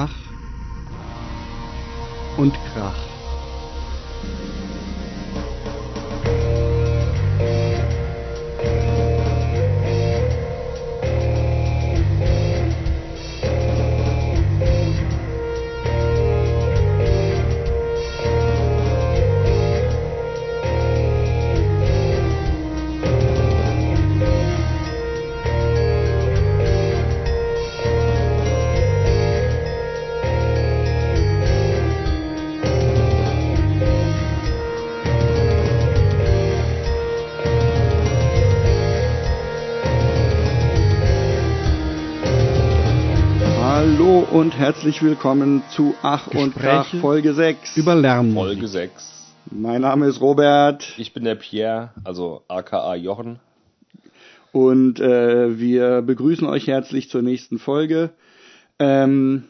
Ach und Krach. Und herzlich willkommen zu Ach und Krach Gespräche Folge 6. Über Lärm. Folge 6. Mein Name ist Robert Ich bin der Pierre, also aka Jochen. und äh, wir begrüßen euch herzlich zur nächsten Folge. Ähm,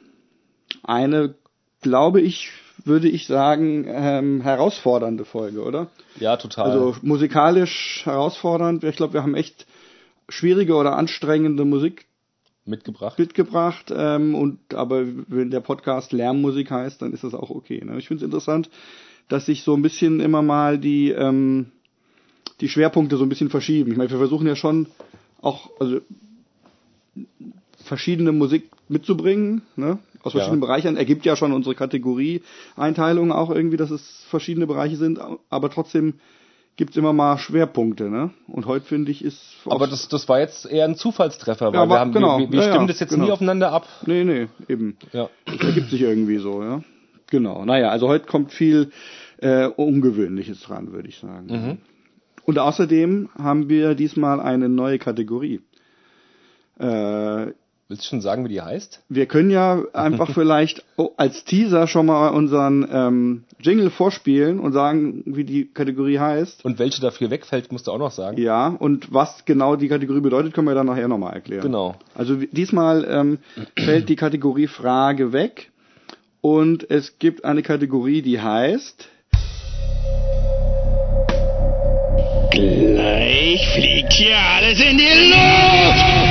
eine, glaube ich, würde ich sagen, ähm, herausfordernde Folge, oder? Ja, total. Also musikalisch herausfordernd. Ich glaube, wir haben echt schwierige oder anstrengende Musik mitgebracht. mitgebracht. Ähm, und aber wenn der Podcast Lärmmusik heißt, dann ist das auch okay. Ne? Ich finde es interessant, dass sich so ein bisschen immer mal die ähm, die Schwerpunkte so ein bisschen verschieben. Ich meine, wir versuchen ja schon auch also verschiedene Musik mitzubringen, ne? Aus Ja. verschiedenen Bereichen ergibt ja schon unsere Kategorie-Einteilung auch irgendwie, dass es verschiedene Bereiche sind, aber trotzdem gibt's immer mal Schwerpunkte, ne? Und heute finde ich ist Aber das, das war jetzt eher ein Zufallstreffer, weil aber wir, haben, genau. wir, wir Ja, ja, stimmen das jetzt genau. nie aufeinander ab. nee, nee, eben. Ja. Das ergibt sich irgendwie so, ja. Genau. Naja, also heute kommt viel äh, Ungewöhnliches dran, würde ich sagen. Mhm. Und außerdem haben wir diesmal eine neue Kategorie. Äh, Willst du schon sagen, wie die heißt? wir können ja einfach vielleicht als Teaser schon mal unseren ähm, Jingle vorspielen und sagen, wie die Kategorie heißt. Und welche dafür wegfällt, musst du auch noch sagen. Ja, und was genau die Kategorie bedeutet, können wir dann nachher nochmal erklären. Genau. Also diesmal ähm, fällt die Kategorie Frage weg und es gibt eine Kategorie, die heißt Gleich fliegt hier alles in die Luft!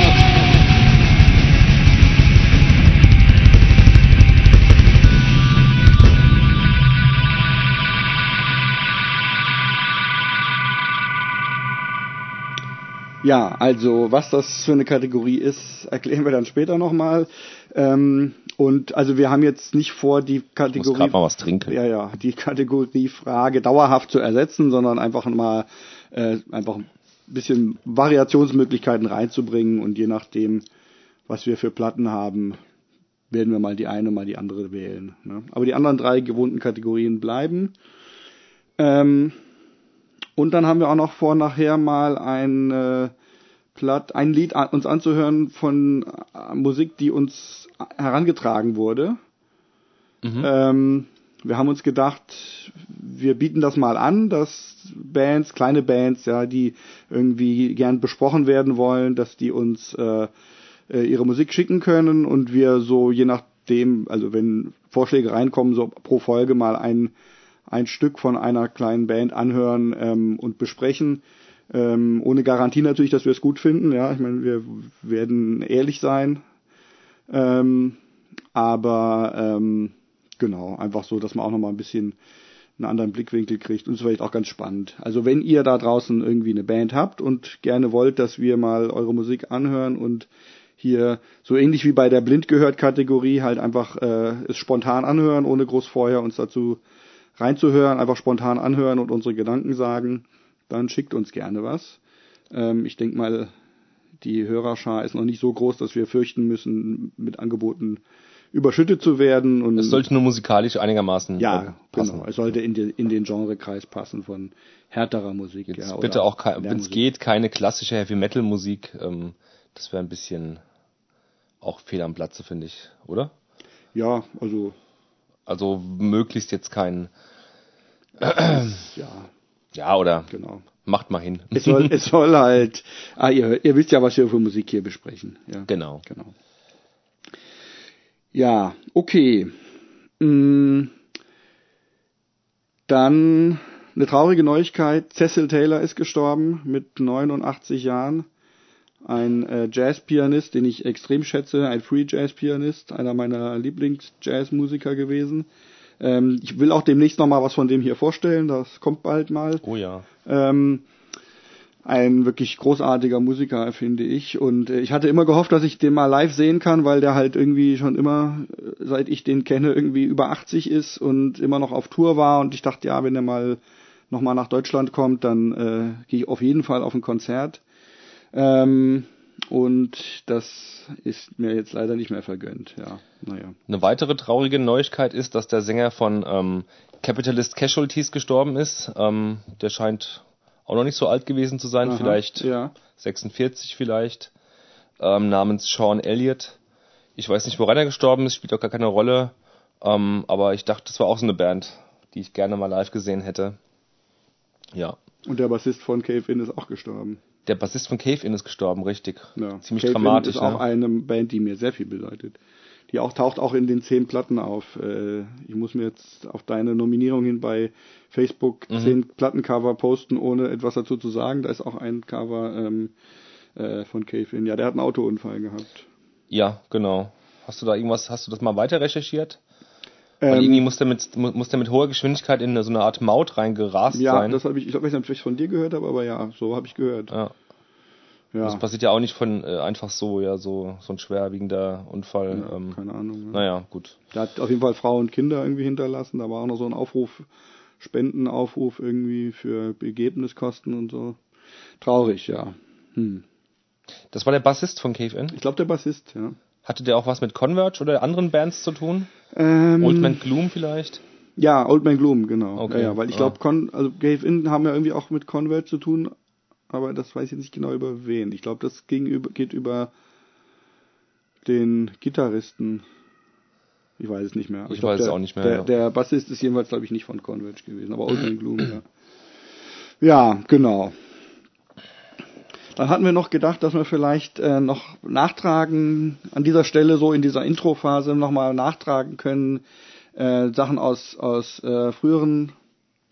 Ja, also was das für eine Kategorie ist, erklären wir dann später nochmal. Ähm, und also wir haben jetzt nicht vor, die Ich muss Kategorie mal was trinken. ja, ja, die Kategorie Frage dauerhaft zu ersetzen, sondern einfach mal äh, einfach ein bisschen Variationsmöglichkeiten reinzubringen und je nachdem, was wir für Platten haben, werden wir mal die eine, mal die andere wählen. Ne? Aber die anderen drei gewohnten Kategorien bleiben. Ähm, und dann haben wir auch noch vor, nachher mal ein äh, Platt, ein Lied an, uns anzuhören von äh, Musik, die uns herangetragen wurde. Ähm, wir haben uns gedacht, wir bieten das mal an, dass Bands, kleine Bands, ja, die irgendwie gern besprochen werden wollen, dass die uns äh, äh, ihre Musik schicken können und wir so je nachdem, also wenn Vorschläge reinkommen, so pro Folge mal ein, ein Stück von einer kleinen Band anhören ähm, und besprechen. Ähm, ohne Garantie natürlich, dass wir es gut finden. Ja, ich meine, wir werden ehrlich sein. Ähm, aber ähm, genau, einfach so, dass man auch nochmal ein bisschen einen anderen Blickwinkel kriegt und es vielleicht auch ganz spannend. Also wenn ihr da draußen irgendwie eine Band habt und gerne wollt, dass wir mal eure Musik anhören und hier so ähnlich wie bei der blind gehört Kategorie halt einfach äh, es spontan anhören, ohne groß vorher uns dazu reinzuhören, einfach spontan anhören und unsere Gedanken sagen, dann schickt uns gerne was. Ähm, ich denke mal, die Hörerschar ist noch nicht so groß, dass wir fürchten müssen, mit Angeboten überschüttet zu werden. Und Es sollte nur musikalisch einigermaßen ja, äh, passen. genau. Es sollte in, die, in den Genrekreis passen von härterer Musik. Jetzt ja, bitte auch, wenn es geht, keine klassische Heavy-Metal-Musik. Ähm, das wäre ein bisschen auch fehl am Platze, finde ich, oder? Ja, also Also möglichst jetzt kein, ja, ja, oder genau. macht mal hin. Es soll, es soll halt. Ah, ihr, ihr wisst ja, was wir für Musik hier besprechen. Ja, Genau. genau. Ja, okay. Mm, Dann eine traurige Neuigkeit. Cecil Taylor ist gestorben mit 89 Jahren. ein äh, Jazzpianist, den ich extrem schätze, ein Free Jazz Pianist, einer meiner Lieblings-Jazzmusiker gewesen. Ähm, ich will auch demnächst noch mal was von dem hier vorstellen, das kommt bald mal. Oh ja. Ähm, ein wirklich großartiger Musiker, finde ich. Und äh, ich hatte immer gehofft, dass ich den mal live sehen kann, weil der halt irgendwie schon immer, äh, seit ich den kenne, irgendwie über 80 ist und immer noch auf Tour war. Und ich dachte, ja, wenn er mal nochmal nach Deutschland kommt, dann äh, gehe ich auf jeden Fall auf ein Konzert. Ähm, und das ist mir jetzt leider nicht mehr vergönnt. Ja, naja. Eine weitere traurige Neuigkeit ist, dass der Sänger von ähm, Capitalist Casualties gestorben ist. Ähm, der scheint auch noch nicht so alt gewesen zu sein, Aha, vielleicht Ja. 46 vielleicht, ähm, namens Sean Elliott. Ich weiß nicht, woran er gestorben ist, spielt auch gar keine Rolle. Ähm, aber ich dachte, das war auch so eine Band, die ich gerne mal live gesehen hätte. Ja. Und der Bassist von Cave In ist auch gestorben. Der Bassist von Cave In ist gestorben, richtig. Ja. Ziemlich Cave dramatisch. In ist auch ne? eine Band, die mir sehr viel bedeutet. Die auch taucht auch in den zehn Platten auf. Äh, ich muss mir jetzt auf deine Nominierung hin bei Facebook Mhm. zehn Plattencover posten, ohne etwas dazu zu sagen. Da ist auch ein Cover ähm, äh, von Cave In. Ja, der hat einen Autounfall gehabt. Ja, genau. Hast du da irgendwas, hast du das mal weiter recherchiert? Weil irgendwie Ähm, muss der mit, mu- muss der mit hoher Geschwindigkeit in so eine Art Maut reingerast ja, sein. das habe ich, ich ob ich es von dir gehört habe, aber ja, so habe ich gehört. ja. Ja, Das passiert ja auch nicht von äh, einfach so, ja, so, so ein schwerwiegender Unfall. ja ähm, keine Ahnung. Ja. naja, gut. Der hat auf jeden Fall Frau und Kinder irgendwie hinterlassen. Da war auch noch so ein Aufruf, Spendenaufruf irgendwie für Begebniskosten und so. Traurig, ja. Hm. Das war der Bassist von Cave In. Ich glaube, der Bassist, ja. Hatte der auch was mit Converge oder anderen Bands zu tun? Ähm, Old Man Gloom vielleicht? Ja, Old Man Gloom, genau. Okay, Ja, ja, weil ich glaube, Con also Gave In haben ja irgendwie auch mit Convert zu tun, aber das weiß ich jetzt nicht genau über wen. Ich glaube, das ging über, geht über den Gitarristen. Ich weiß es nicht mehr. Aber Ich glaub, weiß es auch nicht mehr, Der, ja. der Bassist ist jedenfalls, glaube ich, nicht von Converge gewesen, aber Old Man Gloom, ja. Ja, genau. Dann hatten wir noch gedacht, dass wir vielleicht äh, noch nachtragen, an dieser Stelle so in dieser Introphase nochmal nachtragen können, äh, Sachen aus, aus äh, früheren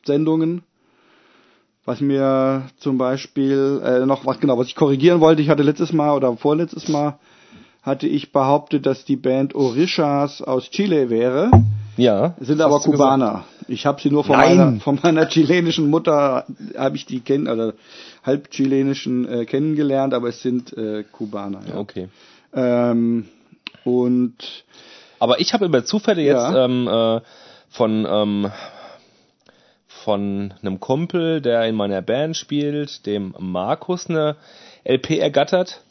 Sendungen. Was mir zum Beispiel äh, noch was genau, was ich korrigieren wollte, ich hatte letztes Mal oder vorletztes Mal hatte ich behauptet, dass die Band Orishas aus Chile wäre, Ja. sind aber du gesagt. Ich habe sie nur von Nein. meiner, von meiner chilenischen Mutter habe ich die kennen oder halb chilenischen äh, kennengelernt, aber es sind äh, Kubaner. Ja. Okay. Ähm, und Aber ich habe über Zufälle jetzt Ja. ähm, äh, von ähm, von einem Kumpel, der in meiner Band spielt, dem Markus eine LP ergattert,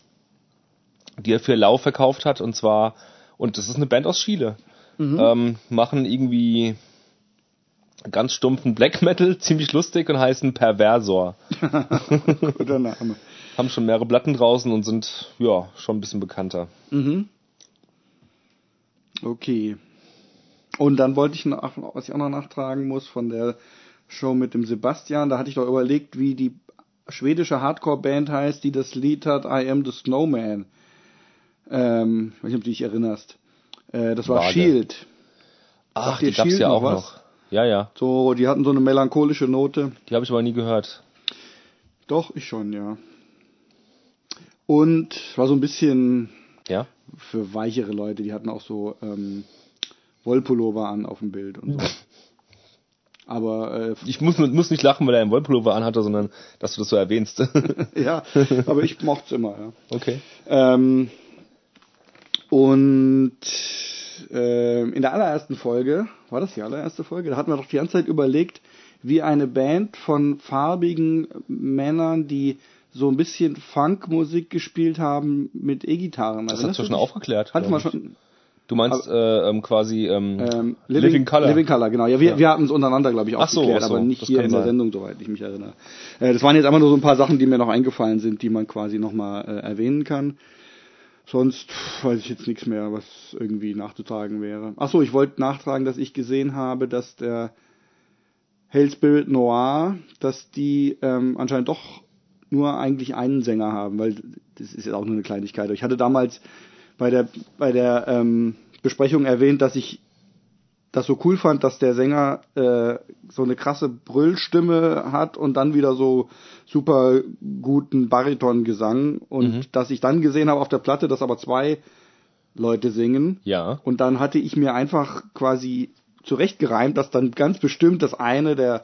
die er für Lau verkauft hat und zwar und das ist eine Band aus Chile. Ähm, machen irgendwie ganz stumpfen Black Metal, ziemlich lustig und heißen Perversor. guter Name. Haben schon mehrere Platten draußen und sind ja schon ein bisschen bekannter. Mhm. Okay. Und dann wollte ich noch, was ich auch noch nachtragen muss von der Show mit dem Sebastian, da hatte ich doch überlegt, wie die schwedische Hardcore-Band heißt, die das Lied hat I Am the Snowman. Ähm, ich weiß nicht, ob du dich erinnerst. Äh, das war Vage. Shield. Ach, die gab's Shield ja auch was? noch. Ja, ja. So, die hatten so eine melancholische Note. Die habe ich aber nie gehört. Doch, ich schon, ja. Und war so ein bisschen Ja? für weichere Leute, die hatten auch so ähm, Wollpullover an auf dem Bild und so. Aber äh, Ich muss, muss nicht lachen, weil er einen Wollpullover anhatte, sondern dass du das so erwähnst. ja, aber ich mochte es immer, ja. okay. Ähm, und ähm, in der allerersten Folge, war das die allererste Folge, da hatten wir doch die ganze Zeit überlegt, wie eine Band von farbigen Männern, die so ein bisschen Funkmusik gespielt haben mit E-Gitarren. Das du schon aufgeklärt. Hatten wir glaub ich. schon. Du meinst äh, ähm, quasi ähm, Ähm, Living, Color. Living Color, genau. Ja, wir, Ja. wir hatten es untereinander, glaube ich, Ach so, aufgeklärt, ach so, aber nicht hier in der sein. Sendung, soweit ich mich erinnere. Äh, das waren jetzt einfach nur so ein paar Sachen, die mir noch eingefallen sind, die man quasi nochmal äh, erwähnen kann. Sonst weiß ich jetzt nichts mehr, was irgendwie nachzutragen wäre. Ach so, ich wollte nachtragen, dass ich gesehen habe, dass der Hell Spirit Noir, dass die ähm, anscheinend doch nur eigentlich einen Sänger haben, weil das ist ja auch nur eine Kleinigkeit. Ich hatte damals bei der bei der ähm, Besprechung erwähnt, dass ich das so cool fand, dass der Sänger äh, so eine krasse Brüllstimme hat und dann wieder so super guten Baritongesang und Mhm. dass ich dann gesehen habe auf der Platte, dass aber zwei Leute singen Ja. und dann hatte ich mir einfach quasi zurechtgereimt, dass dann ganz bestimmt das eine der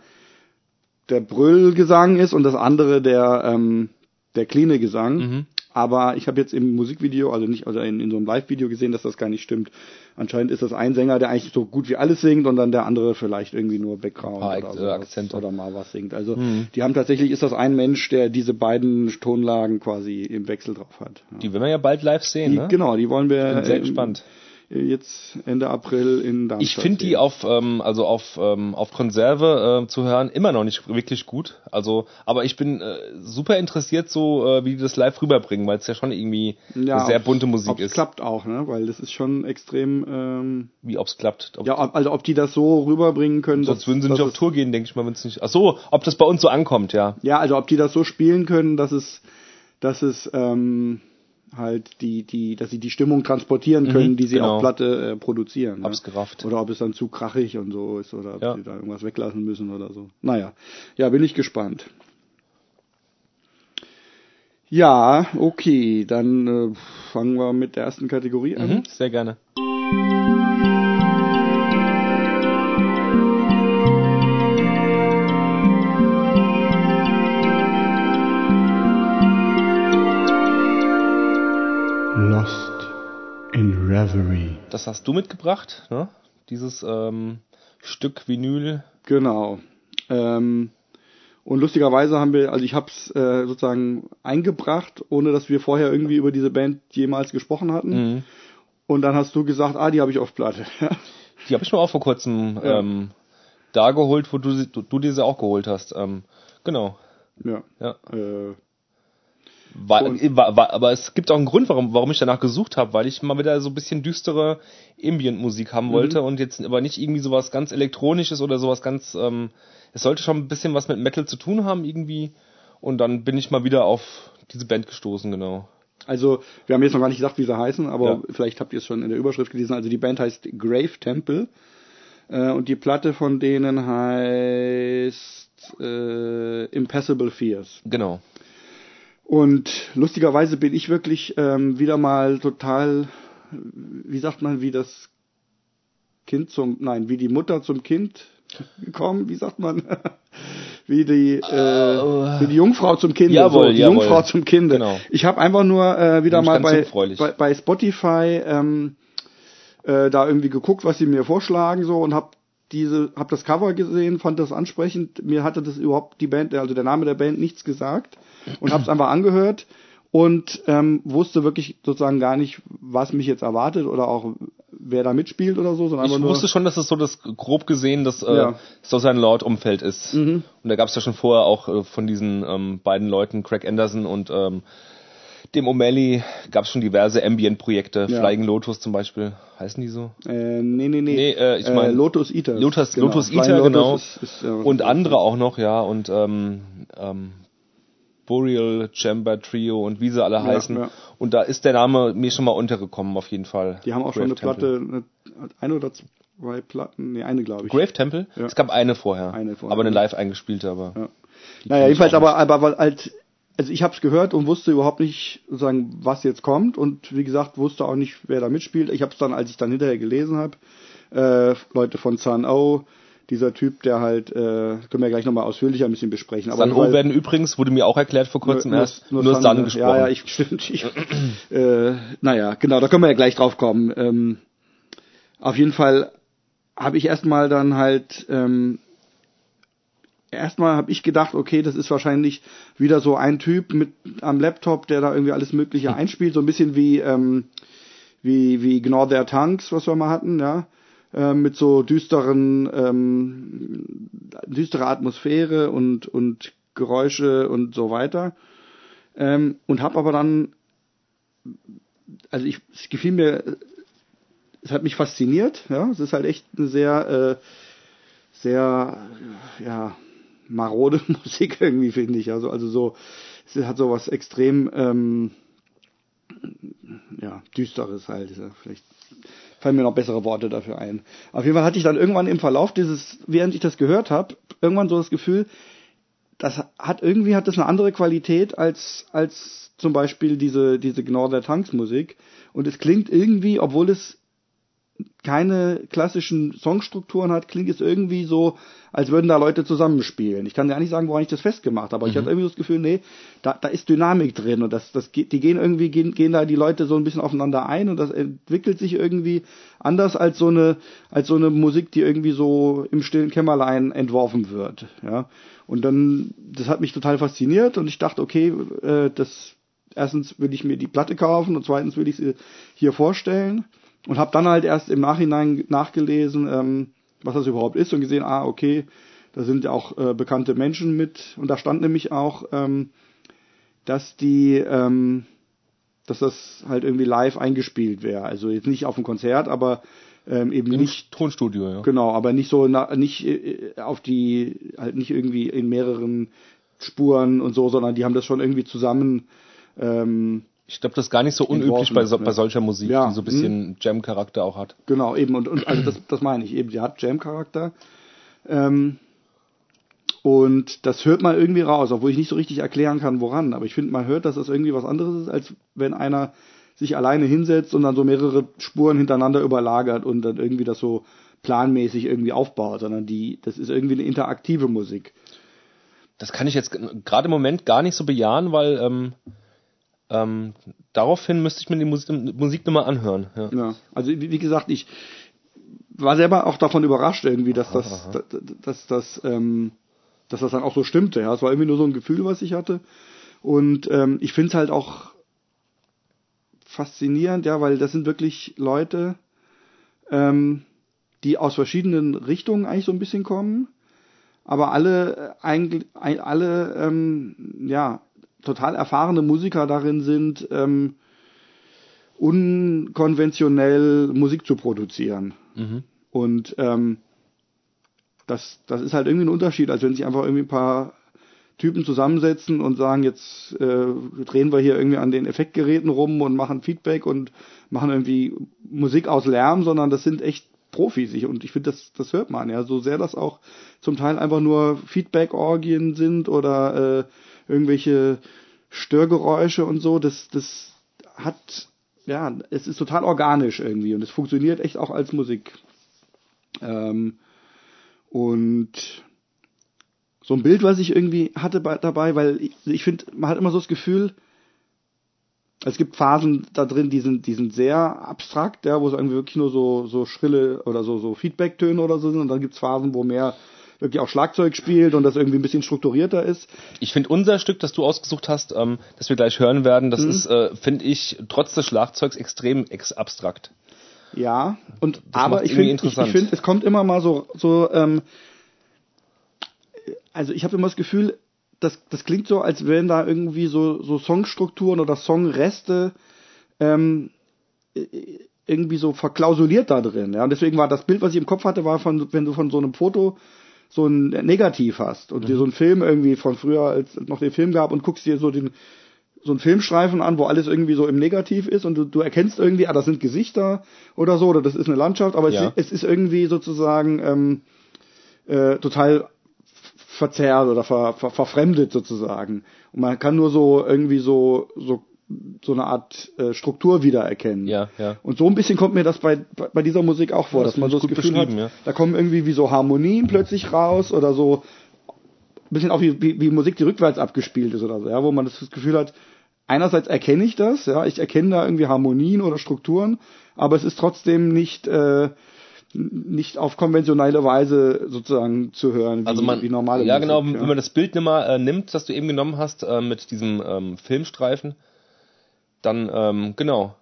der Brüllgesang ist und das andere der ähm, der cleane Gesang. Mhm. Aber ich habe jetzt im Musikvideo, also nicht, also in, in so einem Live-Video gesehen, dass das gar nicht stimmt. Anscheinend ist das ein Sänger, der eigentlich so gut wie alles singt und dann der andere vielleicht irgendwie nur Background Paar oder, Ak- sowas Akzente. oder mal was singt. Also Mhm. die haben tatsächlich, ist das ein Mensch, der diese beiden Tonlagen quasi im Wechsel drauf hat. Ja. Die werden wir ja bald live sehen, Die, ne? Genau, die wollen wir Bin sehr äh, gespannt. Jetzt Ende April in Darmstadt Ich finde die auf, ähm, also auf, ähm, auf Konserve äh, zu hören immer noch nicht wirklich gut. Also, aber ich bin äh, super interessiert, so äh, wie die das live rüberbringen, weil es ja schon irgendwie eine sehr bunte Musik ob's ist. klappt auch, ne? Weil das ist schon extrem, ähm, Wie ob's klappt. Ob, ja, ob, also ob die das so rüberbringen können. sonst dass- würden sie nicht auf Tour gehen, denke ich mal, wenn es nicht. Ach so, ob das bei uns so ankommt, ja. Ja, also ob die das so spielen können, dass es, dass es ähm, halt die, die, dass sie die Stimmung transportieren können, Mhm, die sie genau. auf Platte äh, produzieren. Hab's ne? gerafft. Oder ob es dann zu krachig und so ist oder ob Ja. sie da irgendwas weglassen müssen oder so. Naja, ja, bin ich gespannt. Ja, okay, dann äh, fangen wir mit der ersten Kategorie an. Mhm, sehr gerne. Reverie. Das hast du mitgebracht, ne? Dieses ähm, Stück Vinyl. Genau. Ähm, und lustigerweise haben wir, also ich habe es äh, sozusagen eingebracht, ohne dass wir vorher irgendwie über diese Band jemals gesprochen hatten. Mhm. Und dann hast du gesagt, ah, die habe ich auf Platte. Die habe ich mir auch vor kurzem Ja. ähm, da geholt, wo du, du, du diese auch geholt hast. Ähm, genau. ja. Ja. Äh, War, Und- war, war, aber es gibt auch einen Grund, warum, warum ich danach gesucht habe, weil ich mal wieder so ein bisschen düstere Ambient-Musik haben wollte und jetzt aber nicht irgendwie sowas ganz Elektronisches oder sowas ganz, ähm, es sollte schon ein bisschen was mit Metal zu tun haben irgendwie und dann bin ich mal wieder auf diese Band gestoßen, genau. also, wir haben jetzt noch gar nicht gesagt, wie sie heißen, aber Ja. vielleicht habt ihr es schon in der Überschrift gelesen. Also die Band heißt Grave Temple äh, und die Platte von denen heißt äh, Impassable Fears. Genau. Und lustigerweise bin ich wirklich ähm, wieder mal total, wie sagt man, wie das Kind zum, nein, wie die Mutter zum Kind gekommen, wie sagt man? wie die äh, wie die Jungfrau zum Kind, Jawohl, so, die jawohl. Jungfrau zum Kinde. Genau. Ich habe einfach nur äh, wieder mal bei, bei bei Spotify ähm, äh, da irgendwie geguckt, was sie mir vorschlagen so und habe diese hab das Cover gesehen, fand das ansprechend. Mir hatte das überhaupt die Band, also der Name der Band nichts gesagt und habe es einfach angehört und ähm, wusste wirklich sozusagen gar nicht, was mich jetzt erwartet oder auch wer da mitspielt oder so, sondern Ich nur wusste schon, dass es so das grob gesehen das äh, Ja. so sein Lord-Umfeld ist. Mhm. Und da gab es ja schon vorher auch äh, von diesen ähm, beiden Leuten, Craig Anderson und ähm, dem O'Malley, gab es schon diverse Ambient-Projekte. Ja. Flying Lotus zum Beispiel. Heißen die so? äh, nee, nee, nee, Nee, äh, ich mein- Lotus Eater. Lotus, Lotus Flying Eater, genau. Ist, ist, ja, und andere auch noch, ja. Und ähm, ähm, Boreal Chamber Trio und wie sie alle heißen. ja. Und da ist der Name mir schon mal untergekommen, auf jeden Fall. Die haben auch schon Grave eine Platte, Temple. eine, eine oder zwei Platten, nee, eine glaube ich. Grave Temple? Ja. Es gab eine vorher. Eine vorher, aber eine ja. live eingespielte, aber. Ja. Naja, jedenfalls aber, aber weil halt, also ich habe es gehört und wusste überhaupt nicht, sozusagen, was jetzt kommt und wie gesagt, wusste auch nicht, wer da mitspielt. Ich habe es dann, als ich dann hinterher gelesen habe, äh, Leute von Sun O, dieser Typ, der halt, äh, können wir gleich nochmal ausführlicher ein bisschen besprechen. San O weil- werden übrigens, wurde mir auch erklärt vor kurzem nur, erst, nur, Sun, Sun, gesprochen. Ja, ja, ich, stimmt. Ich, äh, naja, genau, da können wir ja gleich drauf kommen. Ähm, auf jeden Fall habe ich erstmal dann halt, ähm, erstmal habe ich gedacht, okay, das ist wahrscheinlich wieder so ein Typ mit am Laptop, der da irgendwie alles Mögliche einspielt, so ein bisschen wie, ähm, wie, wie Gnaw Their Tongues, was wir mal hatten, ja. Äh, Mit so düsteren, ähm, düstere Atmosphäre und, und Geräusche und so weiter. Ähm, und habe aber dann, also ich, es gefiel mir, es hat mich fasziniert, ja, es ist halt echt eine sehr, äh, sehr, ja, marode Musik irgendwie, finde ich. Also, also so, es hat so was extrem, ähm, ja, düsteres halt, ja vielleicht fallen mir noch bessere Worte dafür ein. Auf jeden Fall hatte ich dann irgendwann im Verlauf dieses, während ich das gehört habe, irgendwann so das Gefühl, das hat irgendwie hat das eine andere Qualität als als zum Beispiel diese diese Gnor der Tanks Musik und es klingt irgendwie, obwohl es keine klassischen Songstrukturen hat, klingt es irgendwie so, als würden da Leute zusammenspielen. Ich kann gar nicht sagen, woran ich das festgemacht habe, aber mhm. ich hatte irgendwie das Gefühl, nee, da, da ist Dynamik drin und das, das geht, die gehen irgendwie, gehen, gehen da die Leute so ein bisschen aufeinander ein und das entwickelt sich irgendwie anders als so eine, als so eine Musik, die irgendwie so im stillen Kämmerlein entworfen wird, ja. Und dann, das hat mich total fasziniert und ich dachte, okay, äh, das, erstens will ich mir die Platte kaufen und zweitens will ich sie hier vorstellen und habe dann halt erst im Nachhinein nachgelesen, ähm, was das überhaupt ist und gesehen, ah, okay, da sind ja auch äh, bekannte Menschen mit. Und da stand nämlich auch, ähm, dass die, ähm, dass das halt irgendwie live eingespielt wäre. Also jetzt nicht auf dem Konzert, aber ähm, eben Im nicht Tonstudio, ja. Genau, aber nicht so na, nicht äh, auf die halt nicht irgendwie in mehreren Spuren und so, sondern die haben das schon irgendwie zusammen ähm, ich glaube, das ist gar nicht so unüblich bei, so, bei solcher Musik, ja. die so ein bisschen hm. Jam-Charakter auch hat. Genau, eben. Und, und also das, das meine ich eben. Die hat Jam-Charakter. Ähm, und das hört man irgendwie raus, obwohl ich nicht so richtig erklären kann, woran. Aber ich finde, man hört, dass das irgendwie was anderes ist, als wenn einer sich alleine hinsetzt und dann so mehrere Spuren hintereinander überlagert und dann irgendwie das so planmäßig irgendwie aufbaut, sondern die, das ist irgendwie eine interaktive Musik. Das kann ich jetzt gerade im Moment gar nicht so bejahen, weil ähm, ähm, daraufhin müsste ich mir die Musik, nochmal anhören. Ja. ja, also wie, wie, gesagt, ich war selber auch davon überrascht irgendwie, dass das, dass, dass, dass, ähm, dass das dann auch so stimmte. Ja, es war irgendwie nur so ein Gefühl, was ich hatte. Und ähm, ich finde es halt auch faszinierend, ja, weil das sind wirklich Leute, ähm, die aus verschiedenen Richtungen eigentlich so ein bisschen kommen, aber alle äh, eigentlich alle ähm, ja total erfahrene Musiker darin sind, ähm, unkonventionell Musik zu produzieren. Mhm. Und ähm, das, das ist halt irgendwie ein Unterschied, als wenn sich einfach irgendwie ein paar Typen zusammensetzen und sagen, jetzt äh, drehen wir hier irgendwie an den Effektgeräten rum und machen Feedback und machen irgendwie Musik aus Lärm, sondern das sind echt Profis. Und ich finde, das, das hört man ja. So sehr das auch zum Teil einfach nur Feedback-Orgien sind oder äh, irgendwelche Störgeräusche und so, das, das hat, ja, es ist total organisch irgendwie und es funktioniert echt auch als Musik. Ähm, und so ein Bild, was ich irgendwie hatte bei, dabei, weil ich, ich finde, man hat immer so das Gefühl, es gibt Phasen da drin, die sind, die sind sehr abstrakt, ja, wo es irgendwie wirklich nur so, so schrille oder so, so Feedback-Töne oder so sind. Und dann gibt es Phasen, wo mehr wirklich auch Schlagzeug spielt und das irgendwie ein bisschen strukturierter ist. Ich finde unser Stück, das du ausgesucht hast, ähm, das wir gleich hören werden, das mhm. ist, äh, finde ich, trotz des Schlagzeugs extrem ex abstrakt. Ja, und das aber ich finde, ich, ich finde, es kommt immer mal so, so, ähm, also ich habe immer das Gefühl, das, das klingt so, als wären da irgendwie so, so Songstrukturen oder Songreste ähm, irgendwie so verklausuliert da drin. Ja, und deswegen war das Bild, was ich im Kopf hatte, war von, wenn du von so einem Foto so ein Negativ hast und mhm. dir so einen Film irgendwie von früher, als es noch den Film gab und guckst dir so den so einen Filmstreifen an, wo alles irgendwie so im Negativ ist und du, du erkennst irgendwie, ah, das sind Gesichter oder so, oder das ist eine Landschaft, aber ja. es, es, ist irgendwie sozusagen ähm, äh, total verzerrt oder ver, ver, verfremdet sozusagen. Und man kann nur so irgendwie so, so so eine Art äh, Struktur wiedererkennen. Ja, ja. Und so ein bisschen kommt mir das bei, bei dieser Musik auch vor, ja, das dass man so das Gefühl hat, ja. da kommen irgendwie wie so Harmonien plötzlich raus oder so ein bisschen auch wie, wie, wie Musik, die rückwärts abgespielt ist oder so, ja, wo man das Gefühl hat, einerseits erkenne ich das, ja, ich erkenne da irgendwie Harmonien oder Strukturen, aber es ist trotzdem nicht äh, nicht auf konventionelle Weise sozusagen zu hören, wie, also man, wie normale ja, Musik. Genau, ja, genau, wenn man das Bild äh, nimmt, das du eben genommen hast, äh, mit diesem ähm, Filmstreifen, dann ähm, genau,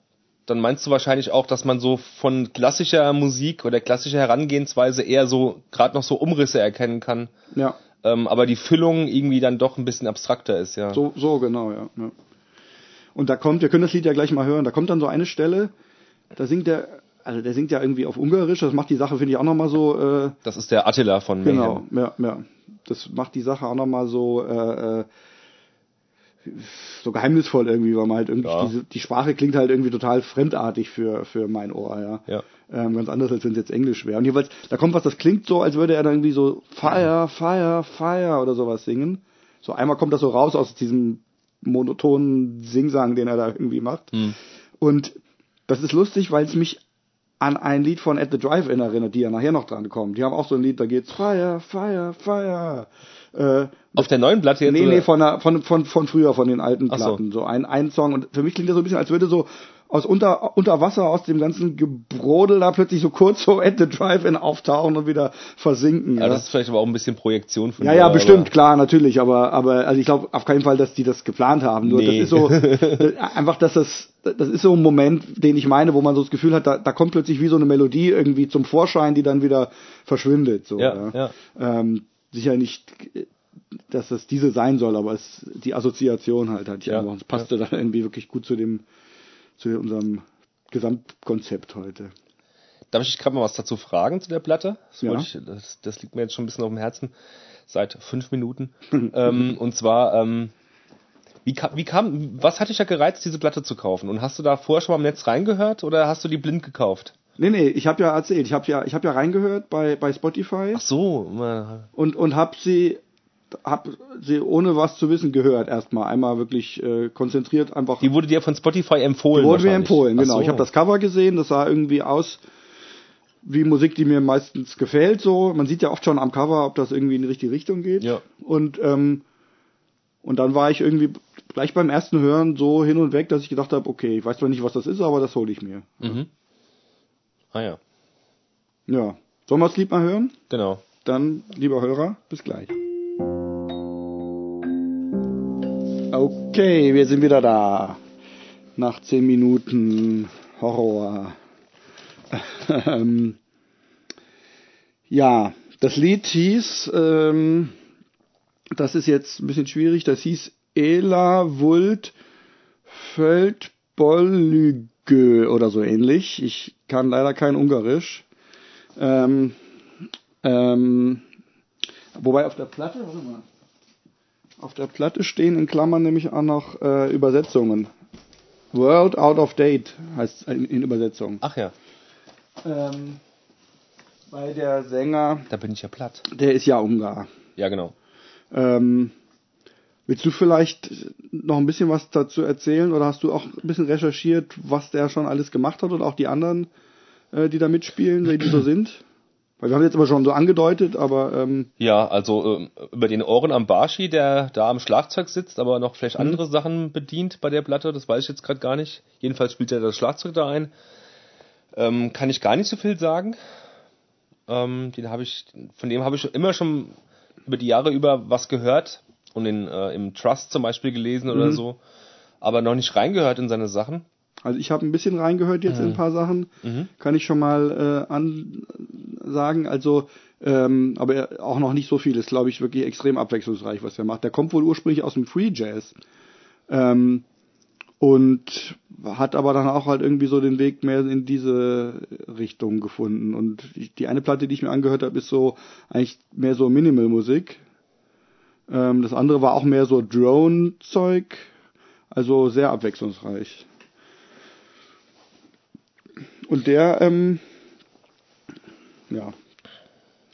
dann meinst du wahrscheinlich auch, dass man so von klassischer Musik oder klassischer Herangehensweise eher so gerade noch so Umrisse erkennen kann. Ja. Ähm, aber die Füllung irgendwie dann doch ein bisschen abstrakter ist, ja. So, so genau, ja. ja. Und da kommt, wir können das Lied ja gleich mal hören, da kommt dann so eine Stelle, da singt der, also der singt ja irgendwie auf Ungarisch, das macht die Sache, finde ich, auch nochmal so. Äh, das ist der Attila von Mayhem. Genau, ja, ja. Das macht die Sache auch nochmal so, äh, äh, so geheimnisvoll irgendwie, weil man halt irgendwie Ja. diese, die Sprache klingt halt irgendwie total fremdartig für für mein Ohr, ja. Ja. Ähm, ganz anders als wenn es jetzt Englisch wäre. Und jeweils, da kommt was, das klingt so, als würde er dann irgendwie so Fire, Fire, Fire oder sowas singen. So einmal kommt das so raus aus diesem monotonen Singsang, den er da irgendwie macht. Und das ist lustig, weil es mich an ein Lied von At the Drive-In erinnert, die ja nachher noch dran kommen. Die haben auch so ein Lied, da geht's Fire, Fire, Fire. Äh, Auf der neuen Platte jetzt? nee, oder? nee, von, der, von, von, von früher, von den alten Ach so. Platten. So ein, ein Song. Und für mich klingt das so ein bisschen, als würde so aus unter, unter Wasser, aus dem ganzen Gebrodel da plötzlich so kurz so At the Drive-In auftauchen und wieder versinken. Ja, das ist vielleicht aber auch ein bisschen Projektion von Ja, dir, ja, aber- bestimmt, klar, natürlich, aber, aber, also ich glaube auf keinen Fall, dass die das geplant haben. Nur Nee. das ist so, äh, einfach, dass das, das ist so ein Moment, den ich meine, wo man so das Gefühl hat, da, da kommt plötzlich wie so eine Melodie irgendwie zum Vorschein, die dann wieder verschwindet, so, Ja, ja. Ähm, sicher nicht, äh, dass das diese sein soll, aber es, die Assoziation halt, hatte ich Ja, einfach. Es passte dann irgendwie wirklich gut zu dem, zu unserem Gesamtkonzept heute. Darf ich dich gerade mal was dazu fragen zu der Platte? Das, Ja. ich, das, das liegt mir jetzt schon ein bisschen auf dem Herzen seit fünf Minuten. ähm, und zwar, ähm, wie kam, wie kam, was hat dich ja gereizt, diese Platte zu kaufen? Und hast du da vorher schon mal im Netz reingehört oder hast du die blind gekauft? Nee, nee, ich habe ja erzählt, ich habe ja, ich habe ja reingehört bei, bei Spotify. Ach so, und und hab sie hab sie ohne was zu wissen gehört erstmal einmal wirklich äh, konzentriert einfach die wurde dir von Spotify empfohlen. wurde mir empfohlen genau so. ich habe das Cover gesehen das sah irgendwie aus wie Musik die mir meistens gefällt so man sieht ja oft schon am Cover ob das irgendwie in die richtige Richtung geht Ja. und ähm, und dann war ich irgendwie gleich beim ersten Hören so hin und weg dass ich gedacht habe okay ich weiß zwar nicht was das ist aber das hole ich mir Mhm. Ah ja, ja sollen wir das Lied mal hören genau. Dann, lieber Hörer, bis gleich. Okay, wir sind wieder da. Nach zehn Minuten Horror. Ähm, ja, das Lied hieß, ähm, das ist jetzt ein bisschen schwierig, das hieß Ela Vult Földbolüge oder so ähnlich. Ich kann leider kein Ungarisch. Ähm, ähm, wobei auf der Platte, warte mal, auf der Platte stehen in Klammern nämlich auch noch äh, Übersetzungen. World Out of Date heißt in, in Übersetzung. Ach ja, Ähm, bei der Sänger, da bin ich ja platt. der ist ja Ungar. Ja, genau. Ähm, willst du vielleicht noch ein bisschen was dazu erzählen oder hast du auch ein bisschen recherchiert, was der schon alles gemacht hat und auch die anderen, äh, die da mitspielen, wie die so sind? Weil wir haben jetzt aber schon so angedeutet, aber ähm, Ja, also ähm, über den Ohren am Barschi, der da am Schlagzeug sitzt, aber noch vielleicht andere Sachen bedient bei der Platte, das weiß ich jetzt gerade gar nicht. Jedenfalls spielt er das Schlagzeug da ein. Ähm, kann ich gar nicht so viel sagen. Ähm, den habe ich, von dem habe ich immer schon über die Jahre über was gehört und in, äh, im Trust zum Beispiel gelesen oder so, aber noch nicht reingehört in seine Sachen. Also ich habe ein bisschen reingehört jetzt in ein paar Sachen, kann ich schon mal äh, an sagen. Also, ähm, aber er- auch noch nicht so viel. Ist, glaube ich, wirklich extrem abwechslungsreich, was er macht. Der kommt wohl ursprünglich aus dem Free Jazz ähm, und hat aber dann auch halt irgendwie so den Weg mehr in diese Richtung gefunden. Und die, die eine Platte, die ich mir angehört habe, ist so eigentlich mehr so Minimal-Musik. Ähm, das andere war auch mehr so Drone-Zeug. Also sehr abwechslungsreich. Und der, ähm, ja,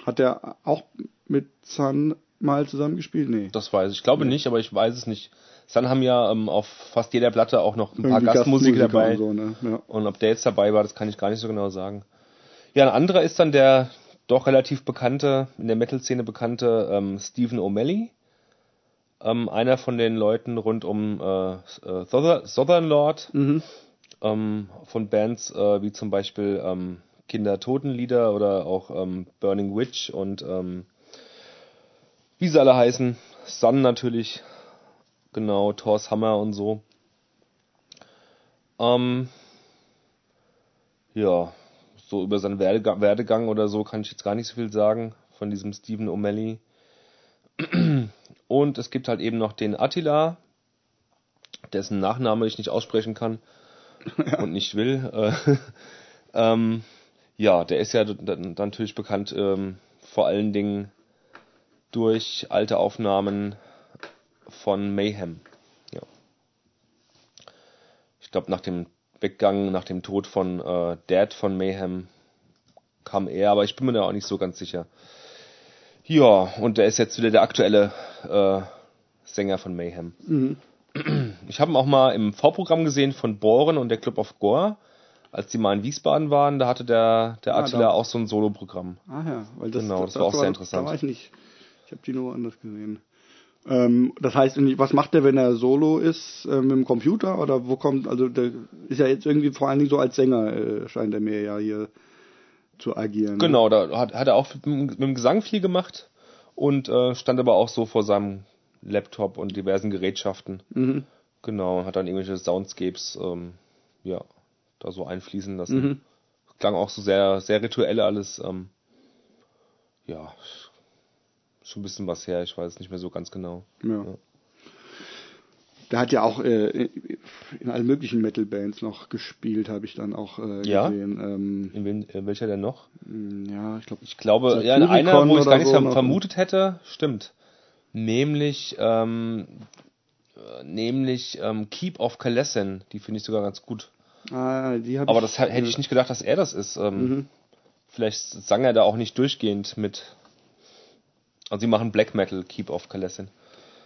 hat der auch mit Sun mal zusammengespielt? Nee. Das weiß ich. Ich glaube nicht, aber ich weiß es nicht. Sun haben ja ähm, auf fast jeder Platte auch noch ein paar Irgendwie Gastmusiker dabei. und so, ne? ja. Und ob der jetzt dabei war, das kann ich gar nicht so genau sagen. Ja, ein anderer ist dann der doch relativ bekannte, in der Metal-Szene bekannte ähm, Stephen O'Malley. Ähm, einer von den Leuten rund um äh, äh, Souther- Southern Lord Mhm. ähm, von Bands äh, wie zum Beispiel ähm, Kinder Totenlieder oder auch ähm, Burning Witch und ähm, wie sie alle heißen, Sun natürlich, genau, Thor's Hammer und so. Ähm, ja, so über seinen Werdegang, Werdegang oder so kann ich jetzt gar nicht so viel sagen von diesem Stephen O'Malley. Und es gibt halt eben noch den Attila, dessen Nachname ich nicht aussprechen kann und nicht will. Äh, ähm, ja, der ist ja dann natürlich bekannt ähm, vor allen Dingen durch alte Aufnahmen von Mayhem. Ja. glaube, nach dem Weggang, nach dem Tod von äh, Dad von Mayhem kam er, aber ich bin mir da auch nicht so ganz sicher. Ja, und er ist jetzt wieder der aktuelle äh, Sänger von Mayhem. Mhm. Ich habe ihn auch mal im V-Programm gesehen von Boren und der Club of Gore. Als die mal in Wiesbaden waren, da hatte der, der Ah, Attila da. auch so ein Solo-Programm. Ah ja, weil das, Genau, das war auch sehr interessant. Da war ich nicht. Ich habe die nur anders gesehen. Ähm, das heißt, was macht der, wenn er solo ist, äh, mit dem Computer oder wo kommt, also der ist ja jetzt irgendwie vor allen Dingen so als Sänger, äh, scheint er mir ja hier zu agieren. Genau, da hat, hat er auch mit, dem- mit dem Gesang viel gemacht und äh, stand aber auch so vor seinem Laptop und diversen Gerätschaften. Mhm. Genau, hat dann irgendwelche Soundscapes, ähm, ja, da so einfließen lassen. Mhm. Klang auch so sehr, sehr rituell alles. Ähm, ja, schon ein bisschen was her, ich weiß nicht mehr so ganz genau. Ja. Ja. Der hat ja auch äh, in allen möglichen Metal-Bands noch gespielt, habe ich dann auch äh, Ja? gesehen. Ähm, In, wen, in welcher denn noch? ja, ich glaube, Ich glaube, ja, in einer, wo ich gar nicht so vermutet hätte, stimmt. Nämlich, ähm, äh, nämlich ähm, Keep of Kalessin, die finde ich sogar ganz gut. ah, die Aber das hätte ich nicht gedacht, dass er das ist. Ähm, Mhm. Vielleicht sang er da auch nicht durchgehend mit. Also sie machen Black Metal, Keep of Kalessin.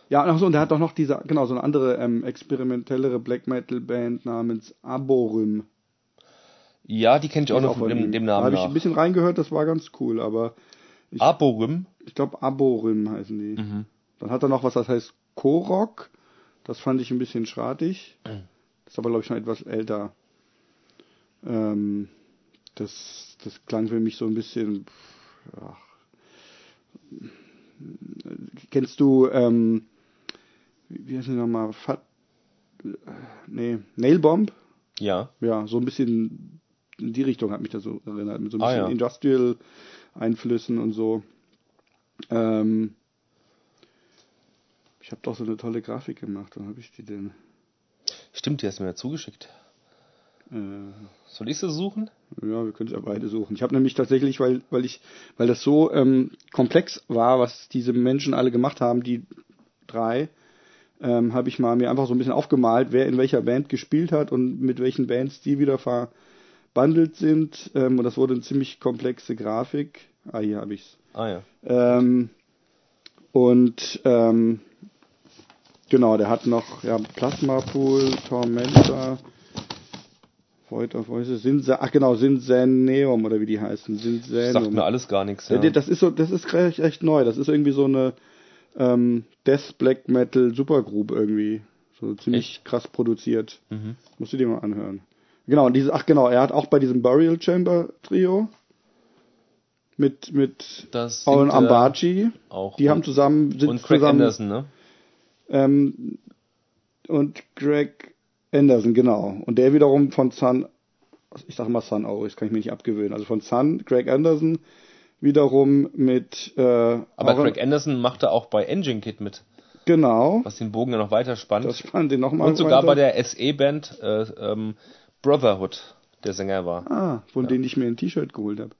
Ja, ach so, und der hat doch noch diese, genau, so eine andere ähm, experimentellere Black Metal Band namens Aborym. Ja, die kenne ich auch noch von dem, dem Da Namen habe ich ein bisschen reingehört, das war ganz cool, aber ich, Aborym. ich glaube Aborym heißen die. Mhm. Dann hat er noch was, das heißt Korok. Das fand ich ein bisschen schratig. Das ist aber, glaube ich, schon etwas älter. Ähm, das, das klang für mich so ein bisschen. Ach. Kennst du, ähm, wie heißt die nochmal? Fat, nee, Nailbomb? Ja. Ja, so ein bisschen in die Richtung hat mich das so erinnert, mit so ein Ah, bisschen ja. Industrial-Einflüssen und so. Ähm, ich habe doch so eine tolle Grafik gemacht, wann habe ich die denn? Stimmt, die hast du mir ja zugeschickt. Äh, Soll ich sie suchen? ja, wir können es ja beide suchen. Ich habe nämlich tatsächlich, weil, weil ich, weil das so ähm, komplex war, was diese Menschen alle gemacht haben, die drei, ähm, habe ich mal mir einfach so ein bisschen aufgemalt, wer in welcher Band gespielt hat und mit welchen Bands die wieder verbandelt sind. Ähm, und das wurde eine ziemlich komplexe Grafik. Ah, hier habe ich's. Ah ja. Ähm, und ähm, genau, der hat noch ja, Plasma Pool, Tormentor, Void of Voices, Sinsa, ach genau, Sinsaneum oder wie die heißen, Sagt mir alles gar nichts. Ja. Ja. Das ist so, das ist recht, recht neu. Das ist irgendwie so eine ähm, Death Black Metal Supergroup irgendwie. So ziemlich krass produziert. Mhm. Musst du dir mal anhören. Genau, und diese, ach genau, er hat auch bei diesem Burial Chamber Trio mit, mit Das singt, äh, Ambaci. Auch. Die haben zusammen, sind und Craig zusammen, Anderson, ne? Ähm, und Greg Anderson, genau. Und der wiederum von Sun, ich sage mal Sun auch, das kann ich mir nicht abgewöhnen. Also von Sun, Greg Anderson, wiederum mit, äh, Aber Craig Anderson machte auch bei Engine Kit mit, genau, was den Bogen ja noch weiter spannt. das fand den nochmal und sogar bei der SE-Band äh, ähm, Brotherhood der Sänger war. Ah, von denen ich mir ein T-Shirt geholt habe.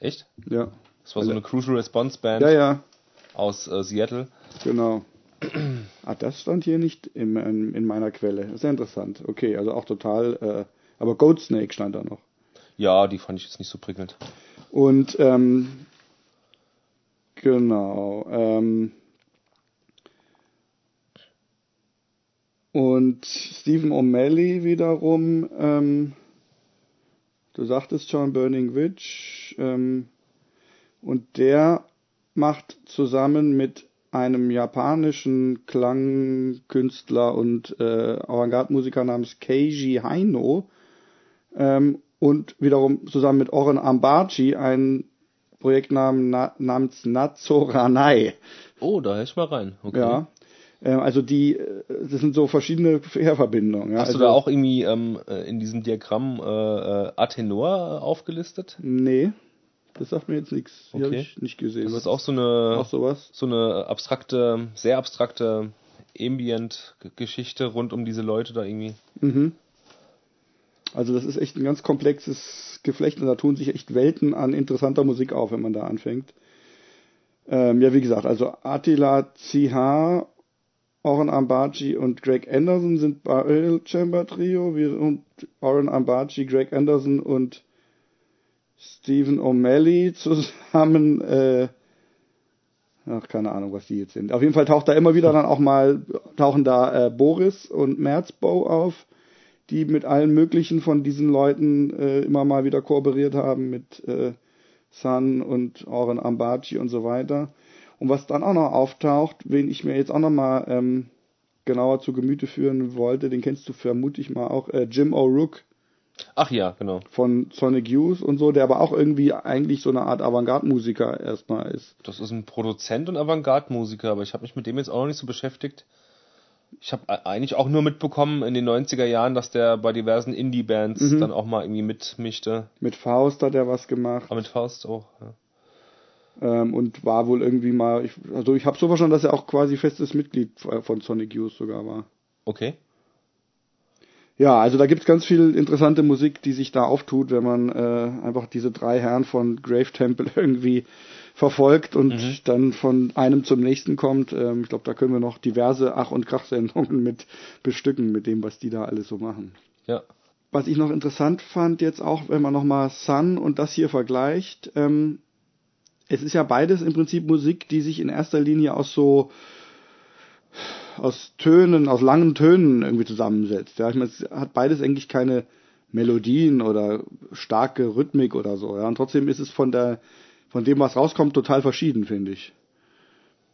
Echt? Ja. Das war so eine Crucial Response Band Ja, ja, aus äh, Seattle. genau. Ah, das stand hier nicht im, in, in meiner Quelle. Sehr interessant. Okay, also auch total, äh, aber Goat Snake stand da noch. Ja, die fand ich jetzt nicht so prickelnd. Und ähm, genau. Ähm, und Stephen O'Malley wiederum, ähm, du sagtest schon Burning Witch, ähm, und der macht zusammen mit einem japanischen Klangkünstler und äh, Avantgarde-Musiker namens Keiji Haino ähm, und wiederum zusammen mit Oren Ambachi ein Projekt nam, na, namens Nazoranai. Oh, da ich mal rein. Okay. Ja. Ähm, also die, äh, das sind so verschiedene Querverbindungen. Ja. Hast also, du da auch irgendwie ähm, äh, in diesem Diagramm äh, äh, Atenor aufgelistet? Nee, das sagt mir jetzt nichts. Die habe Okay. ich nicht gesehen. Das Was ist auch so eine, auch sowas? so eine abstrakte, sehr abstrakte Ambient-Geschichte rund um diese Leute da irgendwie. Mhm. Also das ist echt ein ganz komplexes Geflecht und da tun sich echt Welten an interessanter Musik auf, wenn man da anfängt. Ähm, ja, wie gesagt, also Attila Zihar Oren Ambachi und Greg Anderson sind Barrel Chamber Trio, während Oren Ambachi, Greg Anderson und Stephen O'Malley zusammen, äh, ach, keine Ahnung, was die jetzt sind. Auf jeden Fall taucht da immer wieder dann auch mal, tauchen da äh, Boris und Merzbow auf, die mit allen möglichen von diesen Leuten äh, immer mal wieder kooperiert haben, mit äh, Sun und Oren Ambachi und so weiter. Und was dann auch noch auftaucht, wen ich mir jetzt auch noch mal ähm, genauer zu Gemüte führen wollte, den kennst du vermutlich mal auch, äh, Jim O'Rourke Ach ja, genau. von Sonic Youth und so, der aber auch irgendwie eigentlich so eine Art Avantgarde-Musiker erstmal ist. Das ist ein Produzent und Avantgarde-Musiker, aber ich habe mich mit dem jetzt auch noch nicht so beschäftigt. Ich habe eigentlich auch nur mitbekommen in den 90er Jahren, dass der bei diversen Indie-Bands Mhm. dann auch mal irgendwie mitmischte. Mit Faust hat er was gemacht Aber mit Faust auch. Ja. ähm, und war wohl irgendwie mal, ich, also ich habe so verstanden, dass er auch quasi festes Mitglied von Sonic Youth sogar war. Okay. Ja, also da gibt's ganz viel interessante Musik, die sich da auftut, wenn man äh, einfach diese drei Herren von Grave Temple irgendwie verfolgt und Mhm. dann von einem zum nächsten kommt. Ähm, ich glaube, da können wir noch diverse Ach- und Krach-Sendungen mit bestücken, mit dem, was die da alles so machen. Ja. Was ich noch interessant fand, jetzt auch, wenn man nochmal Sun und das hier vergleicht, ähm, es ist ja beides im Prinzip Musik, die sich in erster Linie aus so aus Tönen, aus langen Tönen irgendwie zusammensetzt. Ja, ich meine, es hat beides eigentlich keine Melodien oder starke Rhythmik oder so. Ja, und trotzdem ist es von der, von dem, was rauskommt, total verschieden, finde ich.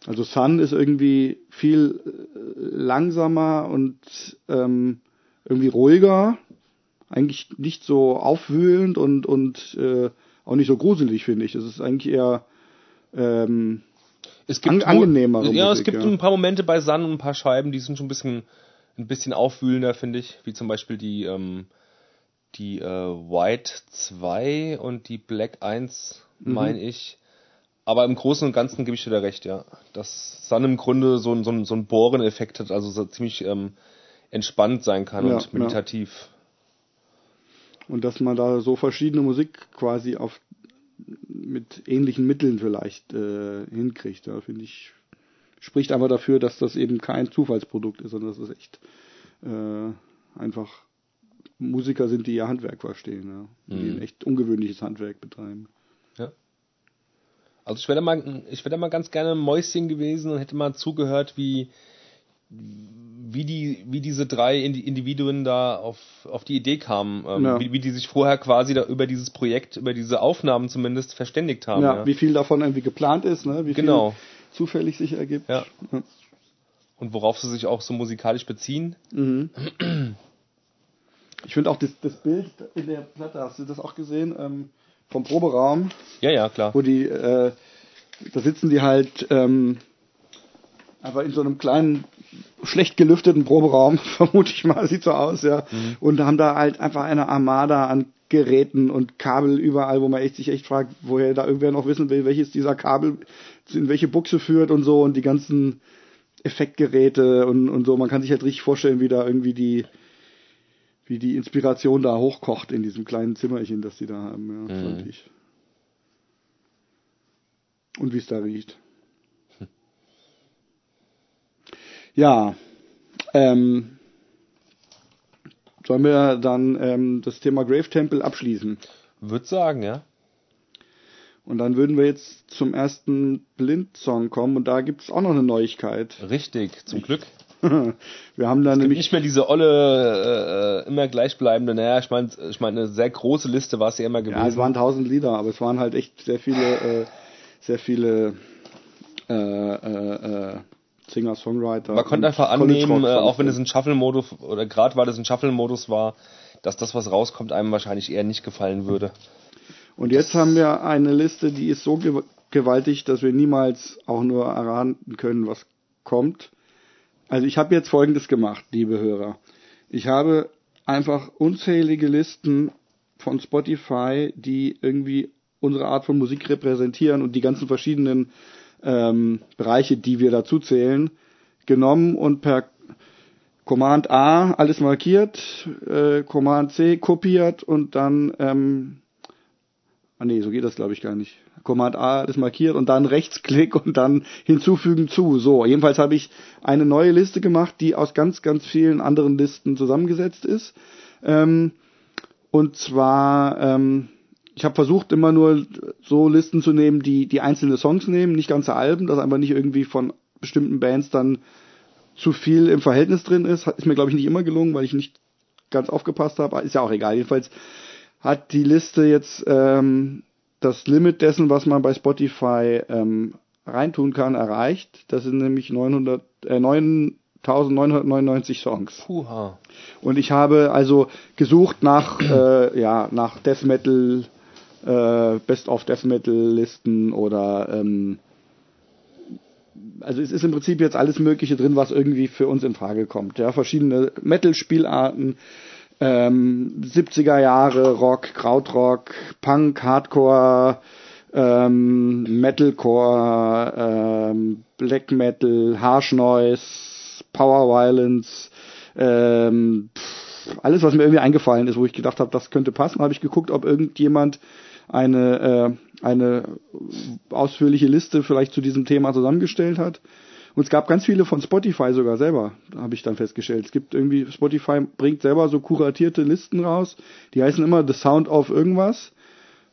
Also Sun ist irgendwie viel äh, langsamer und ähm, irgendwie ruhiger, eigentlich nicht so aufwühlend und und äh, auch nicht so gruselig, finde ich. Es ist eigentlich eher ähm, Es An- wohl- angenehmere Ja, es gibt ja. ein paar Momente bei Sun und ein paar Scheiben, die sind schon ein bisschen, ein bisschen aufwühlender, finde ich. Wie zum Beispiel die, ähm, die äh, White 2 und die Black 1, Mhm. meine ich. Aber im Großen und Ganzen gebe ich dir da recht, ja. Dass Sun im Grunde so, ein- so, ein- so einen Bohren-Effekt hat, also so ziemlich ähm, entspannt sein kann Ja, und meditativ. und dass man da so verschiedene Musik quasi auf mit ähnlichen Mitteln vielleicht äh, hinkriegt. Da finde ich spricht aber dafür, dass das eben kein Zufallsprodukt ist, sondern dass es echt äh, einfach Musiker sind, die ihr Handwerk verstehen, ja. die Mhm. ein echt ungewöhnliches Handwerk betreiben. Ja. Also ich wäre da mal, ich wäre da mal ganz gerne ein Mäuschen gewesen und hätte mal zugehört, wie, wie die, wie diese drei Indi- Individuen da auf, auf die Idee kamen, ähm, Ja. wie, wie die sich vorher quasi da über dieses Projekt, über diese Aufnahmen zumindest verständigt haben. ja, Ja, wie viel davon irgendwie geplant ist, ne? wie Genau. viel zufällig sich ergibt. Ja. Und worauf sie sich auch so musikalisch beziehen. Mhm. Ich finde auch das, das Bild in der Platte, hast du das auch gesehen, ähm, vom Proberaum, Ja, ja, klar. wo die, äh, da sitzen die halt ähm, aber in so einem kleinen, schlecht gelüfteten Proberaum, vermute ich mal, sieht so aus, ja. Und haben da halt einfach eine Armada an Geräten und Kabel überall, wo man echt, sich echt fragt, woher da irgendwer noch wissen will, welches dieser Kabel in welche Buchse führt und so und die ganzen Effektgeräte und, und so. Man kann sich halt richtig vorstellen, wie da irgendwie die, wie die Inspiration da hochkocht in diesem kleinen Zimmerchen, das die da haben, ja, Mhm. fand ich. Und wie es da riecht. Ja, ähm, sollen wir dann ähm, das Thema Grave Temple abschließen? Würde sagen, ja. Und dann würden wir jetzt zum ersten Blind-Song kommen und da gibt es auch noch eine Neuigkeit. Richtig, zum Glück. wir haben da Gibt nämlich nicht mehr diese olle, äh, immer gleichbleibende, naja, ich meine, ich meine, eine sehr große Liste war es ja immer gewesen. Ja, es waren tausend Lieder, aber es waren halt echt sehr viele, äh, sehr viele äh, äh, Singer-Songwriter. Man konnte einfach annehmen, äh, auch wenn es ein Shuffle-Modus oder gerade weil es ein Shuffle-Modus war, dass das, was rauskommt, einem wahrscheinlich eher nicht gefallen würde. Und jetzt haben wir eine Liste, die ist so gew- gewaltig, dass wir niemals auch nur erahnen können, was kommt. Also ich habe jetzt Folgendes gemacht, liebe Hörer. Ich habe einfach unzählige Listen von Spotify, die irgendwie unsere Art von Musik repräsentieren und die ganzen verschiedenen ähm, Bereiche, die wir dazu zählen, genommen und per Command A alles markiert, äh, Command C kopiert und dann ähm, Ah nee, so geht das glaube ich gar nicht. Command A ist markiert und dann Rechtsklick und dann hinzufügen zu. So, jedenfalls habe ich eine neue Liste gemacht, die aus ganz, ganz vielen anderen Listen zusammengesetzt ist. Ähm, und zwar, ähm, ich habe versucht immer nur so Listen zu nehmen, die die einzelne Songs nehmen, nicht ganze Alben, dass einfach nicht irgendwie von bestimmten Bands dann zu viel im Verhältnis drin ist. Ist mir glaube ich nicht immer gelungen, weil ich nicht ganz aufgepasst habe. Ist ja auch egal. Jedenfalls hat die Liste jetzt ähm, das Limit dessen, was man bei Spotify ähm, reintun kann, erreicht. Das sind nämlich 900, äh, 9.999 Songs. Puha. Und ich habe also gesucht nach, äh, ja, nach Death Metal, äh, Best of Death Metal Listen oder, ähm, also es ist im Prinzip jetzt alles Mögliche drin, was irgendwie für uns in Frage kommt. Ja, verschiedene Metal-Spielarten, ähm, 70er Jahre Rock, Krautrock, Punk, Hardcore, ähm, Metalcore, ähm, Black Metal, Harsh Noise, Power Violence, ähm, pff, alles, was mir irgendwie eingefallen ist, wo ich gedacht habe, das könnte passen, habe ich geguckt, ob irgendjemand eine, äh, eine ausführliche Liste vielleicht zu diesem Thema zusammengestellt hat. Und es gab ganz viele von Spotify sogar selber, habe ich dann festgestellt. Es gibt irgendwie, Spotify bringt selber so kuratierte Listen raus, die heißen immer The Sound of irgendwas,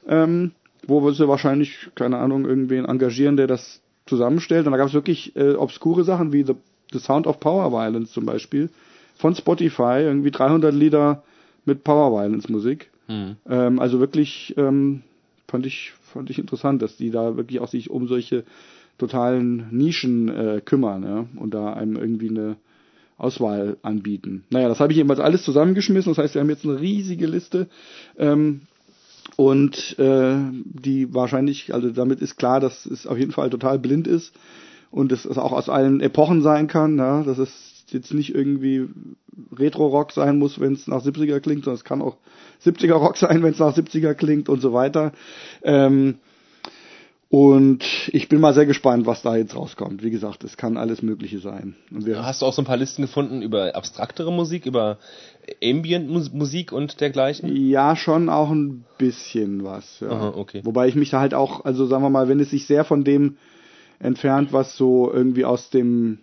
ähm, wo wir sie wahrscheinlich, keine Ahnung, irgendwen engagieren, der das zusammenstellt. Und da gab es wirklich äh, obskure Sachen wie The, The Sound of Power Violence zum Beispiel von Spotify, irgendwie 300 Lieder mit Power Violence Musik. Hm. Ähm, also wirklich ähm, fand ich fand ich interessant, dass die da wirklich auch sich um solche totalen Nischen äh, kümmern ja, und da einem irgendwie eine Auswahl anbieten. Naja, das habe ich jedenfalls alles zusammengeschmissen. Das heißt, wir haben jetzt eine riesige Liste. Ähm, und äh, die wahrscheinlich, also damit ist klar, dass es auf jeden Fall total blind ist und es auch aus allen Epochen sein kann. Ja, dass es jetzt nicht irgendwie Retro-Rock sein muss, wenn es nach 70er klingt, sondern es kann auch 70er-Rock sein, wenn es nach 70er klingt und so weiter. Ähm, und ich bin mal sehr gespannt, was da jetzt rauskommt. Wie gesagt, es kann alles Mögliche sein. Hast du auch so ein paar Listen gefunden über abstraktere Musik, über Ambient-Musik und dergleichen? ja, schon auch ein bisschen was. Ja. Aha, okay. Wobei ich mich da halt auch, also sagen wir mal, wenn es sich sehr von dem entfernt, was so irgendwie aus dem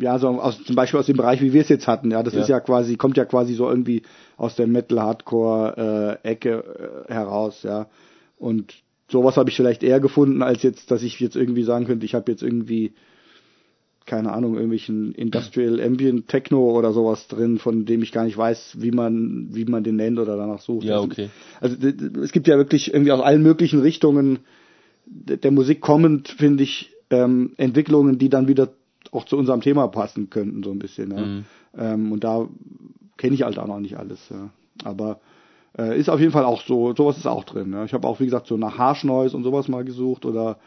ja, so aus, zum Beispiel aus dem Bereich, wie wir es jetzt hatten, ja, das Ja. ist ja quasi, kommt ja quasi so irgendwie aus der Metal-Hardcore-Ecke äh, heraus, ja. Und sowas habe ich vielleicht eher gefunden, als jetzt, dass ich jetzt irgendwie sagen könnte, ich habe jetzt irgendwie, keine Ahnung, irgendwelchen Industrial Ambient Techno oder sowas drin, von dem ich gar nicht weiß, wie man, wie man den nennt oder danach sucht. Ja, okay. Also d- es gibt ja wirklich irgendwie aus allen möglichen Richtungen der Musik kommend, finde ich, ähm, Entwicklungen, die dann wieder auch zu unserem Thema passen könnten, so ein bisschen. Ja. Mhm. Ähm, und da kenne ich halt auch noch nicht alles. Ja. Aber äh, ist auf jeden Fall auch so, sowas ist auch drin. Ja. Ich habe auch, wie gesagt, so nach Harsh Noise und sowas mal gesucht oder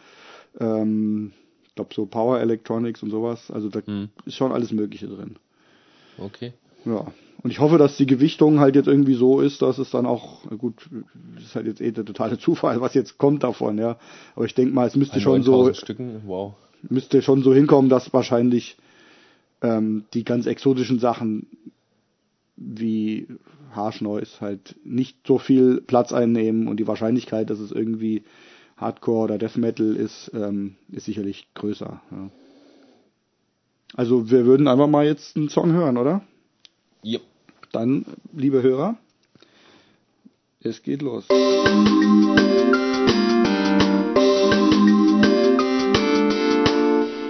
ähm, ich glaube so Power Electronics und sowas. Also da Mhm. ist schon alles Mögliche drin. Okay. Ja. Und ich hoffe, dass die Gewichtung halt jetzt irgendwie so ist, dass es dann auch, gut, das ist halt jetzt eh der totale Zufall, was jetzt kommt davon, ja. Aber ich denke mal, es müsste schon so, 9000 Stücken, wow. Müsste schon so hinkommen, dass wahrscheinlich ähm, die ganz exotischen Sachen wie Harsh Noise halt nicht so viel Platz einnehmen und die Wahrscheinlichkeit, dass es irgendwie Hardcore oder Death Metal ist, ähm, ist sicherlich größer. Ja. Also wir würden einfach mal jetzt einen Song hören, oder? Yep. Dann, liebe Hörer, es geht los.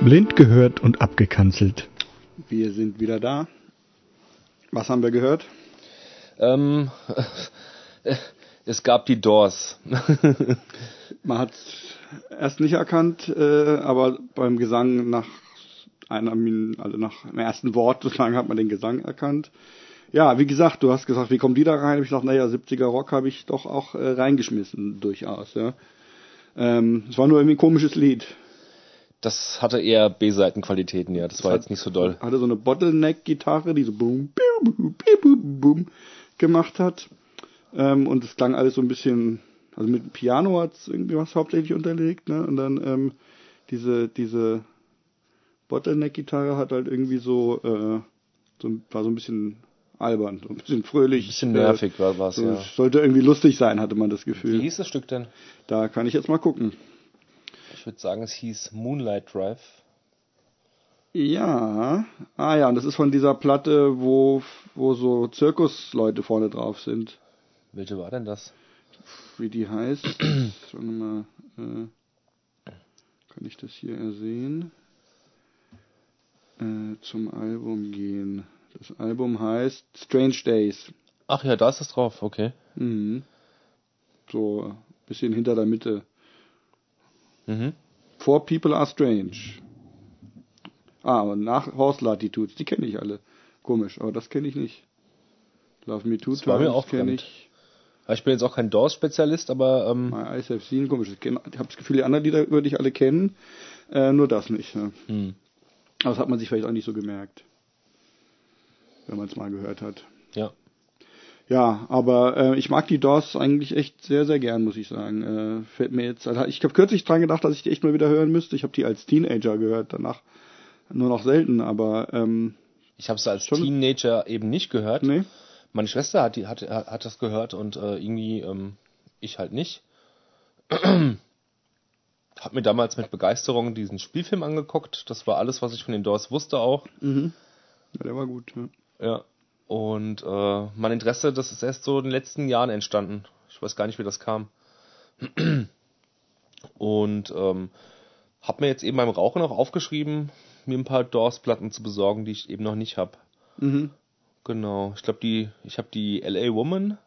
Blind gehört und abgekanzelt. Wir sind wieder da. Was haben wir gehört? Ähm, es gab die Doors. Man hat erst nicht erkannt, äh, aber beim Gesang nach einer Min also nach dem ersten Wort sozusagen hat man den Gesang erkannt. Ja, wie gesagt, du hast gesagt, wie kommen die da rein? Hab ich gesagt, naja, 70er Rock habe ich doch auch äh, reingeschmissen, durchaus, ja. Ähm, es war nur irgendwie ein komisches Lied. Das hatte eher B-Seitenqualitäten, ja. Das war hat- jetzt nicht so doll. Hatte so eine Bottleneck-Gitarre, die so boom, boom, boom, boom, boom gemacht hat. Ähm, und es klang alles so ein bisschen, also mit dem Piano hat es irgendwie was hauptsächlich unterlegt, ne? Und dann ähm, diese, diese Bottleneck-Gitarre hat halt irgendwie so, äh, so, war so ein bisschen albern, so ein bisschen fröhlich. Ein bisschen nervig äh, war was, so, ja. Sollte irgendwie lustig sein, hatte man das Gefühl. Wie hieß das Stück denn? Da kann ich jetzt mal gucken. Ich würde sagen, es hieß Moonlight Drive. Ja, ah ja, und das ist von dieser Platte, wo, wo so Zirkusleute vorne drauf sind. Welche war denn das? Wie die heißt. Schon mal, äh, kann ich das hier ersehen? Äh, zum Album gehen. Das Album heißt Strange Days. Ach ja, da ist es drauf, okay. Mhm. So ein bisschen hinter der Mitte. Mhm. Four People Are Strange. Ah, und nach Horse Latitudes, die kenne ich alle. Komisch, aber das kenne ich nicht. Love Me Two das war mir auch kenne ich. Ich bin jetzt auch kein Doors-Spezialist, aber... Ähm My Eyes Have Seen, komisch. Ich, habe das Gefühl, die anderen Lieder würde ich alle kennen, äh, nur das nicht. Ja. Hm. Aber das hat man sich vielleicht auch nicht so gemerkt, wenn man es mal gehört hat. Ja. Ja, aber äh, ich mag die Doors eigentlich echt sehr, sehr gern, muss ich sagen. Äh, fällt mir jetzt, also ich habe kürzlich dran gedacht, dass ich die echt mal wieder hören müsste. Ich habe die als Teenager gehört, danach nur noch selten, aber ähm, ich habe es als Teenager eben nicht gehört. Nee. Meine Schwester hat, die, hat, hat das gehört und äh, irgendwie ähm, ich halt nicht. hab mir damals mit Begeisterung diesen Spielfilm angeguckt. Das war alles, was ich von den Doors wusste auch. Mhm. Ja, der war gut. Ja. ja. Und äh, mein Interesse, das ist erst so in den letzten Jahren entstanden. Ich weiß gar nicht, wie das kam. Und ähm, hab mir jetzt eben beim Rauchen auch aufgeschrieben, mir ein paar Doors-Platten zu besorgen, die ich eben noch nicht habe. Mhm. Genau. Ich glaube, die, ich habe die LA Woman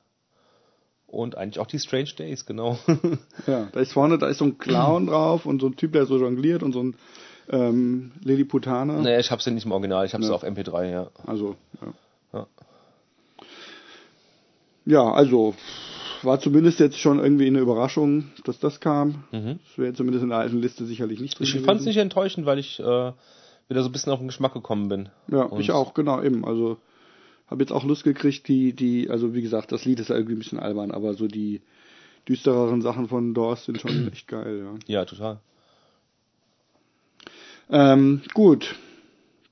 und eigentlich auch die Strange Days, genau. ja, da ist vorne, da ist so ein Clown drauf und so ein Typ, der so jongliert und so ein ähm, Lilliputaner. Naja, ich habe sie nicht im Original, ich habe sie ja. auf MP3, ja. Also, ja. Ja. Ja, also war zumindest jetzt schon irgendwie eine Überraschung, dass das kam. Mhm. Das wäre zumindest in der alten Liste sicherlich nicht drin. Ich fand es nicht enttäuschend, weil ich äh, wieder so ein bisschen auf den Geschmack gekommen bin. Ja, Und ich auch, genau, eben. Also habe jetzt auch Lust gekriegt, die, die, also wie gesagt, das Lied ist ja irgendwie ein bisschen albern, aber so die düstereren Sachen von Doors sind schon echt geil, ja. Ja, total. Ähm, gut,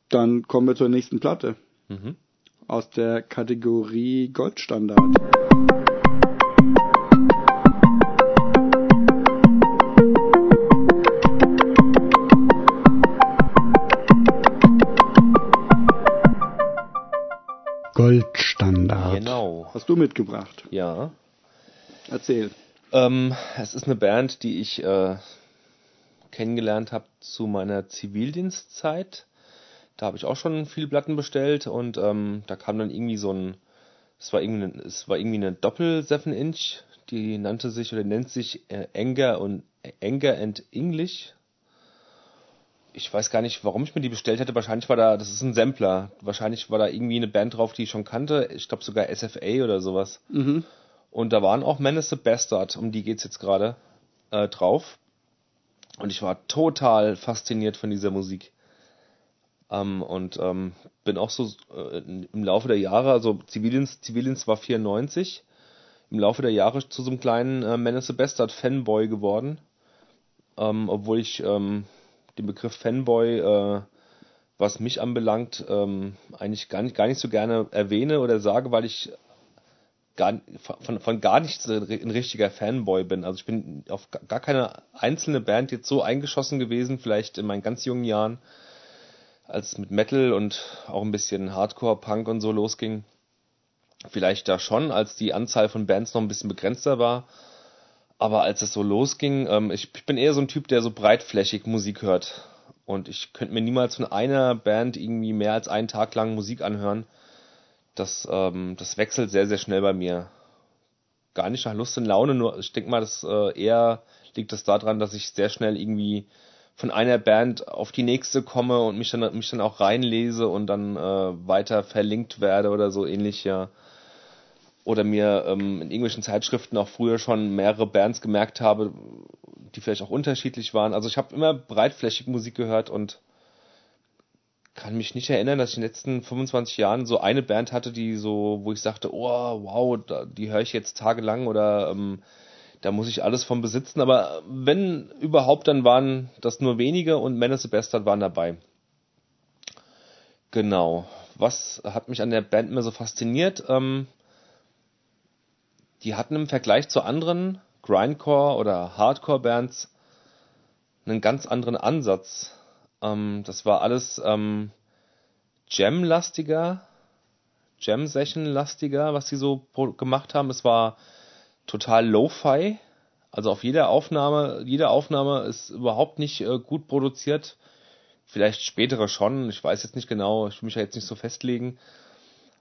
dann kommen wir zur nächsten Platte. Mhm. Aus der Kategorie Goldstandard. Goldstandard. Genau. Hast du mitgebracht? Ja. Erzähl. Ähm, es ist eine Band, die ich äh, kennengelernt habe zu meiner Zivildienstzeit. Da habe ich auch schon viele Platten bestellt und ähm, da kam dann irgendwie so ein, es war irgendwie, eine, es war irgendwie eine Doppel 7 Inch, die nannte sich oder nennt sich äh, Anger und Anger and English ich weiß gar nicht, warum ich mir die bestellt hätte. Wahrscheinlich war da, das ist ein Sampler. Wahrscheinlich war da irgendwie eine Band drauf, die ich schon kannte. Ich glaube sogar SFA oder sowas. Mhm. Und da waren auch Menace the Bastard, um die geht's jetzt gerade, äh, drauf. Und ich war total fasziniert von dieser Musik. Ähm, und ähm, bin auch so äh, im Laufe der Jahre, also Zivildienst, Zivildienst war 94, im Laufe der Jahre zu so einem kleinen äh, Menace the Bastard Fanboy geworden. Ähm, obwohl ich ähm, den Begriff Fanboy, äh, was mich anbelangt, ähm, eigentlich gar nicht, gar nicht so gerne erwähne oder sage, weil ich gar, von, von gar nichts ein richtiger Fanboy bin. Also ich bin auf gar keine einzelne Band jetzt so eingeschossen gewesen, vielleicht in meinen ganz jungen Jahren, als es mit Metal und auch ein bisschen Hardcore, Punk und so losging. Vielleicht da schon, als die Anzahl von Bands noch ein bisschen begrenzter war. Aber als es so losging, ähm, ich, ich bin eher so ein Typ, der so breitflächig Musik hört. Und ich könnte mir niemals von einer Band irgendwie mehr als einen Tag lang Musik anhören. Das, ähm, das wechselt sehr, sehr schnell bei mir. Gar nicht nach Lust und Laune, nur ich denke mal, das äh, eher liegt das daran, dass ich sehr schnell irgendwie von einer Band auf die nächste komme und mich dann, mich dann auch reinlese und dann äh, weiter verlinkt werde oder so ähnlich, ja oder mir ähm, in englischen Zeitschriften auch früher schon mehrere Bands gemerkt habe, die vielleicht auch unterschiedlich waren. Also ich habe immer breitflächig Musik gehört und kann mich nicht erinnern, dass ich in den letzten 25 Jahren so eine Band hatte, die so, wo ich sagte, oh, wow, die höre ich jetzt tagelang oder ähm, da muss ich alles von besitzen. Aber wenn überhaupt, dann waren das nur wenige und Menace the Bastard waren dabei. Genau. was hat mich an der Band immer so fasziniert? Ähm, die hatten im Vergleich zu anderen Grindcore oder Hardcore-Bands einen ganz anderen Ansatz. Ähm, das war alles ähm, Jam-lastiger, Jam-Session-lastiger, was sie so gemacht haben. Es war total Lo-Fi. Also auf jeder Aufnahme, jede Aufnahme ist überhaupt nicht äh, gut produziert. Vielleicht spätere schon, ich weiß jetzt nicht genau, ich will mich ja jetzt nicht so festlegen.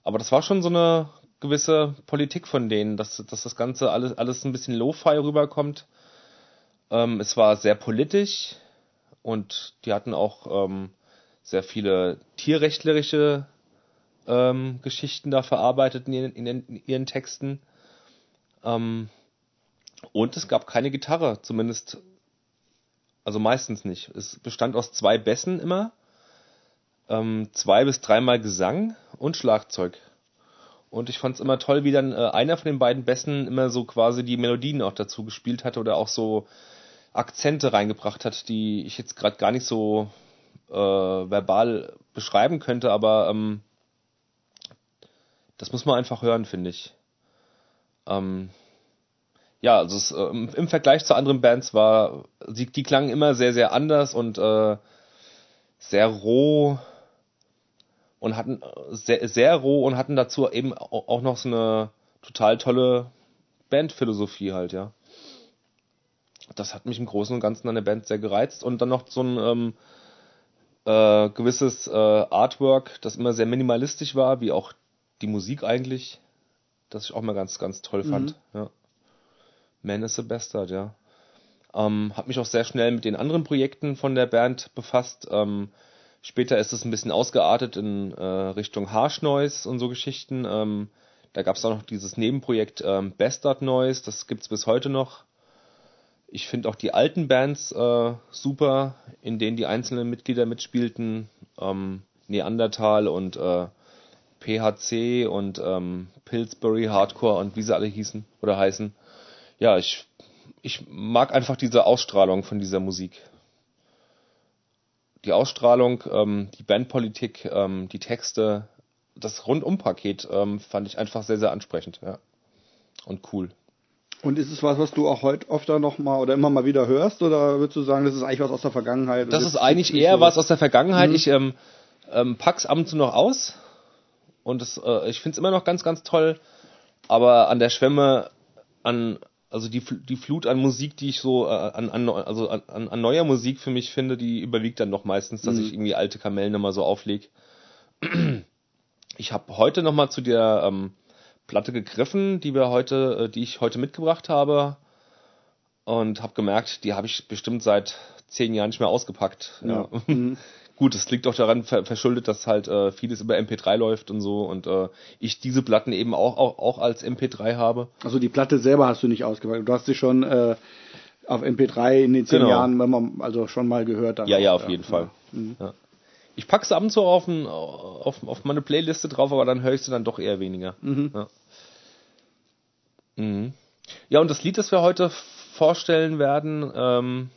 Aber das war schon so eine gewisse Politik von denen, dass, dass das Ganze alles, alles ein bisschen Lo-Fi rüberkommt. Ähm, es war sehr politisch und die hatten auch ähm, sehr viele tierrechtlerische ähm, Geschichten da verarbeitet in ihren, in ihren Texten. Ähm, und es gab keine Gitarre, zumindest, also meistens nicht. Es bestand aus zwei Bässen immer, ähm, zwei bis dreimal Gesang und Schlagzeug. Und ich fand es immer toll, wie dann äh, einer von den beiden Bässen immer so quasi die Melodien auch dazu gespielt hatte oder auch so Akzente reingebracht hat, die ich jetzt gerade gar nicht so äh, verbal beschreiben könnte, aber ähm, das muss man einfach hören, finde ich. Ähm, ja, also es, äh, im Vergleich zu anderen Bands war, die, die klangen immer sehr, sehr anders und äh, sehr roh und hatten sehr, sehr roh und hatten dazu eben auch noch so eine total tolle Bandphilosophie halt, ja. Das hat mich im Großen und Ganzen an der Band sehr gereizt und dann noch so ein ähm, äh, gewisses äh, Artwork, das immer sehr minimalistisch war, wie auch die Musik eigentlich, das ich auch mal ganz, ganz toll fand. Mhm. Ja. Man is a Bastard, ja. Ähm, hab mich auch sehr schnell mit den anderen Projekten von der Band befasst. Ähm, später ist es ein bisschen ausgeartet in äh, Richtung Harsh Noise und so Geschichten. Ähm, da gab es auch noch dieses Nebenprojekt ähm, Bastard Noise, das gibt's bis heute noch. Ich finde auch die alten Bands äh, super, in denen die einzelnen Mitglieder mitspielten. Ähm, Neandertal und äh, PHC und ähm, Pillsbury Hardcore und wie sie alle hießen oder heißen. Ja, ich, ich mag einfach diese Ausstrahlung von dieser Musik. Die Ausstrahlung, ähm, die Bandpolitik, ähm, die Texte, das Rundumpaket ähm, fand ich einfach sehr, sehr ansprechend, ja. Und cool. Und ist es was, was du auch heute öfter noch mal oder immer mal wieder hörst? Oder würdest du sagen, das ist eigentlich was aus der Vergangenheit? Das ist eigentlich eher so was aus der Vergangenheit. Mhm. Ich ähm, ähm, pack's ab und zu noch aus, und das, äh, ich finde es immer noch ganz, ganz toll. Aber an der Schwemme, an, also die, die Flut an Musik, die ich so, äh, an, an, also an, an neuer Musik für mich finde, die überwiegt dann doch meistens, dass mhm. ich irgendwie alte Kamellen nochmal so auflege. Ich habe heute nochmal zu der ähm, Platte gegriffen, die wir heute, äh, die ich heute mitgebracht habe. Und habe gemerkt, die habe ich bestimmt seit zehn Jahren nicht mehr ausgepackt. Ja. ja. Gut, es liegt auch daran verschuldet, dass halt äh, vieles über MP3 läuft und so und äh, ich diese Platten eben auch, auch, auch als MP3 habe. Also die Platte selber hast du nicht ausgepackt. Du hast sie schon äh, auf MP3 in den zehn genau. Jahren also schon mal gehört. Ja, ja, auf ja. jeden Fall. Mhm. Ja. Ich packe sie ab und zu auf, ein, auf, auf meine Playliste drauf, aber dann höre ich sie dann doch eher weniger. Mhm. Ja. Mhm. ja, und das Lied, das wir heute vorstellen werden, ähm,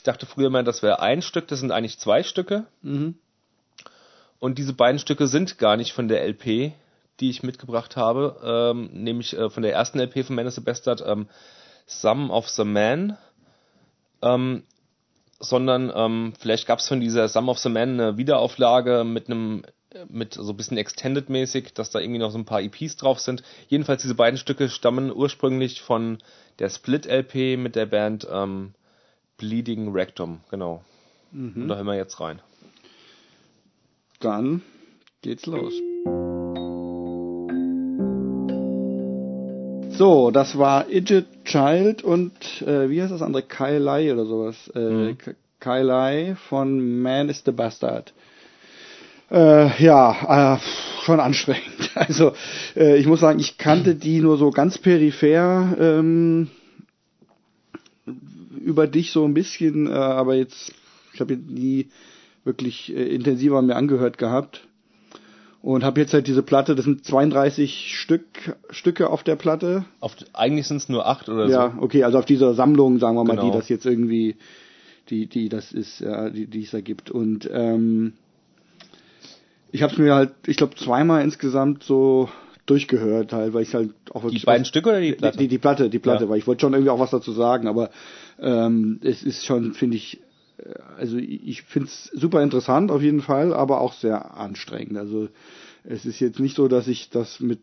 ich dachte früher mal, das wäre ein Stück, das sind eigentlich zwei Stücke. Mhm. Und diese beiden Stücke sind gar nicht von der LP, die ich mitgebracht habe, ähm, nämlich äh, von der ersten LP von Man is the Bastard, ähm, Some of the Man, ähm, sondern ähm, vielleicht gab es von dieser Some of the Man eine Wiederauflage mit einem mit so ein bisschen extended-mäßig, dass da irgendwie noch so ein paar EPs drauf sind. Jedenfalls diese beiden Stücke stammen ursprünglich von der Split-LP mit der Band ähm, Bleeding Rectum, genau. Mhm. Und da hören wir jetzt rein. Dann geht's los. So, das war Idget Child und äh, wie heißt das andere? Kai oder sowas. Äh, mhm. Kai von Man is the Bastard. Äh, ja, äh, schon anstrengend. Also äh, ich muss sagen, ich kannte die nur so ganz peripher. Ähm, über dich so ein bisschen, äh, aber jetzt, ich habe jetzt nie wirklich äh, intensiver mir angehört gehabt. Und habe jetzt halt diese Platte, das sind 32 Stück, Stücke auf der Platte. Auf, eigentlich sind es nur acht oder ja, so. Ja, okay, also auf dieser Sammlung, sagen wir mal, genau. die das jetzt irgendwie, die, die das ist, ja, die, die es da gibt. Und ähm, ich habe es mir halt, ich glaube, zweimal insgesamt so durchgehört, halt, weil ich halt auch Die beiden Stücke oder die Platte? Die, die Platte, die Platte, Ja. weil ich wollte schon irgendwie auch was dazu sagen, aber ähm, es ist schon, finde ich, äh, also ich finde es super interessant auf jeden Fall, aber auch sehr anstrengend. Also es ist jetzt nicht so, dass ich das mit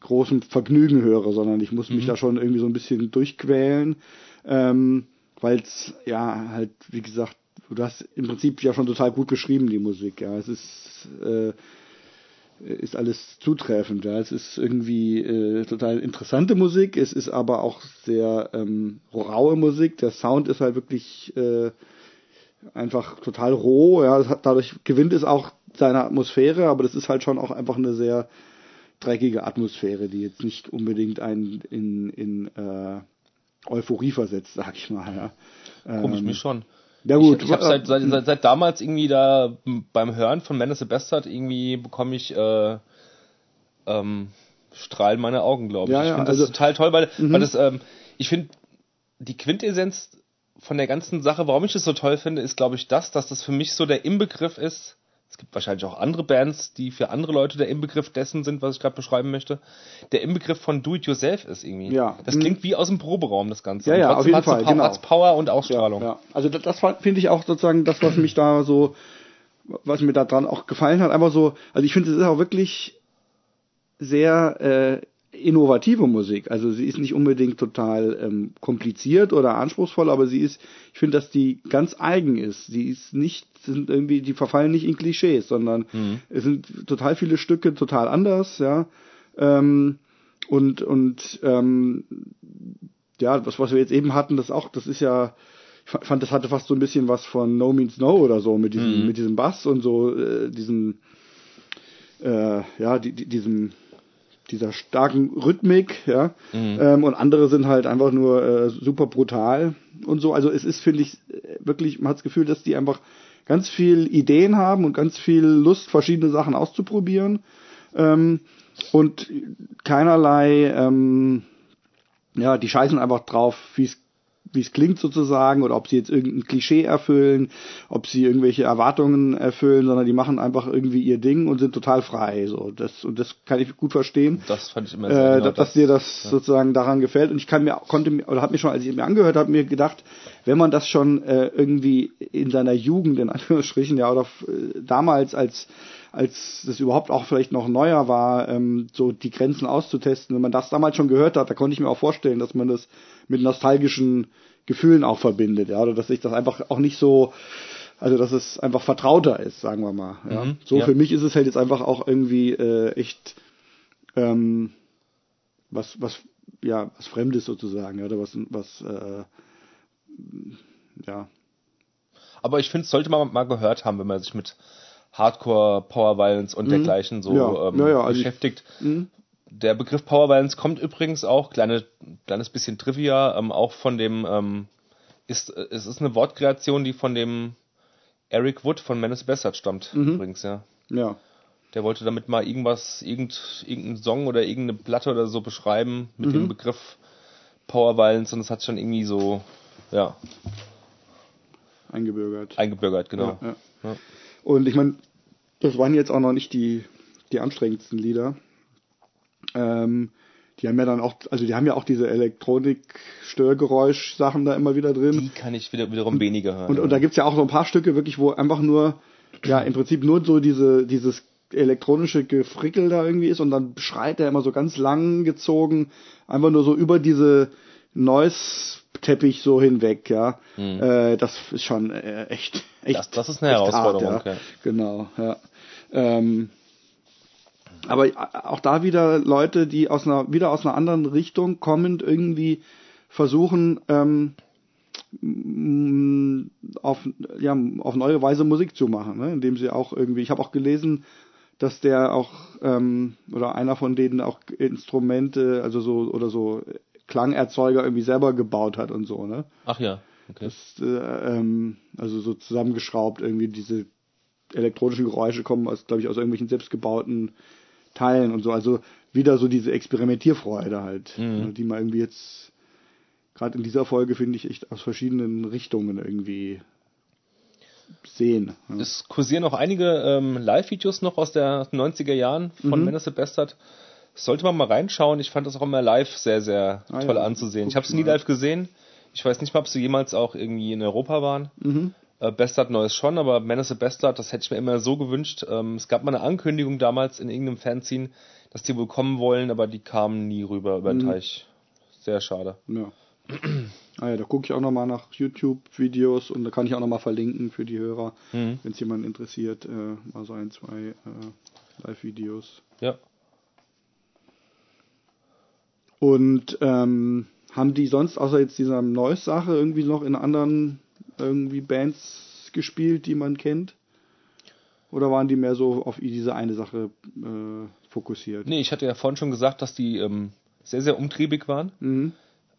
großem Vergnügen höre, sondern ich muss mich Mhm. da schon irgendwie so ein bisschen durchquälen, ähm, weil es ja halt, wie gesagt, du hast im Prinzip ja schon total gut beschrieben, die Musik. Ja, es ist äh, ist alles zutreffend. Ja. Es ist irgendwie äh, total interessante Musik, es ist aber auch sehr ähm, raue Musik. Der Sound ist halt wirklich äh, einfach total roh. Ja. Hat, dadurch gewinnt es auch seine Atmosphäre, aber das ist halt schon auch einfach eine sehr dreckige Atmosphäre, die jetzt nicht unbedingt einen in, in äh, Euphorie versetzt, sag ich mal. Ja. Komisch, Ähm, mich schon. Ja gut, Ich, ich habe seit, seit, seit, seit damals irgendwie da beim Hören von Man is the Bastard irgendwie bekomme ich äh, ähm, Strahlen meine Augen, glaube ich. Ja, ich finde das also- total toll, weil, Mhm. weil das, ähm, ich finde, die Quintessenz von der ganzen Sache, warum ich das so toll finde, ist, glaube ich, das, dass das für mich so der Inbegriff ist. Es gibt wahrscheinlich auch andere Bands, die für andere Leute der Inbegriff dessen sind, was ich gerade beschreiben möchte. Der Inbegriff von Do-It-Yourself ist irgendwie. Ja. Das Mhm. klingt wie aus dem Proberaum, das Ganze. Ja, ja, auf jeden Fall, Power, genau. hat's Power und Ausstrahlung. Ja, ja. Also das, das finde ich auch sozusagen das, was mich da so, was mir da dran auch gefallen hat. Einfach so, also ich finde, es ist auch wirklich sehr äh, innovative Musik. Also sie ist nicht unbedingt total ähm, kompliziert oder anspruchsvoll, aber sie ist, ich finde, dass die ganz eigen ist. Sie ist nicht, sind irgendwie, die verfallen nicht in Klischees, sondern es sind total viele Stücke total anders, ja. Ähm, und und ähm, ja, das, was wir jetzt eben hatten, das auch, das ist ja, ich fa- fand, das hatte fast so ein bisschen was von No Means No oder so mit diesem, mit diesem Bass und so, äh, diesen, äh, ja, die, die, diesem, dieser starken Rhythmik, ja, ähm, und andere sind halt einfach nur äh, super brutal und so. Also es ist, finde ich, wirklich, man hat das Gefühl, dass die einfach ganz viel Ideen haben und ganz viel Lust, verschiedene Sachen auszuprobieren. Ähm, und keinerlei ähm, ja, die scheißen einfach drauf, wie es wie es klingt sozusagen oder ob sie jetzt irgendein Klischee erfüllen, ob sie irgendwelche Erwartungen erfüllen, sondern die machen einfach irgendwie ihr Ding und sind total frei. So das und das kann ich gut verstehen. Das fand ich immer sehr Äh, genau dass, dass dir das sozusagen daran gefällt und ich kann mir konnte mir oder habe mir schon als ich mir angehört habe mir gedacht wenn man das schon äh, irgendwie in seiner Jugend in Anführungsstrichen ja oder äh, damals als als das überhaupt auch vielleicht noch neuer war ähm, so die Grenzen auszutesten wenn man das damals schon gehört hat da konnte ich mir auch vorstellen dass man das mit nostalgischen Gefühlen auch verbindet ja oder dass sich das einfach auch nicht so also dass es einfach vertrauter ist sagen wir mal ja. Mhm, so ja. für mich ist es halt jetzt einfach auch irgendwie äh, echt ähm, was was ja was Fremdes sozusagen ja, oder was was äh, ja Aber ich finde, es sollte man mal gehört haben, wenn man sich mit Hardcore, Power Violence und dergleichen so Mhm. Ja, ähm, ja, also ich- beschäftigt. Der Begriff Power Violence kommt übrigens auch, kleine, kleines bisschen Trivia, ähm, auch von dem, ähm, ist, äh, es ist eine Wortkreation, die von dem Eric Wood von Menace Bastard stammt, Mhm. übrigens, ja. ja Der wollte damit mal irgendwas, irgend, irgendeinen Song oder irgendeine Platte oder so beschreiben mit Mhm. dem Begriff Power Violence und es hat schon irgendwie so, ja, eingebürgert eingebürgert, genau. Ja, ja. Ja. Und ich meine das waren jetzt auch noch nicht die die anstrengendsten Lieder ähm, die haben ja dann auch also die haben ja auch diese Elektronik Störgeräusch Sachen da immer wieder drin Die kann ich wieder, wiederum weniger hören. Und, und da gibt's ja auch so ein paar Stücke wirklich, wo einfach nur, ja, im Prinzip nur so diese, dieses elektronische Gefrickel da irgendwie ist und dann schreit er immer so ganz lang gezogen, einfach nur so über diese Noise-Teppich so hinweg, ja. Äh, das ist schon äh, echt, echt. Das- das ist eine Herausforderung, Hart, ja. ja. Genau, ja. Ähm, aber auch da wieder Leute, die aus einer, wieder aus einer anderen Richtung kommend irgendwie versuchen, ähm, m- auf, ja, auf neue Weise Musik zu machen, ne? indem sie auch irgendwie, ich habe auch gelesen, dass der auch, ähm, oder einer von denen auch Instrumente, also so, oder so Klangerzeuger irgendwie selber gebaut hat und so, ne? Ach ja, okay. Das, äh, ähm, also so zusammengeschraubt, irgendwie diese elektronischen Geräusche kommen aus, glaube ich, aus irgendwelchen selbstgebauten Teilen und so. Also wieder so diese Experimentierfreude halt, ne, die man irgendwie jetzt gerade in dieser Folge finde ich echt aus verschiedenen Richtungen irgendwie sehen. Ja. Es kursieren auch einige ähm, Live-Videos noch aus der 90er Jahren von Mhm. Menace Bastard. Sollte man mal reinschauen. Ich fand das auch immer live sehr, sehr Ah, toll ja. anzusehen. Ich habe es nie live gesehen. Ich weiß nicht mal, ob sie jemals auch irgendwie in Europa waren. Mhm. Äh, Bastard Neues schon, aber Menace the Bastard, das hätte ich mir immer so gewünscht. Ähm, es gab mal eine Ankündigung damals in irgendeinem Fanzine, dass die wohl kommen wollen, aber die kamen nie rüber über den Mhm. Teich. Sehr schade. Ja. Ah ja, da gucke ich auch nochmal nach YouTube-Videos und da kann ich auch nochmal verlinken für die Hörer, Mhm. wenn es jemanden interessiert, äh, mal so ein, zwei äh, Live-Videos. Ja. Und ähm, haben die sonst außer jetzt dieser Neues-Sache irgendwie noch in anderen irgendwie Bands gespielt, die man kennt? Oder waren die mehr so auf diese eine Sache äh, fokussiert? Nee, ich hatte ja vorhin schon gesagt, dass die ähm, sehr, sehr umtriebig waren. Mhm.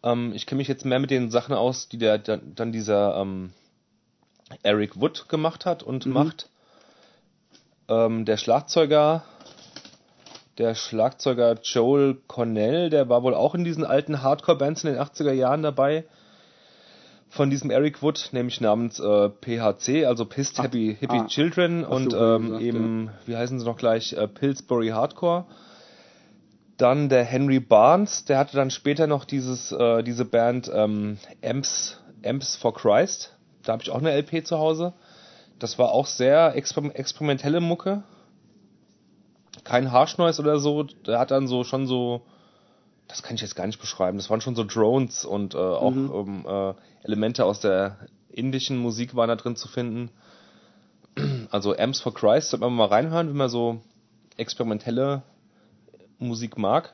Ähm, ich kenne mich jetzt mehr mit den Sachen aus, die der dann, dann dieser ähm, Eric Wood gemacht hat und Mhm. macht. Ähm, der Schlagzeuger, der Schlagzeuger Joel Cornell, der war wohl auch in diesen alten Hardcore-Bands in den 80er Jahren dabei. Von diesem Eric Wood, nämlich namens äh, PHC, also Pissed Ach, Happy, Hippie ah, Children und ähm, gesagt, eben, wie heißen sie noch gleich, äh, Pillsbury Hardcore. Dann der Henry Barnes, der hatte dann später noch dieses, äh, diese Band ähm, Amps, Amps for Christ. Da habe ich auch eine LP zu Hause. Das war auch sehr exper experimentelle Mucke. Kein Harsh Noise oder so. Der hat dann so schon so, das kann ich jetzt gar nicht beschreiben. Das waren schon so Drones und äh, auch ähm, äh, Elemente aus der indischen Musik waren da drin zu finden. Also Amps for Christ, sollte man mal reinhören, wenn man so experimentelle Musik mag.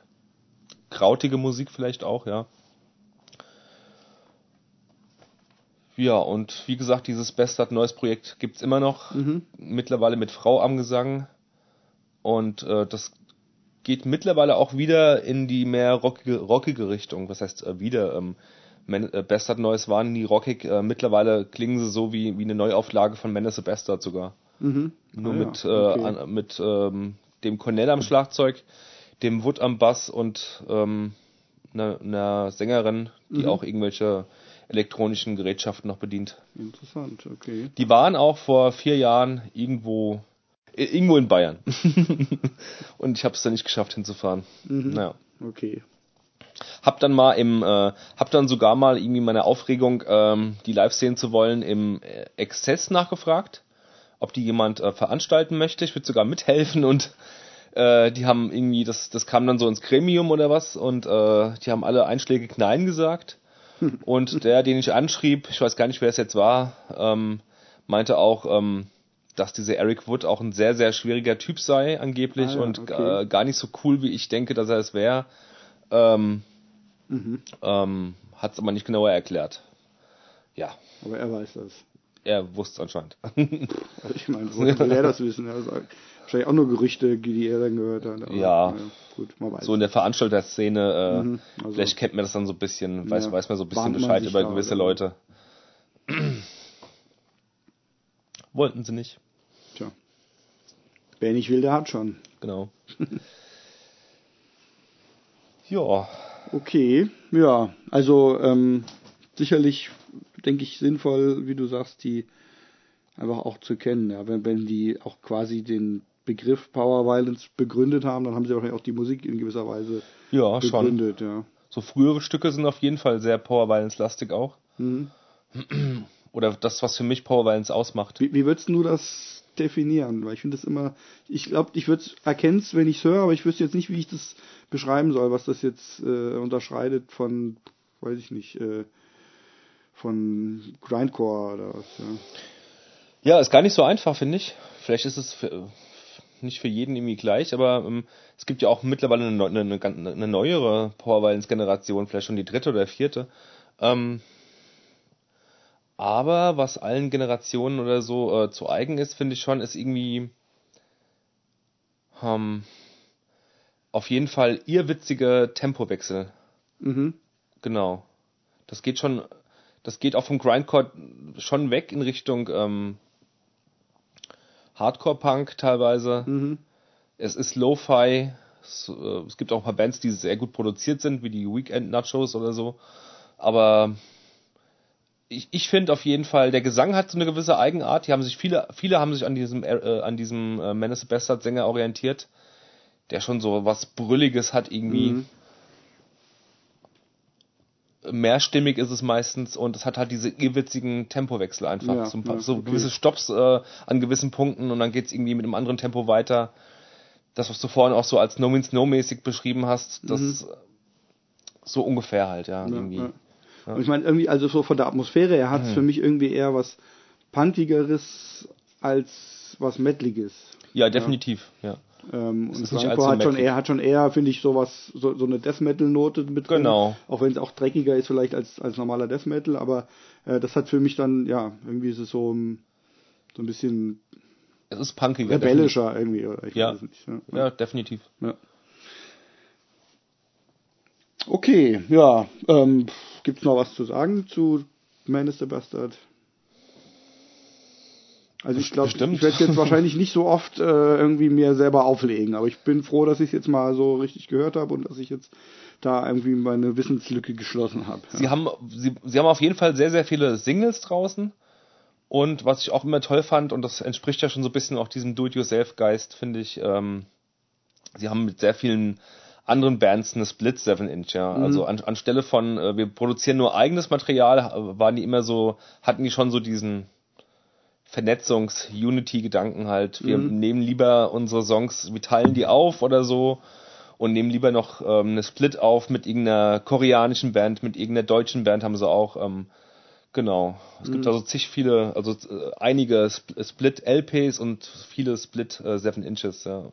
Krautige Musik vielleicht auch, ja. Ja, und wie gesagt, dieses Bastard Neues Projekt gibt's immer noch. Mhm. Mittlerweile mit Frau am Gesang. Und äh, das geht mittlerweile auch wieder in die mehr rockige, rockige Richtung. Was heißt äh, wieder? Ähm, äh, Bastard Neues waren nie rockig. Äh, mittlerweile klingen sie so wie, wie eine Neuauflage von Menace the Bastard sogar. Mhm. Nur Ah ja, mit, äh, okay. an, mit ähm, dem Cornell am Schlagzeug, dem Wood am Bass und ähm, einer, einer Sängerin, die Mhm. auch irgendwelche elektronischen Gerätschaften noch bedient. Interessant, okay. Die waren auch vor vier Jahren irgendwo irgendwo in Bayern. und ich habe es dann nicht geschafft hinzufahren. Mhm. Naja. Okay. Hab dann mal im, äh, hab dann sogar mal irgendwie meine Aufregung, ähm, die live sehen zu wollen, im äh, Exzess nachgefragt, ob die jemand äh, veranstalten möchte. Ich würde sogar mithelfen und äh, die haben irgendwie, das, das kam dann so ins Gremium oder was und äh, die haben alle einschlägig Nein gesagt. Und der, den ich anschrieb, ich weiß gar nicht, wer es jetzt war, ähm, meinte auch, ähm, dass dieser Eric Wood auch ein sehr, sehr schwieriger Typ sei, angeblich, Ah ja, und okay. äh, gar nicht so cool, wie ich denke, dass er es wäre. Ähm, Mhm. ähm, Hat es aber nicht genauer erklärt. Ja, Aber er weiß das. er wusste anscheinend. Also ich meine, woher will er das wissen? Also, wahrscheinlich auch nur Gerüchte, die er dann gehört hat. Aber, Ja. naja, gut, man weiß. so in der Veranstalterszene, äh, Mhm, also- vielleicht kennt man das dann so ein bisschen, weiß, Ja, weiß man so ein bisschen Bescheid über da gewisse so. Leute. Wollten sie nicht. Wer nicht will, der hat schon. genau. ja, Okay, ja, also ähm, sicherlich, denke ich, sinnvoll, wie du sagst, die einfach auch zu kennen. Ja, wenn, wenn die auch quasi den Begriff Power Violence begründet haben, dann haben sie wahrscheinlich auch die Musik in gewisser Weise ja, schon. begründet. Ja. So frühere Stücke sind auf jeden Fall sehr Power Violence lastig auch. Mhm. Oder das, was für mich Power Violence ausmacht. Wie, wie würdest du das definieren? Weil ich finde das immer, ich glaube, ich würde es erkennen, wenn ich es höre, aber ich wüsste jetzt nicht, wie ich das beschreiben soll, was das jetzt äh, unterscheidet von, weiß ich nicht, äh, von Grindcore oder was. Ja. Ja, ist gar nicht so einfach, finde ich. Vielleicht ist es für, nicht für jeden irgendwie gleich, aber ähm, es gibt ja auch mittlerweile eine, eine, eine, eine neuere Power Violence Generation, vielleicht schon die dritte oder vierte. Ähm, aber was allen Generationen oder so äh, zu eigen ist, finde ich schon, ist irgendwie ähm, auf jeden Fall irrwitzige Tempowechsel. Mhm. Genau. Das geht schon, das geht auch vom Grindcore schon weg in Richtung ähm, Hardcore-Punk teilweise. Mhm. Es ist Lo-Fi. Es, äh, es gibt auch ein paar Bands, die sehr gut produziert sind, wie die Weekend Nachos oder so. Aber ich, ich finde auf jeden Fall, der Gesang hat so eine gewisse Eigenart. Die haben sich viele, viele haben sich an diesem äh, an diesem äh, Menace Bastard Sänger orientiert, der schon so was Brülliges hat irgendwie. Mhm. Mehrstimmig ist es meistens und es hat halt diese irrwitzigen Tempowechsel einfach. Ja, paar, ja, so okay. gewisse Stops äh, an gewissen Punkten und dann geht's irgendwie mit einem anderen Tempo weiter. Das, was du vorhin auch so als No Means No mäßig beschrieben hast, das so ungefähr halt, ja, Mhm. Ja, irgendwie. Ja. Und ich meine, irgendwie, also so von der Atmosphäre her hat es Mhm. für mich irgendwie eher was Punkigeres als was Metaliges. Ja, definitiv, ja. Ähm, und Franco hat schon eher, hat schon eher, finde ich, sowas, so, so eine Death Metal Note mit drin. Genau. Auch wenn es auch dreckiger ist vielleicht als, als normaler Death Metal, aber äh, das hat für mich dann, ja, irgendwie ist es so, um, so ein bisschen Es ist punkiger. rebellischer irgendwie, oder ich Ja. weiß nicht. Ja. definitiv. Ja, definitiv. Ja. Okay, ja, ähm, gibt's noch was zu sagen zu Man is the Bastard? Also ich glaube, ich werde jetzt wahrscheinlich nicht so oft äh, irgendwie mir selber auflegen, aber ich bin froh, dass ich jetzt mal so richtig gehört habe und dass ich jetzt da irgendwie meine Wissenslücke geschlossen habe. Sie haben, sie, sie haben auf jeden Fall sehr, sehr viele Singles draußen. Und was ich auch immer toll fand, und das entspricht ja schon so ein bisschen auch diesem Do-it-yourself-Geist, finde ich, ähm, sie haben mit sehr vielen anderen Bands eine Split 7-Inch, ja. Also an, anstelle von, äh, wir produzieren nur eigenes Material, äh, waren die immer so, hatten die schon so diesen Vernetzungs-Unity-Gedanken halt. Wir nehmen lieber unsere Songs, wir teilen die auf oder so und nehmen lieber noch ähm, eine Split auf mit irgendeiner koreanischen Band, mit irgendeiner deutschen Band haben sie auch. Ähm, genau. Es gibt also zig viele, also äh, einige Sp Split-LPs und viele Split äh, 7 Inches, ja.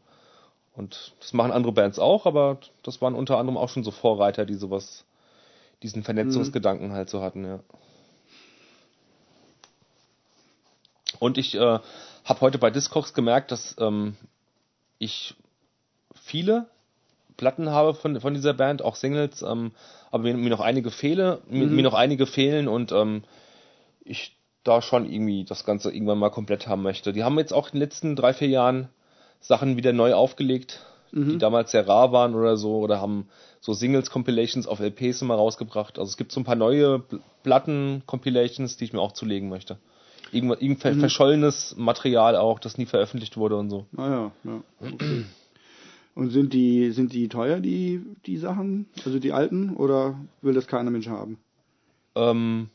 Und das machen andere Bands auch, aber das waren unter anderem auch schon so Vorreiter, die sowas, diesen Vernetzungsgedanken halt so hatten, ja. Und ich äh, habe heute bei Discogs gemerkt, dass ähm, ich viele Platten habe von, von dieser Band, auch Singles, ähm, aber mir, mir noch einige fehle, mir, mir noch einige fehlen und ähm, ich da schon irgendwie das Ganze irgendwann mal komplett haben möchte. Die haben jetzt auch in den letzten drei, vier Jahren Sachen wieder neu aufgelegt, die damals sehr rar waren oder so, oder haben so Singles-Compilations auf LPs immer rausgebracht. Also es gibt so ein paar neue Pl- Platten-Compilations, die ich mir auch zulegen möchte. Irgendwas, irgend ver- verschollenes Material auch, das nie veröffentlicht wurde und so. Naja, ja. Okay. Und sind die, sind die teuer, die, die Sachen? Also die alten? Oder will das keiner Mensch haben? Ähm,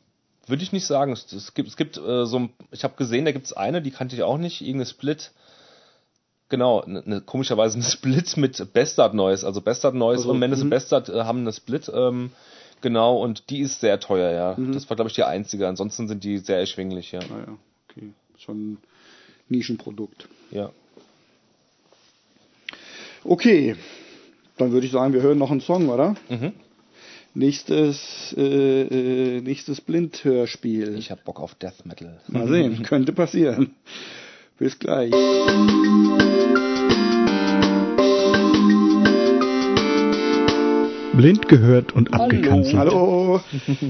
Würde ich nicht sagen. Es, es gibt, es gibt äh, so, ein- ich habe gesehen, da gibt es eine, die kannte ich auch nicht, irgendeine Split. Genau, ne, ne, komischerweise eine Split mit Bastard Noise. Also Bastard Noise Also, und Menace mhm. Bastard äh, haben eine Split, ähm, genau, und die ist sehr teuer, ja. Mhm. Das war, glaube ich, die einzige. Ansonsten sind die sehr erschwinglich, ja. Naja, okay. Schon ein Nischenprodukt. ja. Okay. Dann würde ich sagen, wir hören noch einen Song, oder? Mhm. Nächstes, äh, äh, nächstes Blindhörspiel. Ich habe Bock auf Death Metal. Mal sehen, könnte passieren. Bis gleich. Blind gehört und abgekanzelt. Hallo,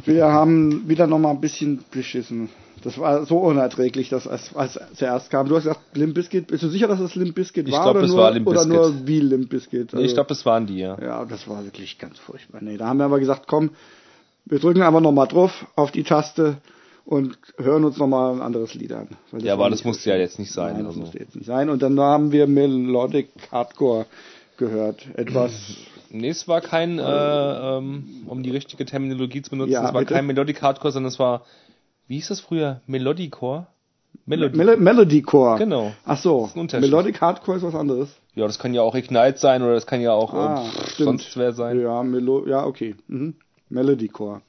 wir haben wieder noch mal ein bisschen beschissen. Das war so unerträglich, dass es als zuerst kam. Du hast gesagt Limp Bizkit. Bist du sicher, dass es Limp Bizkit Ich war glaub, oder es nur war Limp oder nur wie Limp Bizkit? Nee, ich Also- glaube, es waren die, ja. Ja, das war wirklich ganz furchtbar. Nee, da haben wir aber gesagt, komm, wir drücken einfach nochmal drauf auf die Taste und hören uns nochmal ein anderes Lied an. Ja, aber das musste so ja jetzt nicht sein, Nein, das also. musste jetzt nicht sein. Und dann haben wir Melodic Hardcore gehört. Etwas, Nee, es war kein, äh, ähm, um die richtige Terminologie zu benutzen, Ja, es war bitte. kein Melodic Hardcore, sondern es war, wie hieß das früher? Melodicore? Melody. Mel Melodycore. Genau. Ach so. Melodic Hardcore ist was anderes. Ja, das kann ja auch Ignite sein oder das kann ja auch Ah, ähm, sonst wer sein. Ja, Melo ja, okay. Mhm. Melodycore.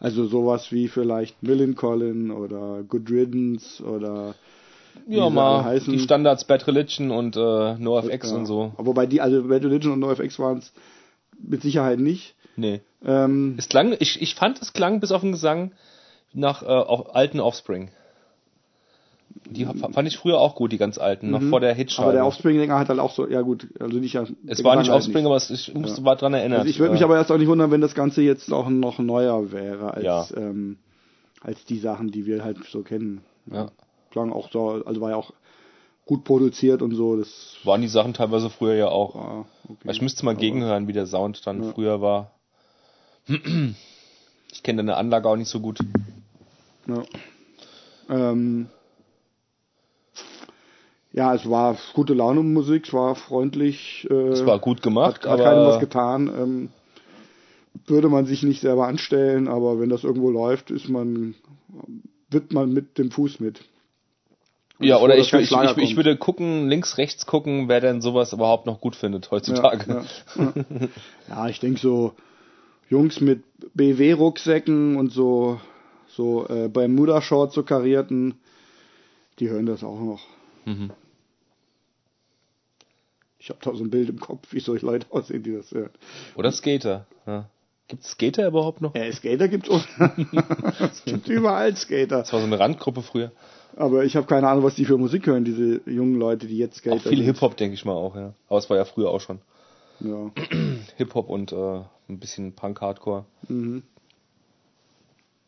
Also sowas wie vielleicht Millencolin oder Good Riddance oder wie Ja, mal heißen. die Standards Bad Religion und äh, NoFX Ja. und so. Aber Wobei die, also Bad Religion und NoFX waren es mit Sicherheit nicht. Nee. Ähm, Es klang, ich, ich fand, es klang bis auf den Gesang nach äh, auf, alten Offspring. Die fa- fand ich früher auch gut, die ganz alten, noch vor der Hitscheibe. Mhm. aber der Offspring-Dinger hat halt auch so, ja gut, also nicht ja, es war nicht halt Offspring, aber es, ich musste mal dran erinnern. Also ich würde mich aber erst auch nicht wundern, wenn das Ganze jetzt auch noch neuer wäre als, Ja. ähm, als die Sachen, die wir halt so kennen. Ja. Klang auch so, also war ja auch gut produziert und so. Das waren die Sachen teilweise früher ja auch. war okay. Ich müsste mal Aber- gegenhören, wie der Sound dann früher war. Ich kenne deine Anlage auch nicht so gut. Ja. Ähm, ja, es war gute Laune Musik, es war freundlich. Äh, Es war gut gemacht, hat, hat keinem was aber getan. Ähm, würde man sich nicht selber anstellen, aber wenn das irgendwo läuft, ist man, wird man mit dem Fuß mit. Und ja, oder ich, ich, ich, ich würde gucken, links, rechts gucken, wer denn sowas überhaupt noch gut findet heutzutage. Ja, ja, ja. ja ich denke so Jungs mit BW-Rucksäcken und so, so äh, Bermuda-Shorts, so karierten, die hören das auch noch. Mhm. Ich habe da so ein Bild im Kopf, wie solche Leute aussehen, die das hören. Oder Skater. Ja. Gibt es Skater überhaupt noch? Äh, Skater gibt's auch. es gibt überall Skater. Das war so eine Randgruppe früher. Aber ich habe keine Ahnung, was die für Musik hören, diese jungen Leute, die jetzt Skater Auch viel. Hip-Hop, denke ich mal auch, ja. Aber es war ja früher auch schon. Ja. Hip-Hop und äh, ein bisschen Punk-Hardcore. Mhm.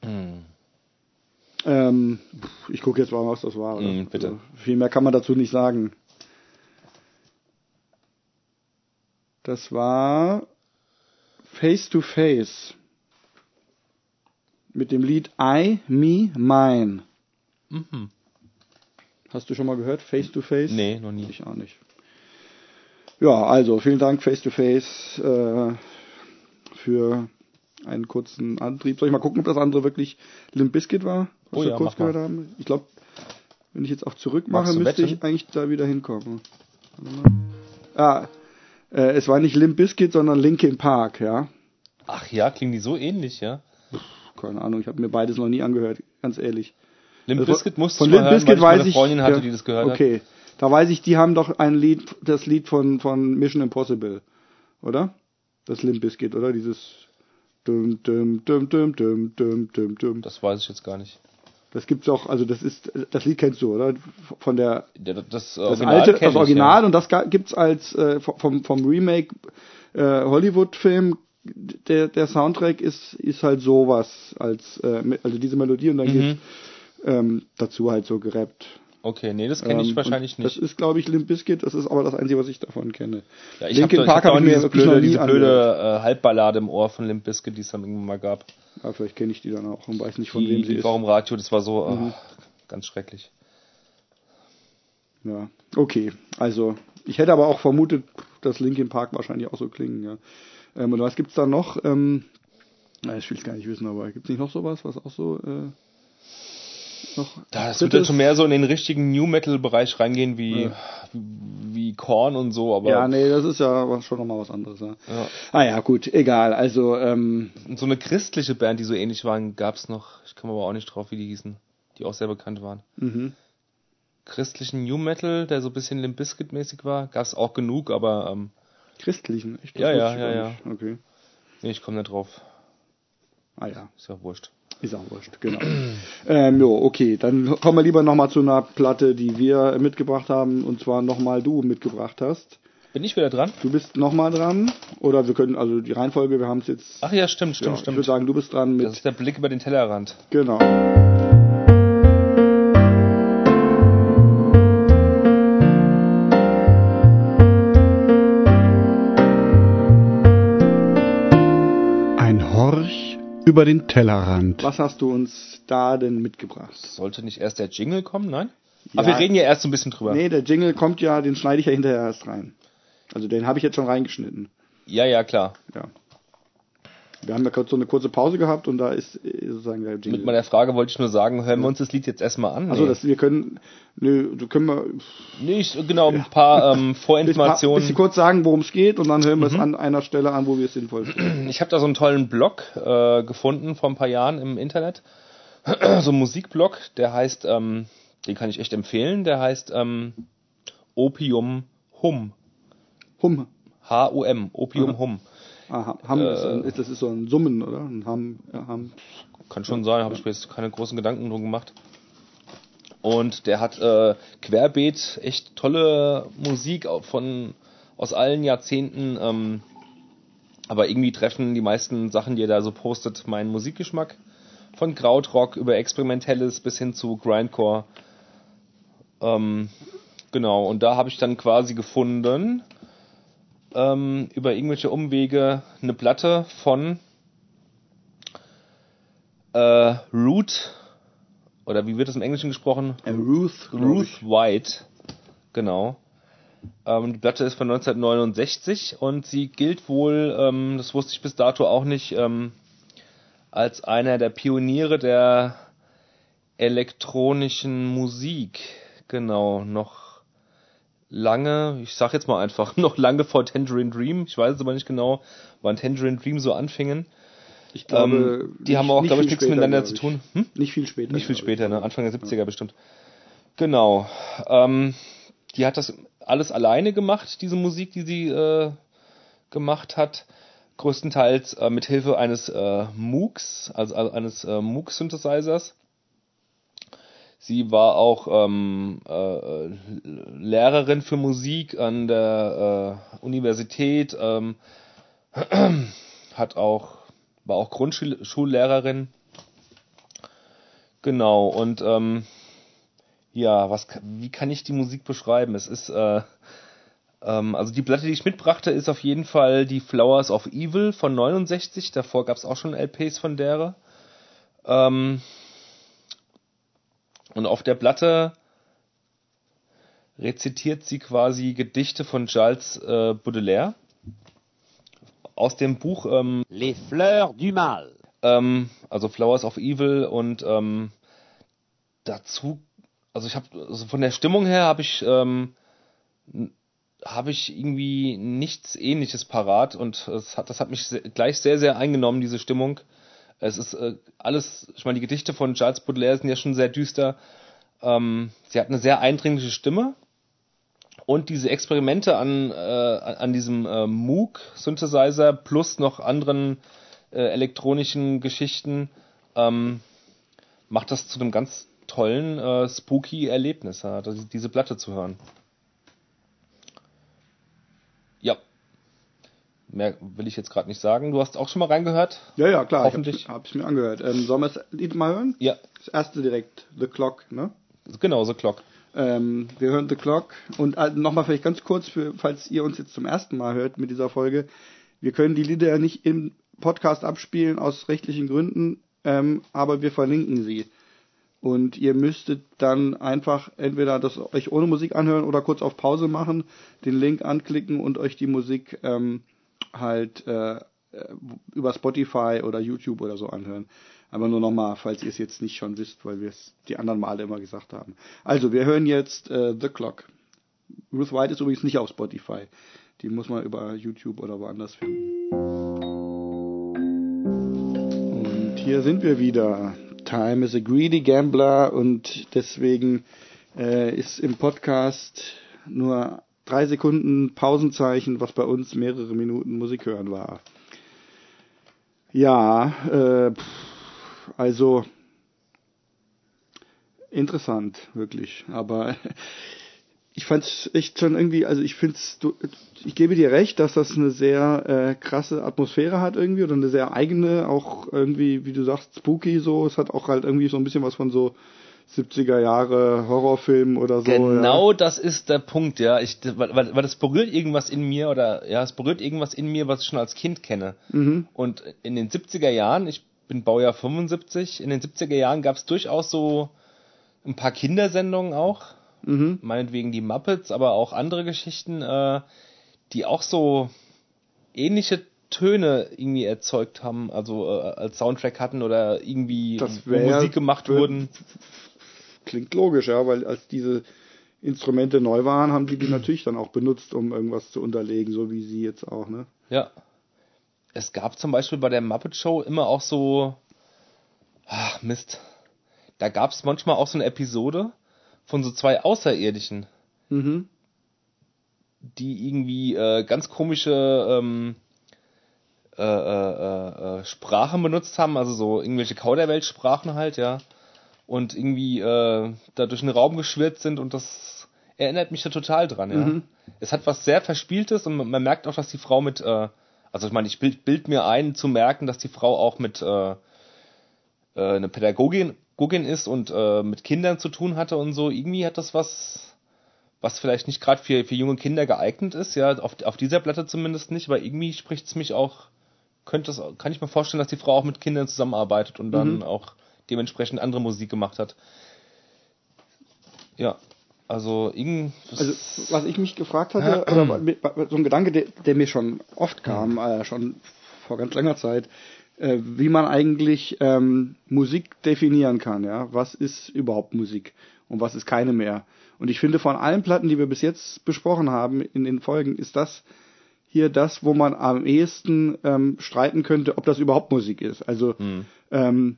Hm. Ähm, ich gucke jetzt mal, was das war. Mhm, bitte. Also, viel mehr kann man dazu nicht sagen. Das war Face to Face mit dem Lied I, Me, Mine. Mhm. Hast du schon mal gehört? Face to Face? Nee, noch nie. Ich auch nicht. Ja, also vielen Dank Face to Face äh, für einen kurzen Antrieb. Soll ich mal gucken, ob das andere wirklich Limp Bizkit war, was Oh wir ja, kurz mach mal. gehört haben? Ich glaube, wenn ich jetzt auch zurück mache, müsste wetten? ich eigentlich da wieder hinkommen. Ah, äh, es war nicht Limp Bizkit, sondern Linkin Park, ja. Ach ja, klingen die so ähnlich, ja? Keine Ahnung, ich habe mir beides noch nie angehört, ganz ehrlich. Limp also Bizkit musste von Limp Bizkit hören, weil ich meine Freundin hatte, ja, die das gehört okay. hat. Okay, da weiß ich, die haben doch ein Lied, das Lied von, von Mission Impossible, oder? Das Limp Bizkit, oder? Dieses Dum, dum, dum, dum, dum, dum, dum, dum. Das weiß ich jetzt gar nicht. Das gibt's auch, also das ist das Lied kennst du, oder? Von der Ja, Das, das, Original alte, das ich, Original und das gibt's als äh, vom vom Remake äh, Hollywood Film der der Soundtrack ist ist halt sowas als äh, also diese Melodie und dann Mhm. geht's ähm, dazu halt so gerappt. Okay, nee, das kenne ich Ähm, wahrscheinlich nicht. Das ist, glaube ich, Limp Bizkit. Das ist aber das Einzige, was ich davon kenne. Ja, ich Linkin habe Park hab hab ich mir wirklich noch blöde, nie diese blöde äh, Halbballade im Ohr von Limp Bizkit, die es dann irgendwann mal gab. Ja, vielleicht kenne ich die dann auch und weiß nicht, von Die, wem sie die ist. war im Radio, das war so Mhm. äh, ganz schrecklich. Ja, okay. Also, ich hätte aber auch vermutet, dass Linkin Park wahrscheinlich auch so klingen, ja. Ähm, und was gibt's da noch? Ähm, na, ich will es gar nicht wissen, aber gibt's nicht noch sowas, was auch so äh, Das Drittes? wird dann schon mehr so in den richtigen New Metal Bereich reingehen wie wie Korn und so, aber Ja, nee, das ist ja schon nochmal was anderes. Ja. Ja. Ah ja, gut, egal. Also, ähm, Und so eine christliche Band, die so ähnlich waren, gab's noch. Ich komme aber auch nicht drauf, wie die hießen, die auch sehr bekannt waren. mhm. Christlichen New Metal, der so ein bisschen Limp Bizkit mäßig war, gab's auch genug, aber ähm, christlichen, echt? Ja, wusste ja, ich ja, ja. nicht. Okay. nee, ich komme nicht drauf. Ah ja. Ist ja wurscht. Ist auch wurscht, genau. ähm, jo, okay, dann kommen wir lieber nochmal zu einer Platte, die wir mitgebracht haben, und zwar nochmal du mitgebracht hast. Bin ich wieder dran? Du bist nochmal dran, oder wir können, also die Reihenfolge, wir haben es jetzt, Ach ja, stimmt, stimmt, ja, ich würde stimmt. sagen, du bist dran Das mit, ist der Blick über den Tellerrand. genau. Über den Tellerrand. Was hast du uns da denn mitgebracht? Sollte nicht erst der Jingle kommen, nein? Ja. Aber wir reden ja erst so ein bisschen drüber. Nee, der Jingle kommt ja, den schneide ich ja hinterher erst rein. Also den habe ich jetzt schon reingeschnitten. Ja, ja, klar. Ja. Wir haben ja kurz so eine kurze Pause gehabt und da ist sozusagen der Jingle. Mit meiner Frage wollte ich nur sagen, hören wir uns das Lied jetzt erstmal an. also Nee. das, wir können, nö, du können wir Nee, ich, genau, ein paar ähm, Vorinformationen. bisschen kurz sagen, worum es geht und dann hören wir Mhm. es an einer Stelle an, wo wir es sinnvoll finden. Ich habe da so einen tollen Blog äh, gefunden vor ein paar Jahren im Internet. so ein Musikblog, der heißt, ähm, den kann ich echt empfehlen, der heißt ähm, Opium Hum. Hum. H-U-M, Opium. Hum. Ah, Ham Äh. ist, das ist so ein Summen, oder? Ein Ham, ja, Ham. Kann schon sein, habe ich mir jetzt keine großen Gedanken drum gemacht. Und der hat äh, querbeet echt tolle Musik von aus allen Jahrzehnten. Ähm, aber irgendwie treffen die meisten Sachen, die er da so postet, meinen Musikgeschmack. Von Krautrock über Experimentelles bis hin zu Grindcore. Ähm, genau, und da habe ich dann quasi gefunden, ähm, über irgendwelche Umwege, eine Platte von äh, Root oder wie wird das im Englischen gesprochen? Äh, Ruth, Ruth. White, genau. Ähm, die Platte ist von 1969 und sie gilt wohl, ähm, das wusste ich bis dato auch nicht, ähm, als einer der Pioniere der elektronischen Musik. Genau, noch lange, ich sag jetzt mal einfach, noch lange vor Tangerine Dream, ich weiß es aber nicht genau, wann Tangerine Dream so anfingen. Ich glaube, ähm, die nicht- haben auch, glaube ich, nichts miteinander zu tun. Hm? Nicht viel später. Nicht viel ich. später, ne? Anfang der 70er bestimmt. Genau. Ähm, die hat das alles alleine gemacht, diese Musik, die sie äh, gemacht hat. Größtenteils äh, mit Hilfe eines äh, MOOCs, also, also eines äh, MOOC-Synthesizers. Sie war auch ähm, äh, Lehrerin für Musik an der äh, Universität, ähm, hat auch, war auch Grundschullehrerin. Genau, und ähm, ja, was, wie kann ich die Musik beschreiben? Es ist, äh, ähm, also die Platte, die ich mitbrachte, ist auf jeden Fall die Flowers of Evil von 69. Davor gab es auch schon LPs von derer. Ähm, und auf der Platte rezitiert sie quasi Gedichte von Charles äh, Baudelaire aus dem Buch ähm, Les fleurs du mal. ähm, also Flowers of Evil und ähm, dazu, also ich habe, also von der Stimmung her habe ich, ähm, habe ich irgendwie nichts Ähnliches parat und es hat, das hat mich gleich sehr, sehr eingenommen, diese Stimmung. Es ist äh, alles, ich meine, die Gedichte von Charles Baudelaire sind ja schon sehr düster. Ähm, sie hat eine sehr eindringliche Stimme und diese Experimente an, äh, an diesem äh, Moog-Synthesizer plus noch anderen äh, elektronischen Geschichten ähm, macht das zu einem ganz tollen, äh, spooky Erlebnis, ja, diese Platte zu hören. Ja. Mehr will ich jetzt gerade nicht sagen. Du hast auch schon mal reingehört? Ja, ja, klar. Hoffentlich. Ich habe es mir angehört. Ähm, sollen wir das Lied mal hören? Ja, Das erste direkt, The Clock, ne? genau, so Clock. Ähm, wir hören The Clock und äh, nochmal vielleicht ganz kurz, für, falls ihr uns jetzt zum ersten Mal hört mit dieser Folge. Wir können die Lieder ja nicht im Podcast abspielen aus rechtlichen Gründen, ähm, aber wir verlinken sie. Und ihr müsstet dann einfach entweder das euch ohne Musik anhören oder kurz auf Pause machen, den Link anklicken und euch die Musik ähm, halt äh, äh, über Spotify oder YouTube oder so anhören. Aber nur nochmal, falls ihr es jetzt nicht schon wisst, weil wir es die anderen Male immer gesagt haben. Also, wir hören jetzt äh, The Clock. Ruth White ist übrigens nicht auf Spotify. Die muss man über YouTube oder woanders finden. Und hier sind wir wieder. Time is a greedy gambler und deswegen äh, ist im Podcast nur drei Sekunden Pausenzeichen, was bei uns mehrere Minuten Musik hören war. Ja, äh, pff, also interessant, wirklich. Aber ich fand's echt schon irgendwie, also ich find's, du, ich gebe dir recht, dass das eine sehr äh, krasse Atmosphäre hat irgendwie oder eine sehr eigene, auch irgendwie, wie du sagst, spooky so. Es hat auch halt irgendwie so ein bisschen was von so 70er Jahre Horrorfilm oder so. Genau das ist der Punkt, ja. Ich, weil, weil weil das berührt irgendwas in mir oder ja, es berührt irgendwas in mir, was ich schon als Kind kenne. Mhm. Und in den 70er Jahren, ich bin Baujahr 75, in den 70er Jahren gab es durchaus so ein paar Kindersendungen auch, Mhm. meinetwegen die Muppets, aber auch andere Geschichten, äh, die auch so ähnliche Töne irgendwie erzeugt haben, also äh, als Soundtrack hatten oder irgendwie wär- Musik gemacht wär- wurden. Klingt logisch, ja, weil als diese Instrumente neu waren, haben die die natürlich dann auch benutzt, um irgendwas zu unterlegen, so wie sie jetzt auch, ne? Ja. Es gab zum Beispiel bei der Muppet Show immer auch so. Ach, Mist. Da gab es manchmal auch so eine Episode von so zwei Außerirdischen, Mhm. die irgendwie äh, ganz komische ähm, äh, äh, äh, Sprachen benutzt haben, also so irgendwelche Kauderweltsprachen halt, ja. Und irgendwie äh, da durch den Raum geschwirrt sind und das erinnert mich da total dran, ja. Mhm. Es hat was sehr Verspieltes und man, man merkt auch, dass die Frau mit, äh, also ich meine, ich bild, bild mir ein zu merken, dass die Frau auch mit äh, äh, eine Pädagogin Pädagogin ist und äh, mit Kindern zu tun hatte und so. Irgendwie hat das was, was vielleicht nicht gerade für, für junge Kinder geeignet ist, ja, auf, auf dieser Platte zumindest nicht, aber irgendwie spricht es mich auch, könnte es, kann ich mir vorstellen, dass die Frau auch mit Kindern zusammenarbeitet und dann Mhm. auch dementsprechend andere Musik gemacht hat. Ja, also Also was ich mich gefragt hatte, oder so ein Gedanke, der, der mir schon oft kam, äh, schon vor ganz langer Zeit, äh, wie man eigentlich ähm, Musik definieren kann. Ja, was ist überhaupt Musik und was ist keine mehr? Und ich finde, von allen Platten, die wir bis jetzt besprochen haben in den Folgen, ist das hier das, wo man am ehesten ähm, streiten könnte, ob das überhaupt Musik ist. Also ähm,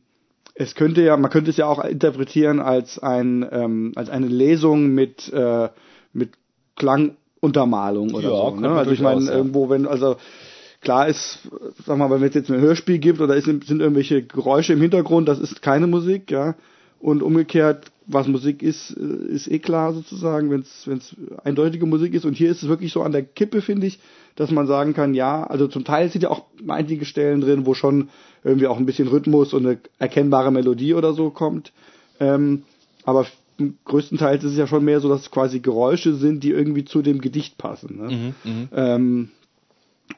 es könnte ja, man könnte es ja auch interpretieren als ein ähm, als eine Lesung mit äh, mit Klanguntermalung oder Ja, so. Ne? Also ich meine ja. irgendwo, wenn also klar ist, sag mal, wenn es jetzt ein Hörspiel gibt oder ist, sind irgendwelche Geräusche im Hintergrund, das ist keine Musik, ja. Und umgekehrt, was Musik ist, äh, ist eh klar sozusagen, wenn es eindeutige Musik ist. Und hier ist es wirklich so an der Kippe, finde ich, dass man sagen kann, ja, also zum Teil sind ja auch einige Stellen drin, wo schon irgendwie auch ein bisschen Rhythmus und eine erkennbare Melodie oder so kommt. Ähm, aber größtenteils ist es ja schon mehr so, dass es quasi Geräusche sind, die irgendwie zu dem Gedicht passen. Ne? Ähm,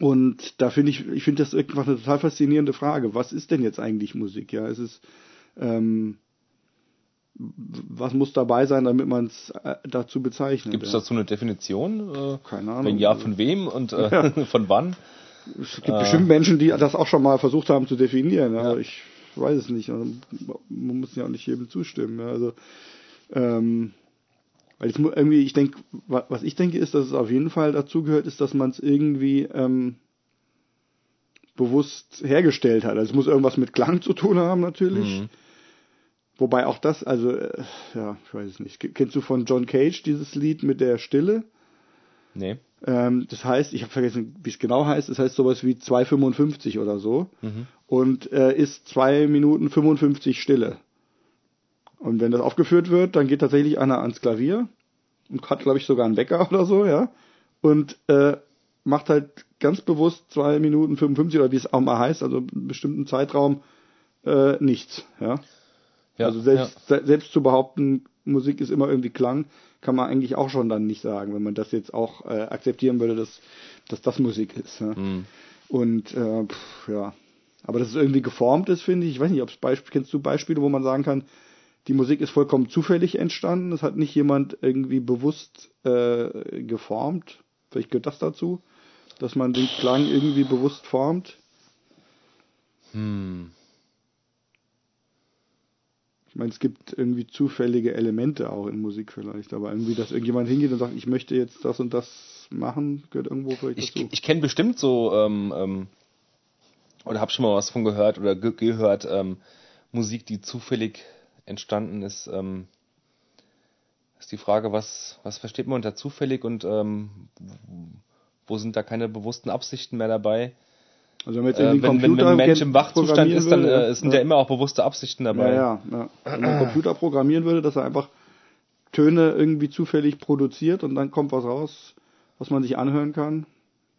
und da finde ich, ich finde das irgendwann eine total faszinierende Frage. Was ist denn jetzt eigentlich Musik? Ja, es ist, ähm, was muss dabei sein, damit man es äh, dazu bezeichnet? gibt es ja. dazu eine Definition? Äh, Keine Ahnung. Wenn ja, von wem und äh, von wann? Es gibt bestimmt Menschen, die das auch schon mal versucht haben zu definieren, ja, ich weiß es nicht. Also, Man muss ja auch nicht jedem zustimmen. Ja. Also, ähm, weil es mu- irgendwie, ich denke, was ich denke, ist, dass es auf jeden Fall dazu gehört, ist, dass man es irgendwie ähm, bewusst hergestellt hat. Also es muss irgendwas mit Klang zu tun haben, natürlich. Wobei auch das, also, äh, ja, ich weiß es nicht. Kennst du von John Cage dieses Lied mit der Stille? Nee. Ähm, das heißt, ich habe vergessen, wie es genau heißt. Das heißt sowas wie 2,55 oder so. Und äh, ist 2 Minuten 55 Stille. Und wenn das aufgeführt wird, dann geht tatsächlich einer ans Klavier und hat, glaube ich, sogar einen Wecker oder so, ja. Und äh, macht halt ganz bewusst 2 Minuten 55 oder wie es auch mal heißt, also einen bestimmten Zeitraum, äh, nichts, ja. Ja, also selbst, se- selbst zu behaupten, Musik ist immer irgendwie Klang, kann man eigentlich auch schon dann nicht sagen, wenn man das jetzt auch äh, akzeptieren würde, dass, dass das Musik ist. Ja. Und äh, pff, ja, aber dass es irgendwie geformt ist, finde ich. Ich weiß nicht, ob es Beispiel, kennst du Beispiele, wo man sagen kann, die Musik ist vollkommen zufällig entstanden. Es hat nicht jemand irgendwie bewusst äh, geformt. Vielleicht gehört das dazu, dass man den Klang irgendwie bewusst formt. Hm. Ich meine, es gibt irgendwie zufällige Elemente auch in Musik vielleicht, aber irgendwie, dass irgendjemand hingeht und sagt, ich möchte jetzt das und das machen, gehört irgendwo vielleicht Ich, dazu. ich kenne bestimmt so, ähm, ähm, oder habe schon mal was von gehört oder ge gehört, ähm, Musik, die zufällig entstanden ist. Ähm, ist die Frage, was, was versteht man unter zufällig und ähm, wo sind da keine bewussten Absichten mehr dabei? Also wenn jetzt Äh, wenn, wenn, ein Mensch im Wachzustand ist, dann äh, sind ja immer auch bewusste Absichten dabei. Ja, ja, ja. Wenn man einen Computer programmieren würde, dass er einfach Töne irgendwie zufällig produziert und dann kommt was raus, was man sich anhören kann.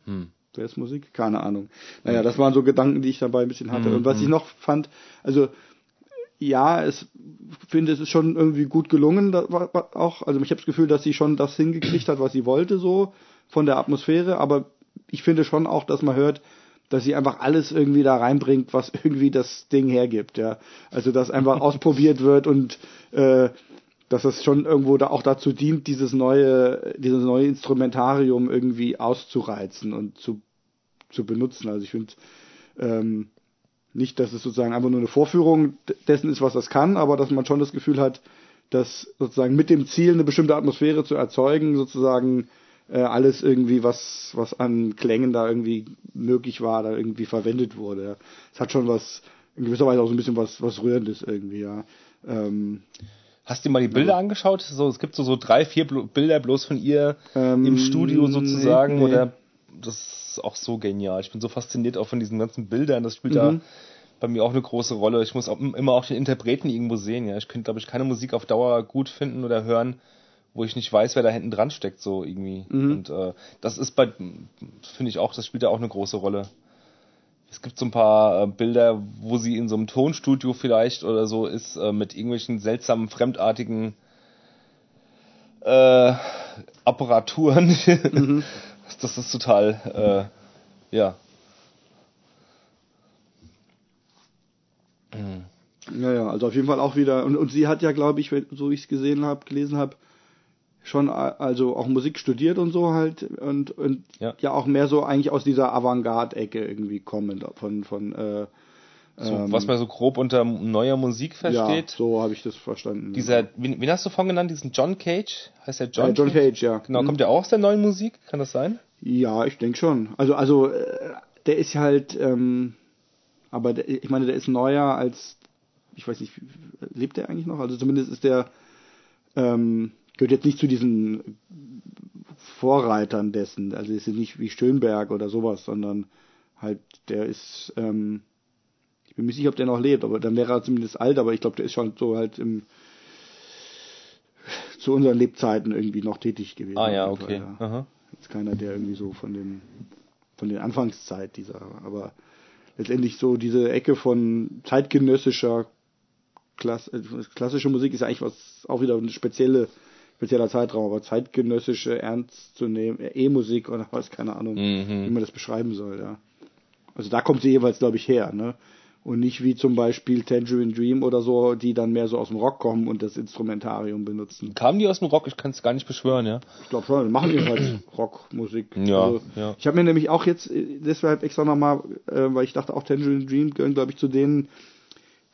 Hm. Wer ist Musik? Keine Ahnung. Naja, das waren so Gedanken, die ich dabei ein bisschen hatte. Und was ich noch fand, also ja, es finde, es ist schon irgendwie gut gelungen, da, war, war auch. Also ich habe das Gefühl, dass sie schon das hingekriegt hat, was sie wollte, so von der Atmosphäre. Aber ich finde schon auch, dass man hört, dass sie einfach alles irgendwie da reinbringt, was irgendwie das Ding hergibt. Ja, also dass einfach ausprobiert wird und äh, dass das schon irgendwo da auch dazu dient, dieses neue, dieses neue Instrumentarium irgendwie auszureizen und zu, zu benutzen. Also ich finde ähm, nicht, dass es sozusagen einfach nur eine Vorführung dessen ist, was das kann, aber dass man schon das Gefühl hat, dass sozusagen mit dem Ziel, eine bestimmte Atmosphäre zu erzeugen, sozusagen äh, alles irgendwie, was, was an Klängen da irgendwie möglich war, da irgendwie verwendet wurde. Es hat schon was, in gewisser Weise auch so ein bisschen was, was Rührendes irgendwie, ja. Ähm, Hast du dir mal die Bilder angeschaut? So, es gibt so, so drei, vier Bilder bloß von ihr Ähm, im Studio sozusagen. nee. Oder das ist auch so genial. Ich bin so fasziniert auch von diesen ganzen Bildern. Das spielt da Mhm. bei mir auch eine große Rolle. Ich muss auch immer auch den Interpreten irgendwo sehen. Ja, ich könnte glaube ich keine Musik auf Dauer gut finden oder hören, wo ich nicht weiß, wer da hinten dran steckt so irgendwie. Mhm. Und äh, das ist bei finde ich auch, das spielt da auch eine große Rolle. Es gibt so ein paar äh, Bilder, wo sie in so einem Tonstudio vielleicht oder so ist, äh, mit irgendwelchen seltsamen, fremdartigen äh, Apparaturen. Das ist total, äh, ja. Ja, ja, also auf jeden Fall auch wieder. Und, und sie hat ja, glaube ich, wenn- so ich es gesehen habe, gelesen habe, schon a- also auch Musik studiert und so halt und, und Ja. ja. auch mehr so eigentlich aus dieser Avantgarde-Ecke irgendwie kommend von von äh, So, ähm, was man so grob unter neuer Musik versteht. Ja, so habe ich das verstanden. Dieser, wen, wen hast du vorhin genannt? Diesen John Cage? Heißt der John? John, John Cage, ja. Genau, Hm. kommt der auch aus der neuen Musik? Kann das sein? Ja, ich denke schon. Also, also äh, der ist halt, ähm, aber der, ich meine, der ist neuer als, ich weiß nicht, lebt der eigentlich noch? Also zumindest ist der, ähm, gehört jetzt nicht zu diesen Vorreitern dessen. Also ist jetzt nicht wie Schönberg oder sowas, sondern halt, der ist, ähm, ich bin mir nicht sicher, ob der noch lebt, aber dann wäre er zumindest alt, aber ich glaube, der ist schon so halt im zu unseren Lebzeiten irgendwie noch tätig gewesen. Ah ja, okay. Fall, ja. Jetzt keiner, der irgendwie so von den von den Anfangszeit dieser, aber letztendlich so diese Ecke von zeitgenössischer Klass, äh, klassische Musik ist ja eigentlich was auch wieder ein spezielle spezieller Zeitraum, aber zeitgenössische ernst zu nehmen, äh, E-Musik oder was keine Ahnung, Mhm. wie man das beschreiben soll, ja. Also da kommt sie jeweils, glaube ich, her, ne? Und nicht wie zum Beispiel Tangerine Dream oder so, die dann mehr so aus dem Rock kommen und das Instrumentarium benutzen. Kamen die aus dem Rock? Ich kann es gar nicht beschwören, ja. Ich glaube schon, machen jedenfalls Rockmusik. Ja, Also, ja. Ich habe mir nämlich auch jetzt äh, deshalb extra nochmal, äh, weil ich dachte auch Tangerine Dream gehören, glaube ich, zu denen,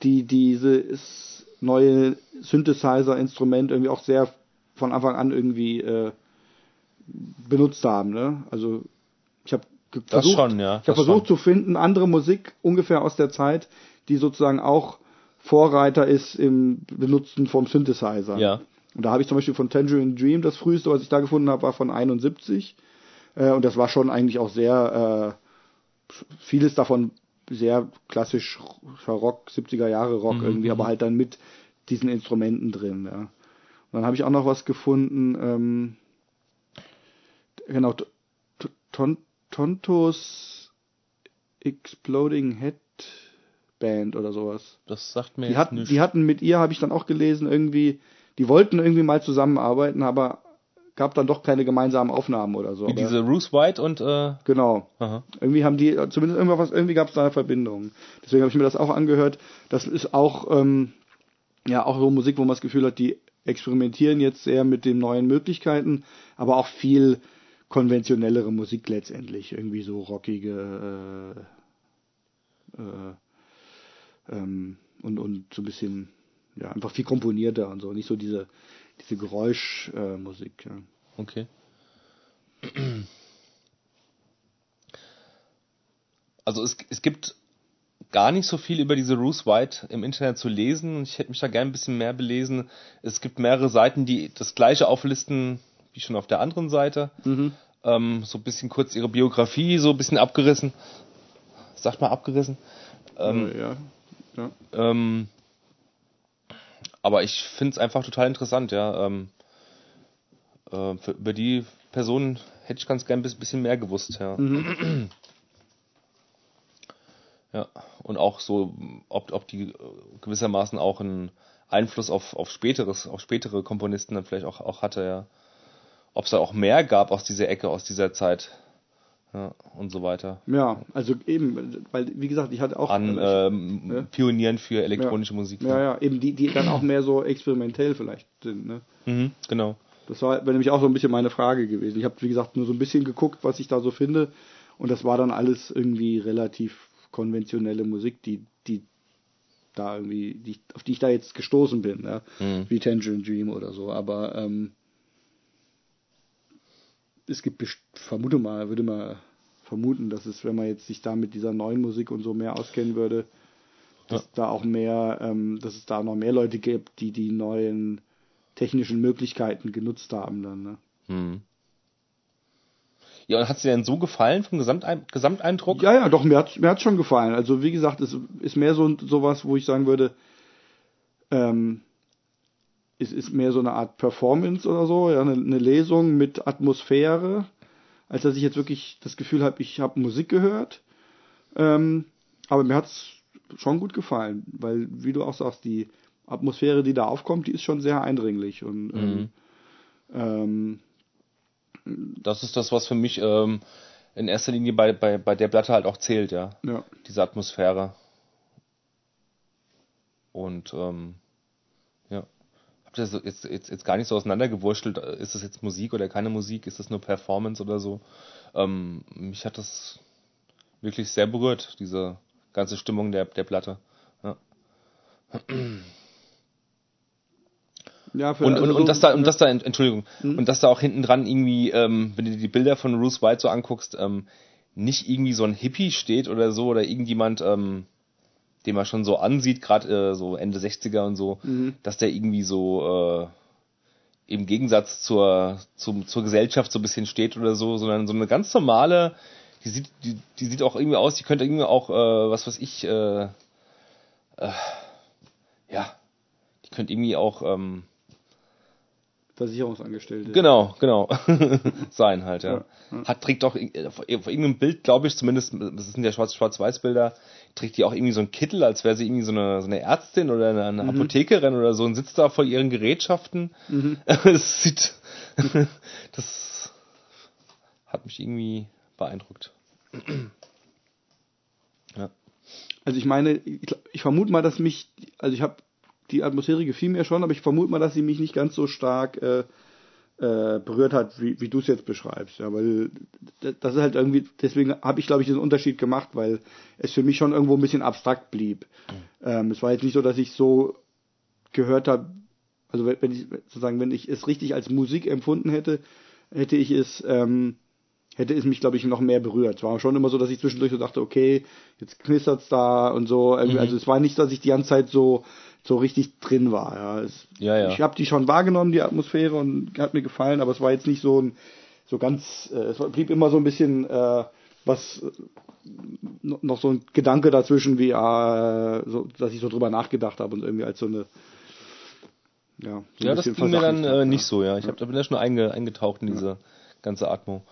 die dieses neue Synthesizer-Instrument irgendwie auch sehr von Anfang an irgendwie äh, benutzt haben. Ne? Also ich habe versucht, schon, ja, ich das versucht schon. zu finden, andere Musik ungefähr aus der Zeit, die sozusagen auch Vorreiter ist im Benutzen vom Synthesizer. Ja. Und da habe ich zum Beispiel von Tangerine Dream, das früheste, was ich da gefunden habe, war von 71. Äh, und das war schon eigentlich auch sehr, äh, vieles davon sehr klassisch Rock, 70er Jahre Rock Mhm, irgendwie, aber halt dann mit diesen Instrumenten drin. Ja. Dann habe ich auch noch was gefunden, ähm, genau, Ton Tontos Exploding Head Band oder sowas. Das sagt mir Die jetzt hatten, nichts. die hatten mit ihr, habe ich dann auch gelesen, irgendwie, die wollten irgendwie mal zusammenarbeiten, aber gab dann doch keine gemeinsamen Aufnahmen oder so. Wie diese Bruce White und äh, genau. aha. Irgendwie haben die, zumindest irgendwas, irgendwie gab es da eine Verbindung. Deswegen habe ich mir das auch angehört. Das ist auch, ähm, ja, auch so Musik, wo man das Gefühl hat, die experimentieren jetzt sehr mit den neuen Möglichkeiten, aber auch viel konventionellere Musik letztendlich. Irgendwie so rockige, äh, äh, ähm, und, und so ein bisschen, ja, einfach viel komponierter und so. Nicht so diese, diese Geräuschmusik, äh, ja. Okay. Also es, es gibt gar nicht so viel über diese Ruth White im Internet zu lesen. Ich hätte mich da gerne ein bisschen mehr belesen. Es gibt mehrere Seiten, die das gleiche auflisten wie schon auf der anderen Seite. Ähm, so ein bisschen kurz ihre Biografie, so ein bisschen abgerissen. Sagt mal abgerissen. Ähm, Äh, ja. ja. ähm, aber ich finde es einfach total interessant, ja. Ähm, äh, für, über die Person hätte ich ganz gern ein bisschen mehr gewusst, ja. Ja, und auch so, ob, ob die äh, gewissermaßen auch einen Einfluss auf, auf späteres, auf spätere Komponisten dann vielleicht auch, auch hatte, ja. Ob es da auch mehr gab aus dieser Ecke, aus dieser Zeit. Ja, und so weiter. Ja, also eben, weil, wie gesagt, ich hatte auch. An also ähm, ja. Pionieren für elektronische Musik. ich, ja, ja, eben die, die dann auch mehr so experimentell vielleicht sind. Ne? Mhm, genau. Das war nämlich auch so ein bisschen meine Frage gewesen. Ich habe, wie gesagt, nur so ein bisschen geguckt, was ich da so finde. Und das war dann alles irgendwie relativ konventionelle Musik, die, die da irgendwie, die, auf die ich da jetzt gestoßen bin, ja? Mhm. wie Tangerine Dream oder so. Aber ähm, es gibt, vermute mal, würde mal vermuten, dass es, wenn man jetzt sich da mit dieser neuen Musik und so mehr auskennen würde, dass Ja. da auch mehr, ähm, dass es da noch mehr Leute gibt, die die neuen technischen Möglichkeiten genutzt haben dann. Ne? Hm. Ja, und hat sie denn so gefallen vom Gesamtein Gesamteindruck? Ja, ja, doch, mir hat mir hat's schon gefallen. Also wie gesagt, es ist mehr so sowas, wo ich sagen würde, ähm, es ist mehr so eine Art Performance oder so, ja, eine, eine Lesung mit Atmosphäre, als dass ich jetzt wirklich das Gefühl habe, ich habe Musik gehört. Ähm, aber mir hat's schon gut gefallen, weil, wie du auch sagst, die Atmosphäre, die da aufkommt, die ist schon sehr eindringlich und ähm, ähm, Das ist das, was für mich ähm, in erster Linie bei, bei, bei der Platte halt auch zählt, ja. ja. Diese Atmosphäre. Und ähm, ja, hab das jetzt, jetzt, jetzt gar nicht so auseinandergewurschtelt. Ist das jetzt Musik oder keine Musik? Ist das nur Performance oder so? Ähm, mich hat das wirklich sehr berührt, diese ganze Stimmung der, der Platte. Ja. Ja, für, Und, also und, so- und dass da, und dass da, Entschuldigung, Hm? und dass da auch hinten dran irgendwie, ähm, wenn du dir die Bilder von Bruce White so anguckst, ähm, nicht irgendwie so ein Hippie steht oder so, oder irgendjemand, ähm, den man schon so ansieht, gerade äh, so Ende 60er und so, Mhm. dass der irgendwie so äh, im Gegensatz zur, zum, zur Gesellschaft so ein bisschen steht oder so, sondern so eine ganz normale, die sieht, die, die sieht auch irgendwie aus, die könnte irgendwie auch, äh, was weiß ich, äh, äh, ja, die könnte irgendwie auch, ähm, Versicherungsangestellte. Genau, genau. Sein halt, ja. Ja. Hat, trägt auch, äh, auf, irgendeinem Bild, glaube ich, zumindest, das sind ja Schwarz- Schwarz-Weiß-Bilder, trägt die auch irgendwie so einen Kittel, als wäre sie irgendwie so eine, so eine Ärztin oder eine, eine Apothekerin oder so und sitzt da vor ihren Gerätschaften. Es sieht, das hat mich irgendwie beeindruckt. ja. Also ich meine, ich, ich vermute mal, dass mich, also ich habe die Atmosphäre gefiel mir schon, aber ich vermute mal, dass sie mich nicht ganz so stark äh, äh, berührt hat, wie, wie du es jetzt beschreibst. Ja, weil das ist halt irgendwie, deswegen habe ich, glaube ich, diesen Unterschied gemacht, weil es für mich schon irgendwo ein bisschen abstrakt blieb. Ähm, es war jetzt nicht so, dass ich so gehört habe, also wenn wenn ich sozusagen, wenn ich es richtig als Musik empfunden hätte, hätte ich es ähm, hätte es mich, glaube ich, noch mehr berührt. Es war schon immer so, dass ich zwischendurch so dachte, okay, jetzt knistert's da und so. Irgendwie, Also es war nicht, dass ich die ganze Zeit so so richtig drin war. Ja, es, Ja, ja. Ich habe die schon wahrgenommen, die Atmosphäre, und hat mir gefallen, aber es war jetzt nicht so ein so ganz, äh, es blieb immer so ein bisschen äh, was no- noch so ein Gedanke dazwischen, wie äh, so, dass ich so drüber nachgedacht habe und irgendwie als so eine ja, so Ja, das ging mir dann äh, nicht so, ja. Ich hab, da bin ja schon einge, eingetaucht in diese ganze Atmo.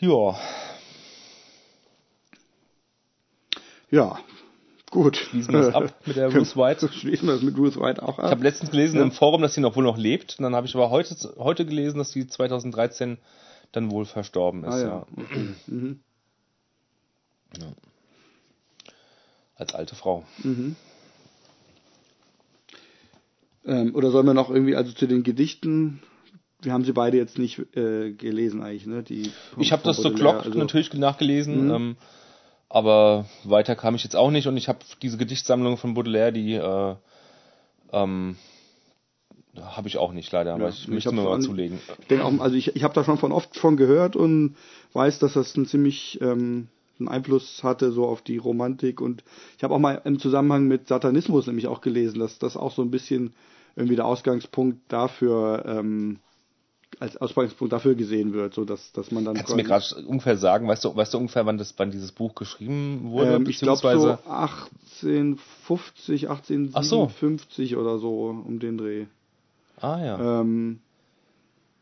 Ja, Ja, gut. Schließen wir das ab mit der Bruce White? Schließen wir das mit Bruce White auch ab. ich habe letztens gelesen im Forum, dass sie noch wohl noch lebt. Und dann habe ich aber heute, heute gelesen, dass sie 2013 dann wohl verstorben ist, ah, ja. ja. Mhm. Als alte Frau. Ähm, oder sollen wir noch irgendwie, also zu den Gedichten, wir haben sie beide jetzt nicht äh, gelesen eigentlich, ne? Die Ich habe das so Glock also- natürlich nachgelesen, ähm, aber weiter kam ich jetzt auch nicht und ich habe diese Gedichtsammlung von Baudelaire, die äh, ähm, habe ich auch nicht leider, aber Ja, ich ich möchte mir mal an- zulegen. Ich denke auch, also ich, ich habe da schon von oft von gehört und weiß, dass das einen ziemlich ähm, einen Einfluss hatte so auf die Romantik und ich habe auch mal im Zusammenhang mit Satanismus nämlich auch gelesen, dass das auch so ein bisschen irgendwie der Ausgangspunkt dafür ähm, als Ausgangspunkt dafür gesehen wird, so dass dass man dann Kannst du mir gerade ungefähr sagen, weißt du, weißt du ungefähr, wann das, wann dieses Buch geschrieben wurde, ähm, ich glaube so beziehungsweise 1850, Ach so. 1857 oder so um den Dreh. Ah ja. Ähm,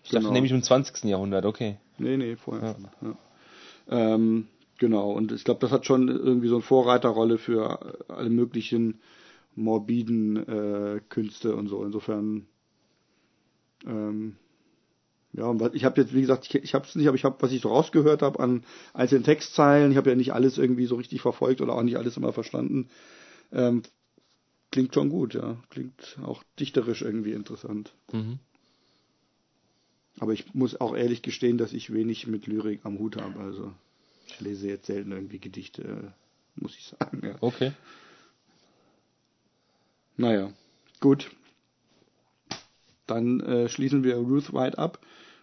ich dachte genau. nämlich im 20. Jahrhundert, okay. Nee, nee, vorher schon. Ja. Ähm, genau, und ich glaube, das hat schon irgendwie so eine Vorreiterrolle für alle möglichen morbiden äh, Künste und so. Insofern, ähm, ja, und was- ich habe jetzt, wie gesagt, ich, ich habe es nicht, aber ich habe, was ich so rausgehört habe an einzelnen Textzeilen, ich habe ja nicht alles irgendwie so richtig verfolgt oder auch nicht alles immer verstanden. Ähm, klingt schon gut, ja. Klingt auch dichterisch irgendwie interessant. Mhm. Aber ich muss auch ehrlich gestehen, dass ich wenig mit Lyrik am Hut habe. Also ich lese jetzt selten irgendwie Gedichte, muss ich sagen. Ja. Okay. Naja, gut. Dann äh, schließen wir Ruth White ab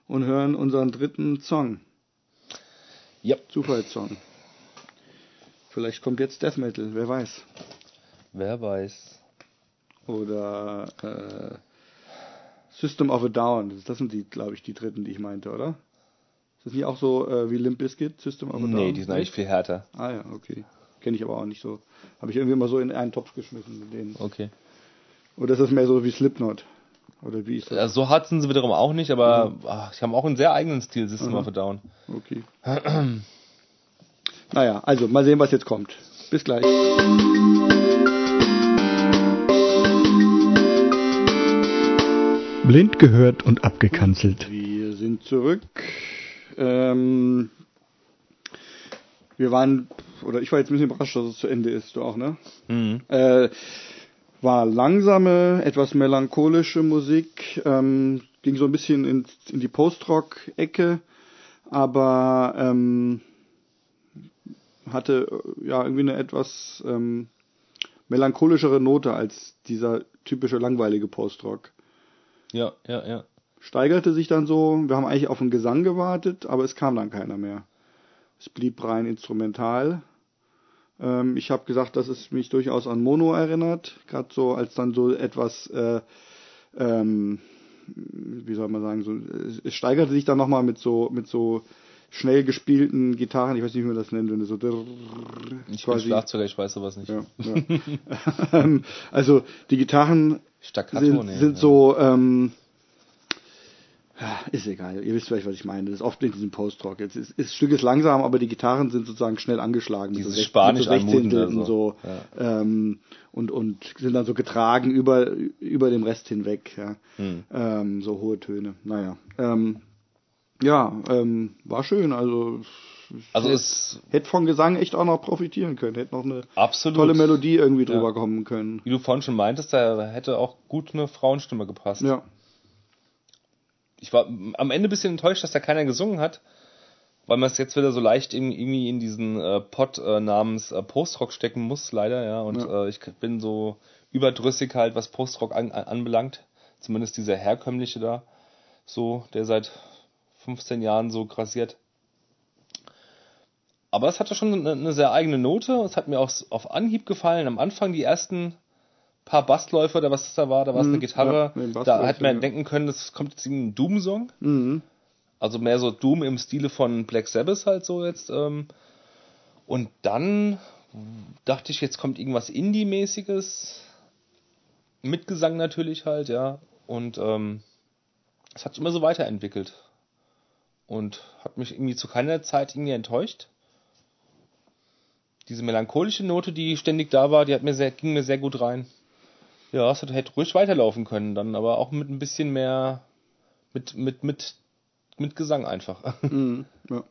und hören unseren dritten Song. Ja. Zufallssong. Vielleicht kommt jetzt Death Metal, wer weiß. Wer weiß. Oder äh, System of a Down. Das sind die, glaube ich, die dritten, die ich meinte, oder? Ist das nicht auch so äh, wie Limp Bizkit, System of a Down? Nee, die sind eigentlich viel härter. Ah ja, okay. Kenne ich aber auch nicht so. Habe ich irgendwie immer so in einen Topf geschmissen. Mit denen. Okay. Oder ist das mehr so wie Slipknot? Oder wie ist das? Also so hart sind sie wiederum auch nicht, aber ach, sie haben auch einen sehr eigenen Stil, System of a Down. Okay. naja, also mal sehen, was jetzt kommt. Bis gleich. Blind gehört und abgekanzelt. Wir sind zurück. Ähm, wir waren, oder ich war jetzt ein bisschen überrascht, dass es zu Ende ist. Du auch, ne? Mhm. Äh, War langsame, etwas melancholische Musik, ähm, ging so ein bisschen in, in die Post-Rock-Ecke, aber ähm, hatte äh, ja irgendwie eine etwas ähm, melancholischere Note als dieser typische langweilige Post-Rock. Ja, ja, ja. Steigerte sich dann so, wir haben eigentlich auf einen Gesang gewartet, aber es kam dann keiner mehr. Es blieb rein instrumental. Ähm, ich habe gesagt, dass es mich durchaus an Mono erinnert, gerade so als dann so etwas, äh, ähm, wie soll man sagen, so, es steigerte sich dann nochmal mit so mit so schnell gespielten Gitarren, ich weiß nicht, wie man das nennt, wenn du so Ich bin Schlagzeuger, ich weiß sowas nicht. ja, ja. also die Gitarren Staccato, sind, sind ja. so ähm, ja, ist egal, ihr wisst vielleicht, was ich meine. Das ist oft in diesem Post-Rock. Jetzt ist, ist, Stück ist langsam, aber die Gitarren sind sozusagen schnell angeschlagen. Dieses sech- Spanisch so anmutende, so. so. Ähm, und, und sind dann so getragen über, über dem Rest hinweg. Ja. Hm. Ähm, so hohe Töne. Naja. Ähm, ja, ähm, war schön. Also, Also es hätte von Gesang echt auch noch profitieren können. Hätte noch eine absolut. tolle Melodie irgendwie Ja. drüber kommen können. Wie du vorhin schon meintest, da hätte auch gut eine Frauenstimme gepasst. Ja. Ich war am Ende ein bisschen enttäuscht, dass da keiner gesungen hat, weil man es jetzt wieder so leicht in- irgendwie in diesen äh, Pot äh, namens äh, Postrock stecken muss, leider, ja. Und Ja. Äh, ich bin so überdrüssig halt, was Postrock an, an, anbelangt. Zumindest dieser herkömmliche da, so, der seit 15 Jahren so grassiert. Aber es hatte schon eine, eine sehr eigene Note. Es hat mir auch auf Anhieb gefallen. Am Anfang die ersten paar Bassläufe oder was das da war, da war es Mhm, eine Gitarre. ja, da hat man ja. denken können, es kommt jetzt ein Doom-Song. Mhm. Also mehr so Doom im Stile von Black Sabbath halt so jetzt. Ähm. Und dann dachte ich, jetzt kommt irgendwas Indie-mäßiges. Mit Gesang natürlich halt, ja. Und ähm, es hat sich immer so weiterentwickelt. Und hat mich irgendwie zu keiner Zeit irgendwie enttäuscht. Diese melancholische Note, die ständig da war, die hat mir sehr, ging mir sehr gut rein. Ja, es hätte, ruhig weiterlaufen können, dann aber auch mit ein bisschen mehr, mit, mit, mit, mit Gesang einfach. Mhm. Ja.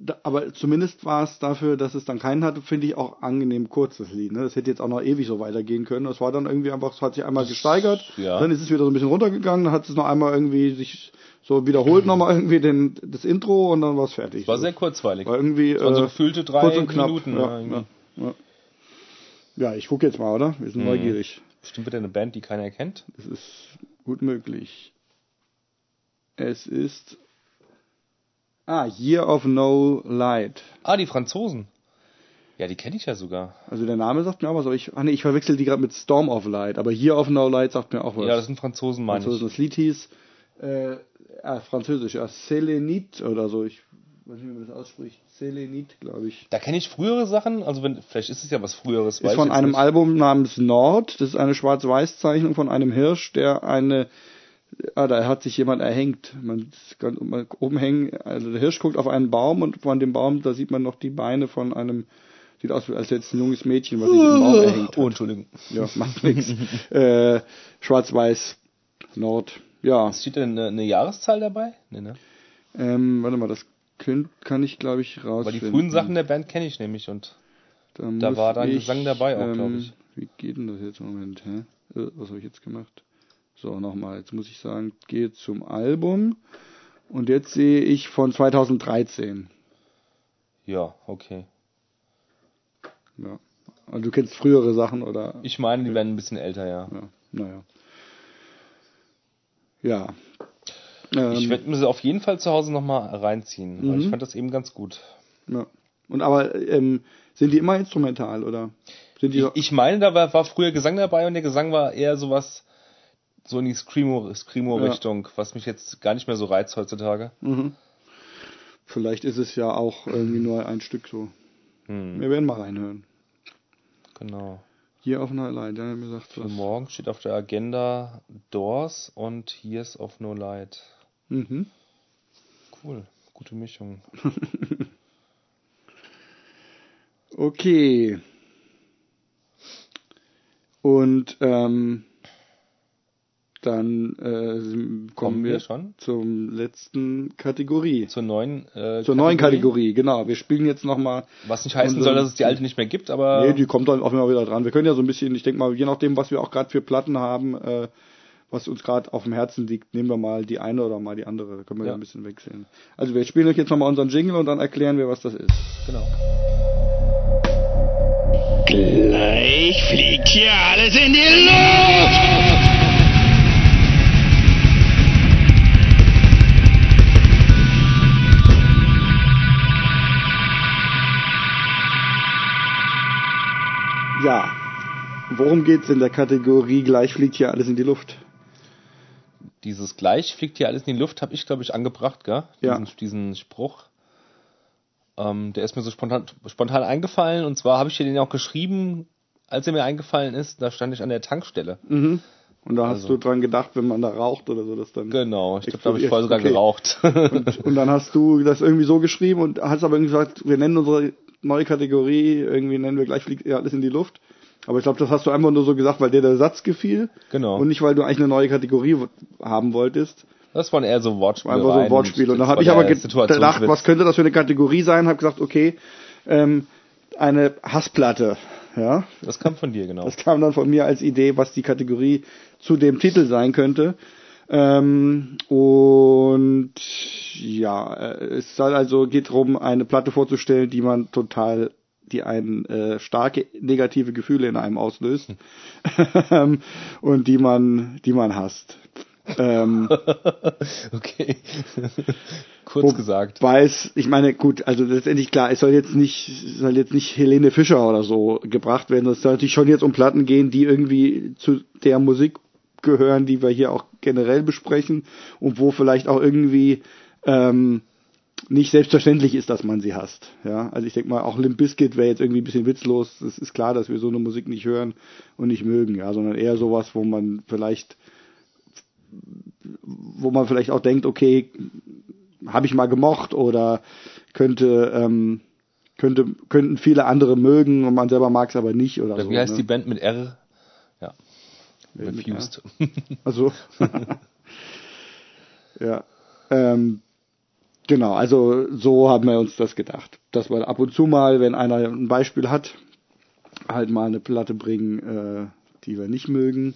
Da, aber zumindest war es dafür, dass es dann keinen hatte, finde ich auch angenehm kurz, das Lied. Ne? Das hätte jetzt auch noch ewig so weitergehen können. Das war dann irgendwie einfach, es hat sich einmal gesteigert, ja. dann ist es wieder so ein bisschen runtergegangen, dann hat es noch einmal irgendwie sich so wiederholt nochmal irgendwie den, das Intro und dann war es fertig. War so. sehr kurzweilig. war irgendwie waren so äh, gefühlte drei kurz und knapp. Minuten. Ja, Ja, ja, irgendwie. Ja. ich gucke jetzt mal, oder? Wir sind Mhm. neugierig. Bestimmt wieder eine Band, die keiner kennt. Es ist gut möglich. Es ist Ah, Year of No Light. Ah, die Franzosen. Ja, die kenne ich ja sogar. Also der Name sagt mir auch was, aber ich, ah nee, ich verwechsel die gerade mit Storm of Light, aber Year of No Light sagt mir auch was. Ja, das sind Franzosen, meine Französisch. ich. Das Lied hieß, äh, ah, Französisch, ja, Selenit oder so, ich weiß nicht, wie man das ausspricht. Selenit, glaube ich. Da kenne ich frühere Sachen, also wenn, vielleicht ist es ja was früheres. Ist von einem nicht. Album namens Nord, das ist eine Schwarz-Weiß-Zeichnung von einem Hirsch, der eine Ah, da hat sich jemand erhängt. Man kann man oben hängen, also der Hirsch guckt auf einen Baum und von dem Baum, da sieht man noch die Beine von einem, sieht aus, als jetzt ein junges Mädchen, was sich im Baum erhängt hat. Oh, Entschuldigung. Ja, macht nichts. Äh, Schwarz-Weiß, Nord. Ja, Steht denn eine, eine Jahreszahl dabei? Nee, ne? ähm, warte mal, das könnt, kann ich, glaube ich, Weil rausfinden. die frühen Sachen der Band kenne ich nämlich und Da, Da war dann ich, Gesang dabei auch, ähm, glaub ich. Wie geht denn das jetzt? Moment, hä? Äh, Was habe ich jetzt gemacht? So, nochmal. Jetzt muss ich sagen, gehe zum Album. Und jetzt sehe ich von 2013. ja, okay. Ja. Also du kennst frühere Sachen oder? Ich meine, die werden ein bisschen älter, ja. Ja, naja. Ja. Ähm, Ich werde mir sie auf jeden Fall zu Hause nochmal reinziehen. weil Ich Mhm. fand das eben ganz gut. ja. Und aber ähm, sind die immer instrumental oder? Sind die Ich, ich meine, da war, war früher Gesang dabei und der Gesang war eher sowas, so in die Screamo- Screamo-Richtung, was mich jetzt gar nicht mehr so reizt heutzutage. mhm. Vielleicht ist es ja auch irgendwie nur ein Stück so. Hm, Wir werden mal reinhören. genau. Hier auf Highlight, der hat mir gesagt, Für was. morgen steht auf der Agenda Doors und Years of No Light. Mhm. Cool, gute Mischung. Okay. Und ähm, dann äh, kommen, wir, schon zum letzten Kategorie. zur neuen äh, Zur neuen Kategorie, genau. Wir spielen jetzt nochmal. Was nicht heißen soll, dass es die alte nicht mehr gibt, aber Nee, die kommt dann auch immer wieder dran. Wir können ja so ein bisschen, ich denke mal, je nachdem, was wir auch gerade für Platten haben, äh, was uns gerade auf dem Herzen liegt, nehmen wir mal die eine oder mal die andere. Da können wir ja, ein bisschen wechseln. Also wir spielen euch jetzt nochmal unseren Jingle und dann erklären wir, was das ist. genau. Gleich fliegt hier alles in die Luft! Ja. Worum geht's in der Kategorie gleich fliegt hier alles in die Luft? Dieses gleich fliegt hier alles in die Luft, habe ich glaube ich angebracht, gell? Ja. Diesen, diesen Spruch. Ähm, der ist mir so spontan, spontan eingefallen und zwar habe ich dir den auch geschrieben, als er mir eingefallen ist. Da stand ich an der Tankstelle. Mhm. Und da hast Also- du dran gedacht, wenn man da raucht oder so, dass dann. Genau, ich glaube, da habe ich vorher sogar Okay. geraucht. Und dann hast du das irgendwie so geschrieben und hast aber irgendwie gesagt, wir nennen unsere neue Kategorie, irgendwie nennen wir gleich fliegt alles in die Luft. Aber ich glaube, das hast du einfach nur so gesagt, weil dir der Satz gefiel genau. und nicht, weil du eigentlich eine neue Kategorie haben wolltest. das waren eher so Wortspiele. Einfach so ein Wortspiel. Und dann habe ich aber ge- gedacht, was könnte das für eine Kategorie sein? Habe gesagt, okay, ähm, eine Hassplatte. Ja, Das kam von dir, genau. das kam dann von mir als Idee, was die Kategorie zu dem Titel sein könnte. Ähm, und ja, äh, es soll also geht darum, eine Platte vorzustellen, die man total, die einen äh, starke negative Gefühle in einem auslöst Ähm, und die man, die man hasst. Ähm, okay. Kurz Wo- gesagt. Weil es, ich meine, gut, also letztendlich klar, es soll jetzt nicht, es soll jetzt nicht Helene Fischer oder so gebracht werden. Es soll natürlich schon jetzt um Platten gehen, die irgendwie zu der Musik gehören, die wir hier auch generell besprechen und wo vielleicht auch irgendwie ähm, nicht selbstverständlich ist, dass man sie hasst. Ja, also ich denke mal, auch Limp Bizkit wäre jetzt irgendwie ein bisschen witzlos. Es ist klar, dass wir so eine Musik nicht hören und nicht mögen, ja, sondern eher sowas, wo man vielleicht wo man vielleicht auch denkt, okay, habe ich mal gemocht oder könnte ähm, könnte könnten viele andere mögen und man selber mag es aber nicht oder, Oder so. wie heißt ne? die Band mit R? Ja. Refused. Also ja, ähm, genau. Also so haben wir uns das gedacht, dass wir ab und zu mal, wenn einer ein Beispiel hat, halt mal eine Platte bringen, äh, die wir nicht mögen.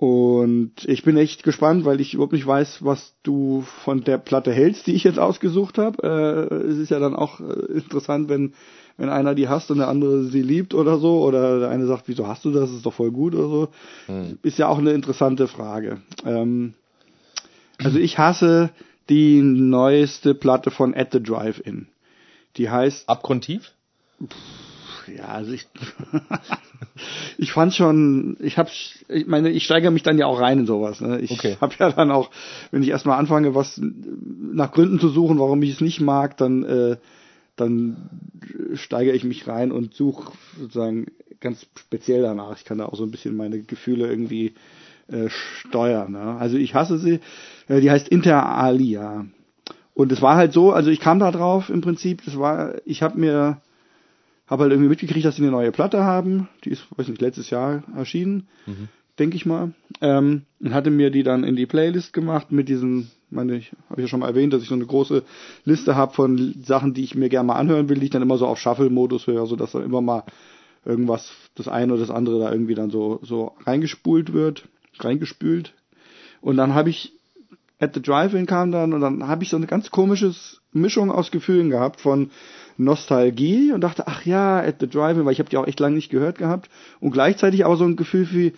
Und ich bin echt gespannt, weil ich überhaupt nicht weiß, was du von der Platte hältst, die ich jetzt ausgesucht habe. Äh, es ist ja dann auch äh, interessant, wenn, wenn einer die hasst und der andere sie liebt oder so. Oder der eine sagt, wieso hast du das? ist doch voll gut oder so. Ist ja auch eine interessante Frage. Ähm, also ich hasse die neueste Platte von At the Drive-In. Die heißt Abgrundtief? ja, also ich, ich fand schon, ich hab's, ich meine, ich steigere mich dann ja auch rein in sowas. Ne? Ich Okay. habe ja dann auch, wenn ich erstmal anfange, was nach Gründen zu suchen, warum ich es nicht mag, dann, äh, dann steigere ich mich rein und suche sozusagen ganz speziell danach. Ich kann da auch so ein bisschen meine Gefühle irgendwie äh, steuern. Ne? Also ich hasse sie. Äh, die heißt Inter Alia. Und es war halt so, also ich kam da drauf im Prinzip, das war, ich habe mir habe halt irgendwie mitgekriegt, dass sie eine neue Platte haben. Die ist, weiß nicht, letztes Jahr erschienen, denke ich mal. Ähm, und hatte mir die dann in die Playlist gemacht mit diesen, meine ich, habe ich ja schon mal erwähnt, dass ich so eine große Liste habe von Sachen, die ich mir gerne mal anhören will, die ich dann immer so auf Shuffle-Modus höre, so dass dann immer mal irgendwas, das eine oder das andere da irgendwie dann so so reingespult wird, reingespült. Und dann habe ich At the Drive-In kam dann und dann habe ich so eine ganz komische Mischung aus Gefühlen gehabt von Nostalgie und dachte, ach ja, At the Drive-In, weil ich habe die auch echt lange nicht gehört gehabt und gleichzeitig aber so ein Gefühl wie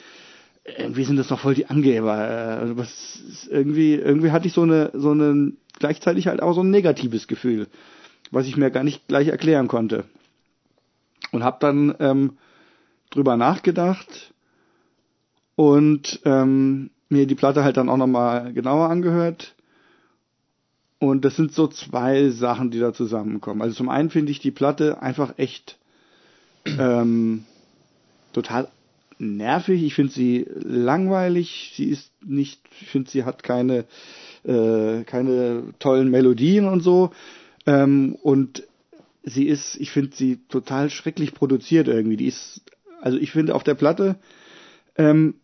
irgendwie sind das doch voll die Angeber. äh, Also was ist irgendwie irgendwie hatte ich so eine so eine gleichzeitig halt auch so ein negatives Gefühl, was ich mir gar nicht gleich erklären konnte. Und habe dann ähm, drüber nachgedacht und ähm, mir die Platte halt dann auch nochmal genauer angehört. Und das sind so zwei Sachen, die da zusammenkommen. Also zum einen finde ich die Platte einfach echt ähm, total nervig. Ich finde sie langweilig. Sie ist nicht, ich finde sie hat keine äh, keine tollen Melodien und so. Ähm, und sie ist, ich finde sie total schrecklich produziert irgendwie. Die ist, also ich finde auf der Platte ähm,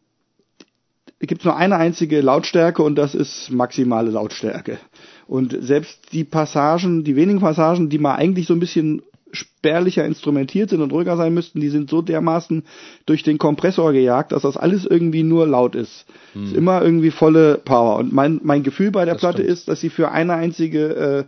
gibt es nur eine einzige Lautstärke und das ist maximale Lautstärke. Und selbst die Passagen, die wenigen Passagen, die mal eigentlich so ein bisschen spärlicher instrumentiert sind und ruhiger sein müssten, die sind so dermaßen durch den Kompressor gejagt, dass das alles irgendwie nur laut ist. Hm. Ist immer irgendwie volle Power. Und mein, mein Gefühl bei der das Platte stimmt. ist, dass sie für eine einzige, äh,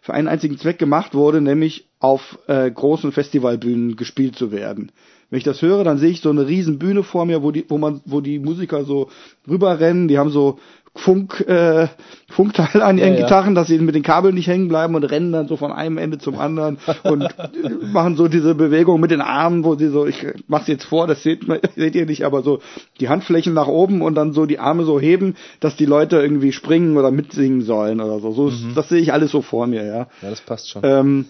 für einen einzigen Zweck gemacht wurde, nämlich auf äh, großen Festivalbühnen gespielt zu werden. Wenn ich das höre, dann sehe ich so eine riesen Bühne vor mir, wo die, wo man, wo die Musiker so rüberrennen, die haben so Funk, äh, Funkteil an ihren ja, Gitarren, dass sie mit den Kabeln nicht hängen bleiben und rennen dann so von einem Ende zum anderen und machen so diese Bewegung mit den Armen, wo sie so, ich mach's jetzt vor, das seht, seht ihr nicht, aber so die Handflächen nach oben und dann so die Arme so heben, dass die Leute irgendwie springen oder mitsingen sollen oder so. so mhm. Das sehe ich alles so vor mir, ja. Ja, das passt schon. Ähm,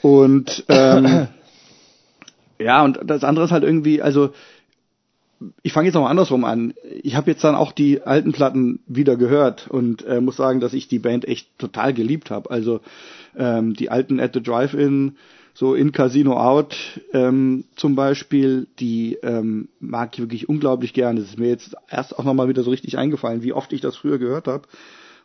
und ähm, ja, und das andere ist halt irgendwie, also ich fange jetzt noch mal andersrum an. Ich habe jetzt dann auch die alten Platten wieder gehört und äh, muss sagen, dass ich die Band echt total geliebt habe. Also ähm, die alten At the Drive-In, so in Casino Out ähm, zum Beispiel, die ähm, mag ich wirklich unglaublich gerne. Es ist mir jetzt erst auch nochmal wieder so richtig eingefallen, wie oft ich das früher gehört habe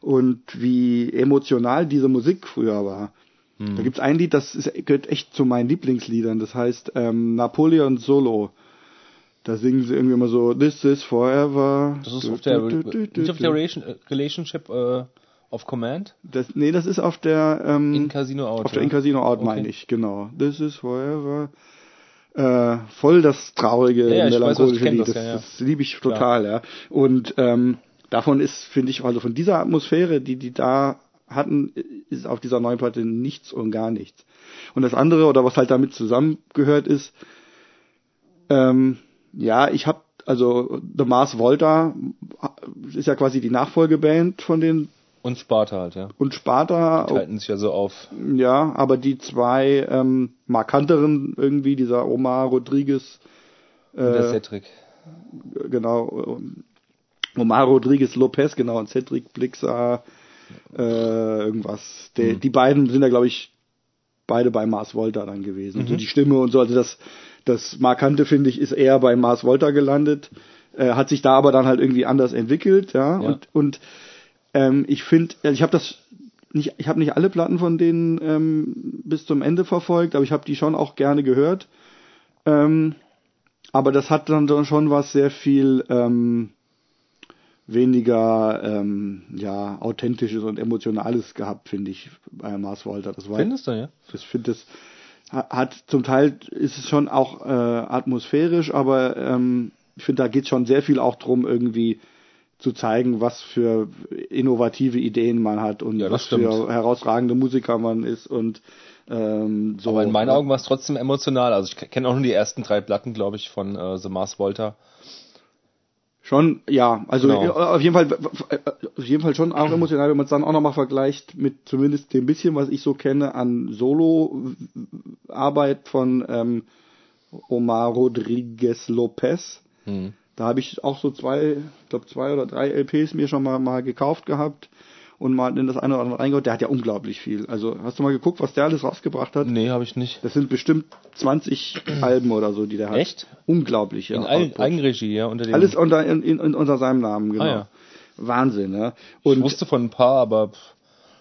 und wie emotional diese Musik früher war. Hm. Da gibt's ein Lied, das ist, gehört echt zu meinen Lieblingsliedern. Das heißt ähm, Napoleon Solo. Da singen sie irgendwie immer so, This is forever. Das ist auf der, nicht auf der Relationship uh, of Command? Das, nee, das ist auf der, ähm, In Casino Out. Auf der In Casino Out, okay. meine ich, genau. This is forever. Äh, voll das traurige, ja, ja, melancholische weiß, Lied. Das, das, ja, das liebe ich total, ja. Und ähm, davon ist, finde ich, also von dieser Atmosphäre, die die da hatten, ist auf dieser neuen Platte nichts und gar nichts. Und das andere, oder was halt damit zusammengehört, ist, ähm, ja, ich habe also The Mars Volta ist ja quasi die Nachfolgeband von den und Sparta halt, ja. Und Sparta. Die halten sich ja so auf. Ja, aber die zwei ähm, markanteren irgendwie, dieser Omar Rodriguez. Äh, und der Cedric. Genau. Omar Rodriguez Lopez, genau, und Cedric Blixer, äh, irgendwas. Der, mhm. Die beiden sind ja, glaube ich, beide bei Mars Volta dann gewesen. Mhm. So die Stimme und so, also das, das Markante, finde ich, ist eher bei Mars Volta gelandet, äh, hat sich da aber dann halt irgendwie anders entwickelt, ja. ja. Und, und ähm, ich finde, also ich habe das nicht, ich habe nicht alle Platten von denen ähm, bis zum Ende verfolgt, aber ich habe die schon auch gerne gehört. Ähm, aber das hat dann schon was sehr viel ähm, weniger ähm, ja authentisches und emotionales gehabt, finde ich, bei Mars Volta. Das war, Findest du, ja? Ich finde das hat zum Teil ist es schon auch äh, atmosphärisch, aber ähm, ich finde, da geht schon sehr viel auch drum, irgendwie zu zeigen, was für innovative Ideen man hat und ja, was stimmt. für herausragende Musiker man ist und ähm, so. Aber in meinen Augen war es trotzdem emotional. Also ich kenne auch nur die ersten drei Platten, glaube ich, von äh, The Mars Volta. Schon, ja, also genau. auf jeden Fall, auf jeden Fall schon auch emotional, wenn man es dann auch nochmal vergleicht mit zumindest dem bisschen, was ich so kenne an Solo-Arbeit von ähm, Omar Rodriguez Lopez. Hm. Da habe ich auch so zwei, ich glaube zwei oder drei LPs mir schon mal, mal gekauft gehabt und mal in das eine oder andere reingehört. Der hat ja unglaublich viel. Also hast du mal geguckt, was der alles rausgebracht hat? Nee, habe ich nicht. Das sind bestimmt 20 Alben oder so, die der hat. Echt? Unglaublich, ja. In Eigen Eigenregie, ja. Unter dem alles unter, in, in, unter seinem Namen, genau. Ah, ja. Wahnsinn, ja. Und ich wusste von ein paar, aber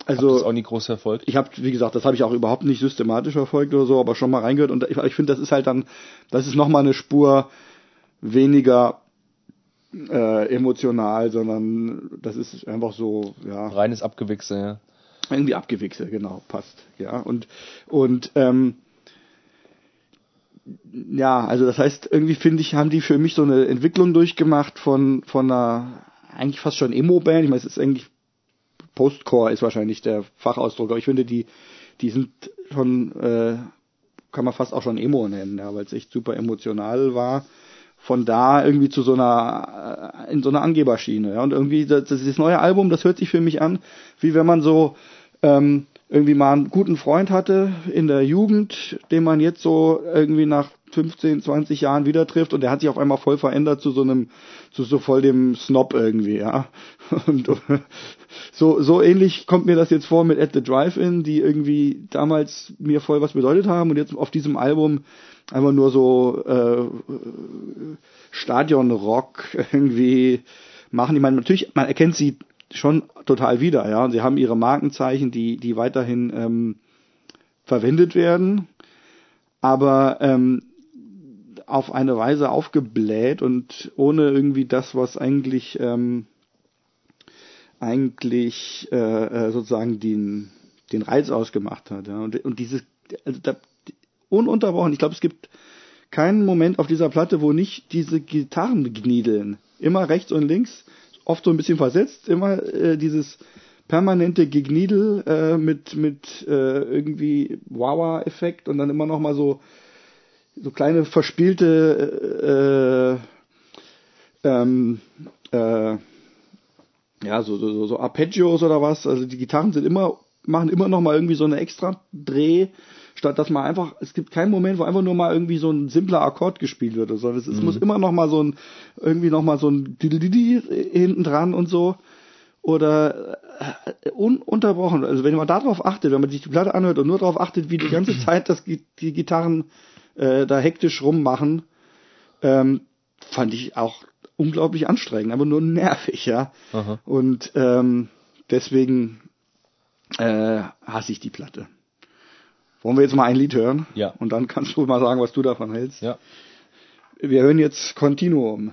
also das auch nie groß verfolgt. Ich habe, wie gesagt, das habe ich auch überhaupt nicht systematisch verfolgt oder so, aber schon mal reingehört und ich, ich finde, das ist halt dann, das ist nochmal eine Spur weniger äh, emotional, sondern das ist einfach so, ja. Reines Abgewichse, ja. Irgendwie Abgewichse, genau, passt, ja. Und, und, ähm, ja, also das heißt, irgendwie finde ich, haben die für mich so eine Entwicklung durchgemacht von, von einer eigentlich fast schon Emo-Band. Ich meine, es ist eigentlich Postcore ist wahrscheinlich der Fachausdruck, aber ich finde, die, die sind schon, äh, kann man fast auch schon Emo nennen, ja, weil es echt super emotional war von da irgendwie zu so einer, äh, in so einer Angeberschiene. Ja? Und irgendwie, das, das neue Album, das hört sich für mich an, wie wenn man so ähm, irgendwie mal einen guten Freund hatte in der Jugend, den man jetzt so irgendwie nach 15, 20 Jahren wieder trifft und der hat sich auf einmal voll verändert zu so einem, zu so voll dem Snob irgendwie, ja. Und so, so ähnlich kommt mir das jetzt vor mit At the Drive-In, die irgendwie damals mir voll was bedeutet haben und jetzt auf diesem Album einfach nur so äh, Stadionrock irgendwie machen. Ich meine, natürlich, man erkennt sie schon total wieder, ja. Sie haben ihre Markenzeichen, die, die weiterhin ähm, verwendet werden, aber ähm, auf eine Weise aufgebläht und ohne irgendwie das, was eigentlich ähm, eigentlich äh, äh sozusagen den den Reiz ausgemacht hat. Ja. Und, und dieses also da, ununterbrochen. Ich glaube, es gibt keinen Moment auf dieser Platte, wo nicht diese Gitarren gniedeln. Immer rechts und links, oft so ein bisschen versetzt, immer äh, dieses permanente Gegniedel äh, mit mit äh, irgendwie Wawa-Effekt und dann immer noch mal so so kleine verspielte äh, ähm, äh, ja so, so so Arpeggios oder was. Also die Gitarren sind immer machen immer noch mal irgendwie so eine extra Dreh statt dass man einfach, es gibt keinen Moment, wo einfach nur mal irgendwie so ein simpler Akkord gespielt wird, sondern es, es mhm. muss immer noch mal so ein, irgendwie noch mal so ein hinten dran und so oder äh, ununterbrochen. Also wenn man darauf achtet, wenn man sich die Platte anhört und nur darauf achtet, wie die ganze Zeit das, die Gitarren äh, da hektisch rummachen, ähm, fand ich auch unglaublich anstrengend, aber nur nervig, ja. Aha. Und ähm, deswegen äh, hasse ich die Platte. Wollen wir jetzt mal ein Lied hören? Ja. Und dann kannst du mal sagen, was du davon hältst. Ja. Wir hören jetzt Continuum.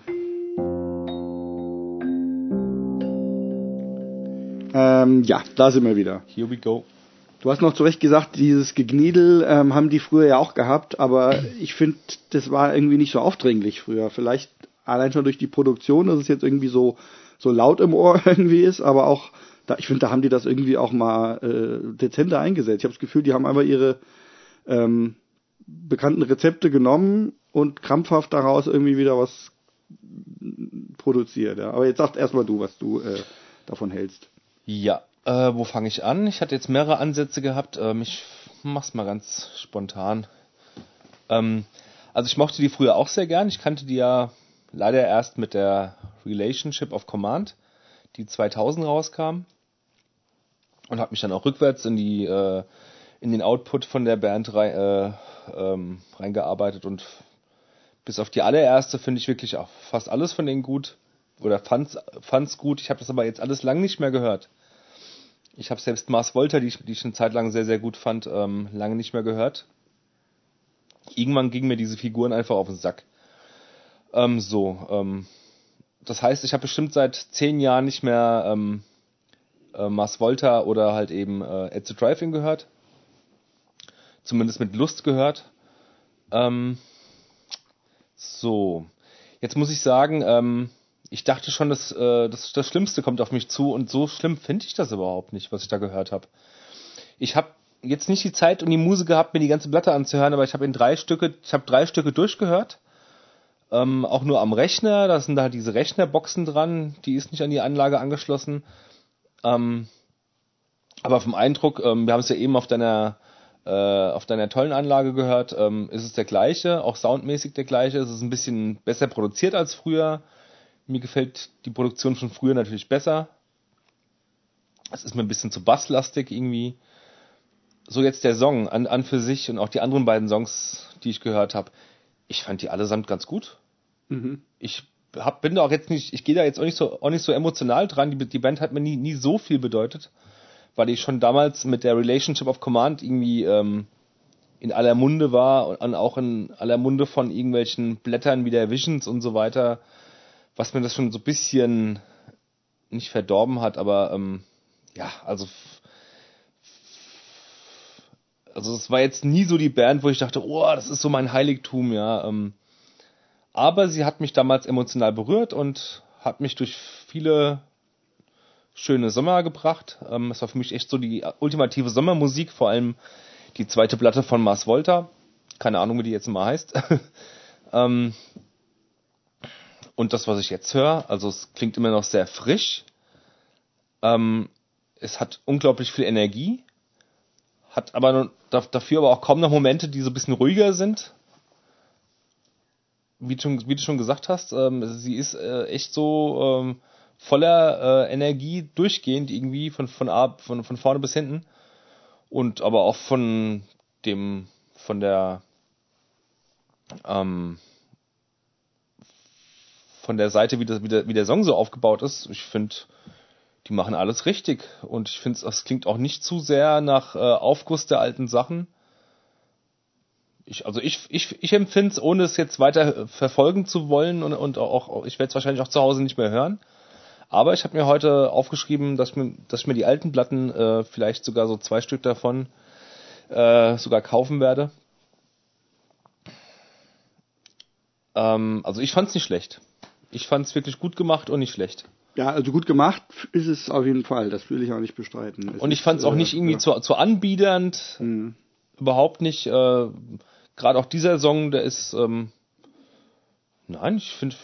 Ähm, ja, da sind wir wieder. Here we go. Du hast noch zu Recht gesagt, dieses Gegniedel ähm, haben die früher ja auch gehabt, aber ich finde, das war irgendwie nicht so aufdringlich früher. Vielleicht allein schon durch die Produktion, dass es jetzt irgendwie so, so laut im Ohr irgendwie ist, aber auch da, ich finde, da haben die das irgendwie auch mal äh, dezenter eingesetzt. Ich habe das Gefühl, die haben einfach ihre ähm, bekannten Rezepte genommen und krampfhaft daraus irgendwie wieder was produziert. Ja. Aber jetzt sag erstmal du, was du äh, davon hältst. Ja, äh, wo fange ich an? Ich hatte jetzt mehrere Ansätze gehabt. Ähm, ich mach's mal ganz spontan. Ähm, also ich mochte die früher auch sehr gern. Ich kannte die ja leider erst mit der Relationship of Command, die 2000 rauskam und habe mich dann auch rückwärts in die äh, in den Output von der Band rein, äh, ähm, reingearbeitet und bis auf die allererste finde ich wirklich auch fast alles von denen gut oder fand's fand's gut. Ich habe das aber jetzt alles lang nicht mehr gehört. Ich habe selbst Mars Volta, die ich, die ich eine Zeit lang sehr sehr gut fand, ähm, lange nicht mehr gehört. Irgendwann gingen mir diese Figuren einfach auf den Sack. Ähm, so, ähm, das heißt, ich habe bestimmt seit zehn Jahren nicht mehr ähm, äh, Mars Volta oder halt eben äh, Ed the Driving gehört. Zumindest mit Lust gehört. Ähm, so, jetzt muss ich sagen, ähm, ich dachte schon, dass, äh, das, das Schlimmste kommt auf mich zu und so schlimm finde ich das überhaupt nicht, was ich da gehört habe. Ich habe jetzt nicht die Zeit und die Muse gehabt, mir die ganze Platte anzuhören, aber ich habe in drei Stücke, ich habe drei Stücke durchgehört. Ähm, auch nur am Rechner, da sind da halt diese Rechnerboxen dran, die ist nicht an die Anlage angeschlossen. Ähm, aber vom Eindruck, ähm, wir haben es ja eben auf deiner äh, auf deiner tollen Anlage gehört, ähm, ist es der gleiche, auch soundmäßig der gleiche. Es ist ein bisschen besser produziert als früher. Mir gefällt die Produktion von früher natürlich besser. Es ist mir ein bisschen zu basslastig irgendwie. So jetzt der Song an, an für sich und auch die anderen beiden Songs, die ich gehört habe. Ich fand die allesamt ganz gut. Mhm. Ich hab, bin da auch jetzt nicht, ich gehe da jetzt auch nicht so, auch nicht so emotional dran. Die, die Band hat mir nie, nie so viel bedeutet, weil ich schon damals mit der Relationship of Command irgendwie ähm, in aller Munde war und auch in aller Munde von irgendwelchen Blättern wie der Visions und so weiter, was mir das schon so ein bisschen nicht verdorben hat, aber ähm, ja, also also es war jetzt nie so die Band, wo ich dachte, oh, das ist so mein Heiligtum, ja. Ähm, aber sie hat mich damals emotional berührt und hat mich durch viele schöne Sommer gebracht. Ähm, es war für mich echt so die ultimative Sommermusik, vor allem die zweite Platte von Mars Volta. Keine Ahnung, wie die jetzt mal heißt. ähm, und das, was ich jetzt höre, also es klingt immer noch sehr frisch. Ähm, es hat unglaublich viel Energie, hat aber dafür aber auch kaum noch Momente, die so ein bisschen ruhiger sind wie, schon, wie du schon gesagt hast, ähm, sie ist äh, echt so ähm, voller äh, Energie durchgehend irgendwie von von, ab, von von vorne bis hinten und aber auch von dem von der ähm, von der Seite, wie, das, wie, der, wie der Song so aufgebaut ist, ich finde, die machen alles richtig. Und ich finde, es klingt auch nicht zu sehr nach äh, Aufguss der alten Sachen. Ich, also ich, ich, ich empfinde es, ohne es jetzt weiter verfolgen zu wollen und, und auch, ich werde es wahrscheinlich auch zu Hause nicht mehr hören. Aber ich habe mir heute aufgeschrieben, dass, mir, dass ich mir die alten Platten, äh, vielleicht sogar so zwei Stück davon, äh, sogar kaufen werde. Ähm, also ich fand es nicht schlecht. Ich fand es wirklich gut gemacht und nicht schlecht. Ja, also gut gemacht ist es auf jeden Fall. Das will ich auch nicht bestreiten. Es und ich fand es auch nicht irgendwie ja. zu, zu anbiedernd. Mhm. Überhaupt nicht. Äh, Gerade auch dieser Song, der ist. Ähm, nein, ich finde.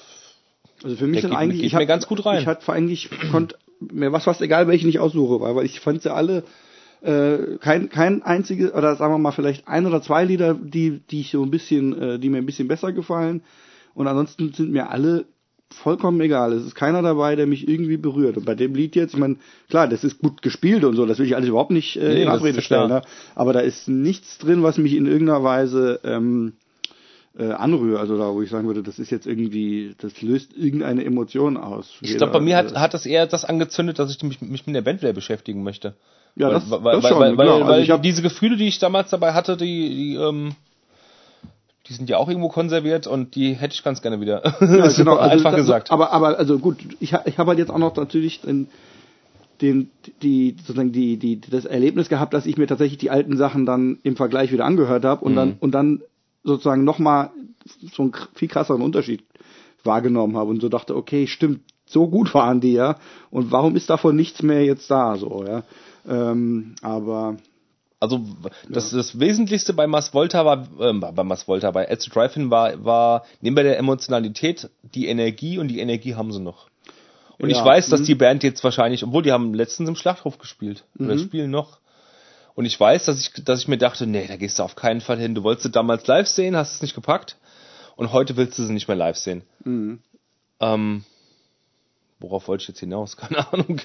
Also für mich sind eigentlich. Geht ich hab, mir ganz gut rein. Ich hatte eigentlich konnte mir was fast egal, welchen ich aussuche, weil ich fand sie alle äh, kein kein einziges oder sagen wir mal vielleicht ein oder zwei Lieder, die die ich so ein bisschen, äh, die mir ein bisschen besser gefallen. Und ansonsten sind mir alle vollkommen egal. Es ist keiner dabei, der mich irgendwie berührt. Und bei dem Lied jetzt, ich meine, klar, das ist gut gespielt und so, das will ich alles überhaupt nicht äh, nee, in Abrede stellen. Ne? Aber da ist nichts drin, was mich in irgendeiner Weise ähm, äh, anrühre. Also da, wo ich sagen würde, das ist jetzt irgendwie, das löst irgendeine Emotion aus. Ich glaube, bei mir hat, hat das eher das angezündet, dass ich mich, mich mit der Band wieder beschäftigen möchte. Ja, weil, das, weil, das weil, schon, weil, genau. weil, weil also diese Gefühle, die ich damals dabei hatte, die, die ähm, die sind ja auch irgendwo konserviert und die hätte ich ganz gerne wieder. Ja, genau, also einfach das, gesagt. Aber, aber also gut, ich, ich habe halt jetzt auch noch natürlich den, den, die, sozusagen die, die, das Erlebnis gehabt, dass ich mir tatsächlich die alten Sachen dann im Vergleich wieder angehört habe und Mhm. dann und dann sozusagen nochmal so einen viel krasseren Unterschied wahrgenommen habe und so dachte, okay, stimmt, so gut waren die ja und warum ist davon nichts mehr jetzt da so, ja. Ähm, aber Also das, das Wesentlichste bei Mas Volta war, ähm, bei Mas Volta, bei Ed Drive-In war, war neben der Emotionalität die Energie und die Energie haben sie noch. Und Ja, ich weiß, dass mhm. die Band jetzt wahrscheinlich, obwohl die haben letztens im Schlachthof gespielt oder Mhm. spielen noch. Und ich weiß, dass ich, dass ich mir dachte, nee, da gehst du auf keinen Fall hin. Du wolltest sie damals live sehen, hast es nicht gepackt. Und heute willst du sie nicht mehr live sehen. Mhm. Ähm, worauf wollte ich jetzt hinaus? Keine Ahnung.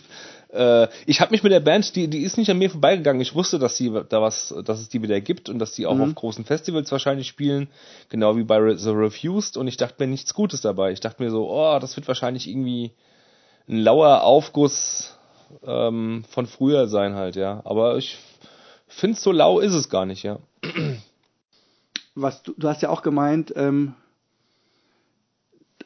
Äh, ich habe mich mit der Band, die, die ist nicht an mir vorbeigegangen. Ich wusste, dass sie da was, dass es die wieder gibt und dass die auch Mhm. auf großen Festivals wahrscheinlich spielen, genau wie bei Re- The Refused. Und ich dachte mir nichts Gutes dabei. Ich dachte mir so, oh, das wird wahrscheinlich irgendwie ein lauer Aufguss ähm, von früher sein halt, ja. Aber ich finde, so lau ist es gar nicht, ja. was du, du hast ja auch gemeint, ähm,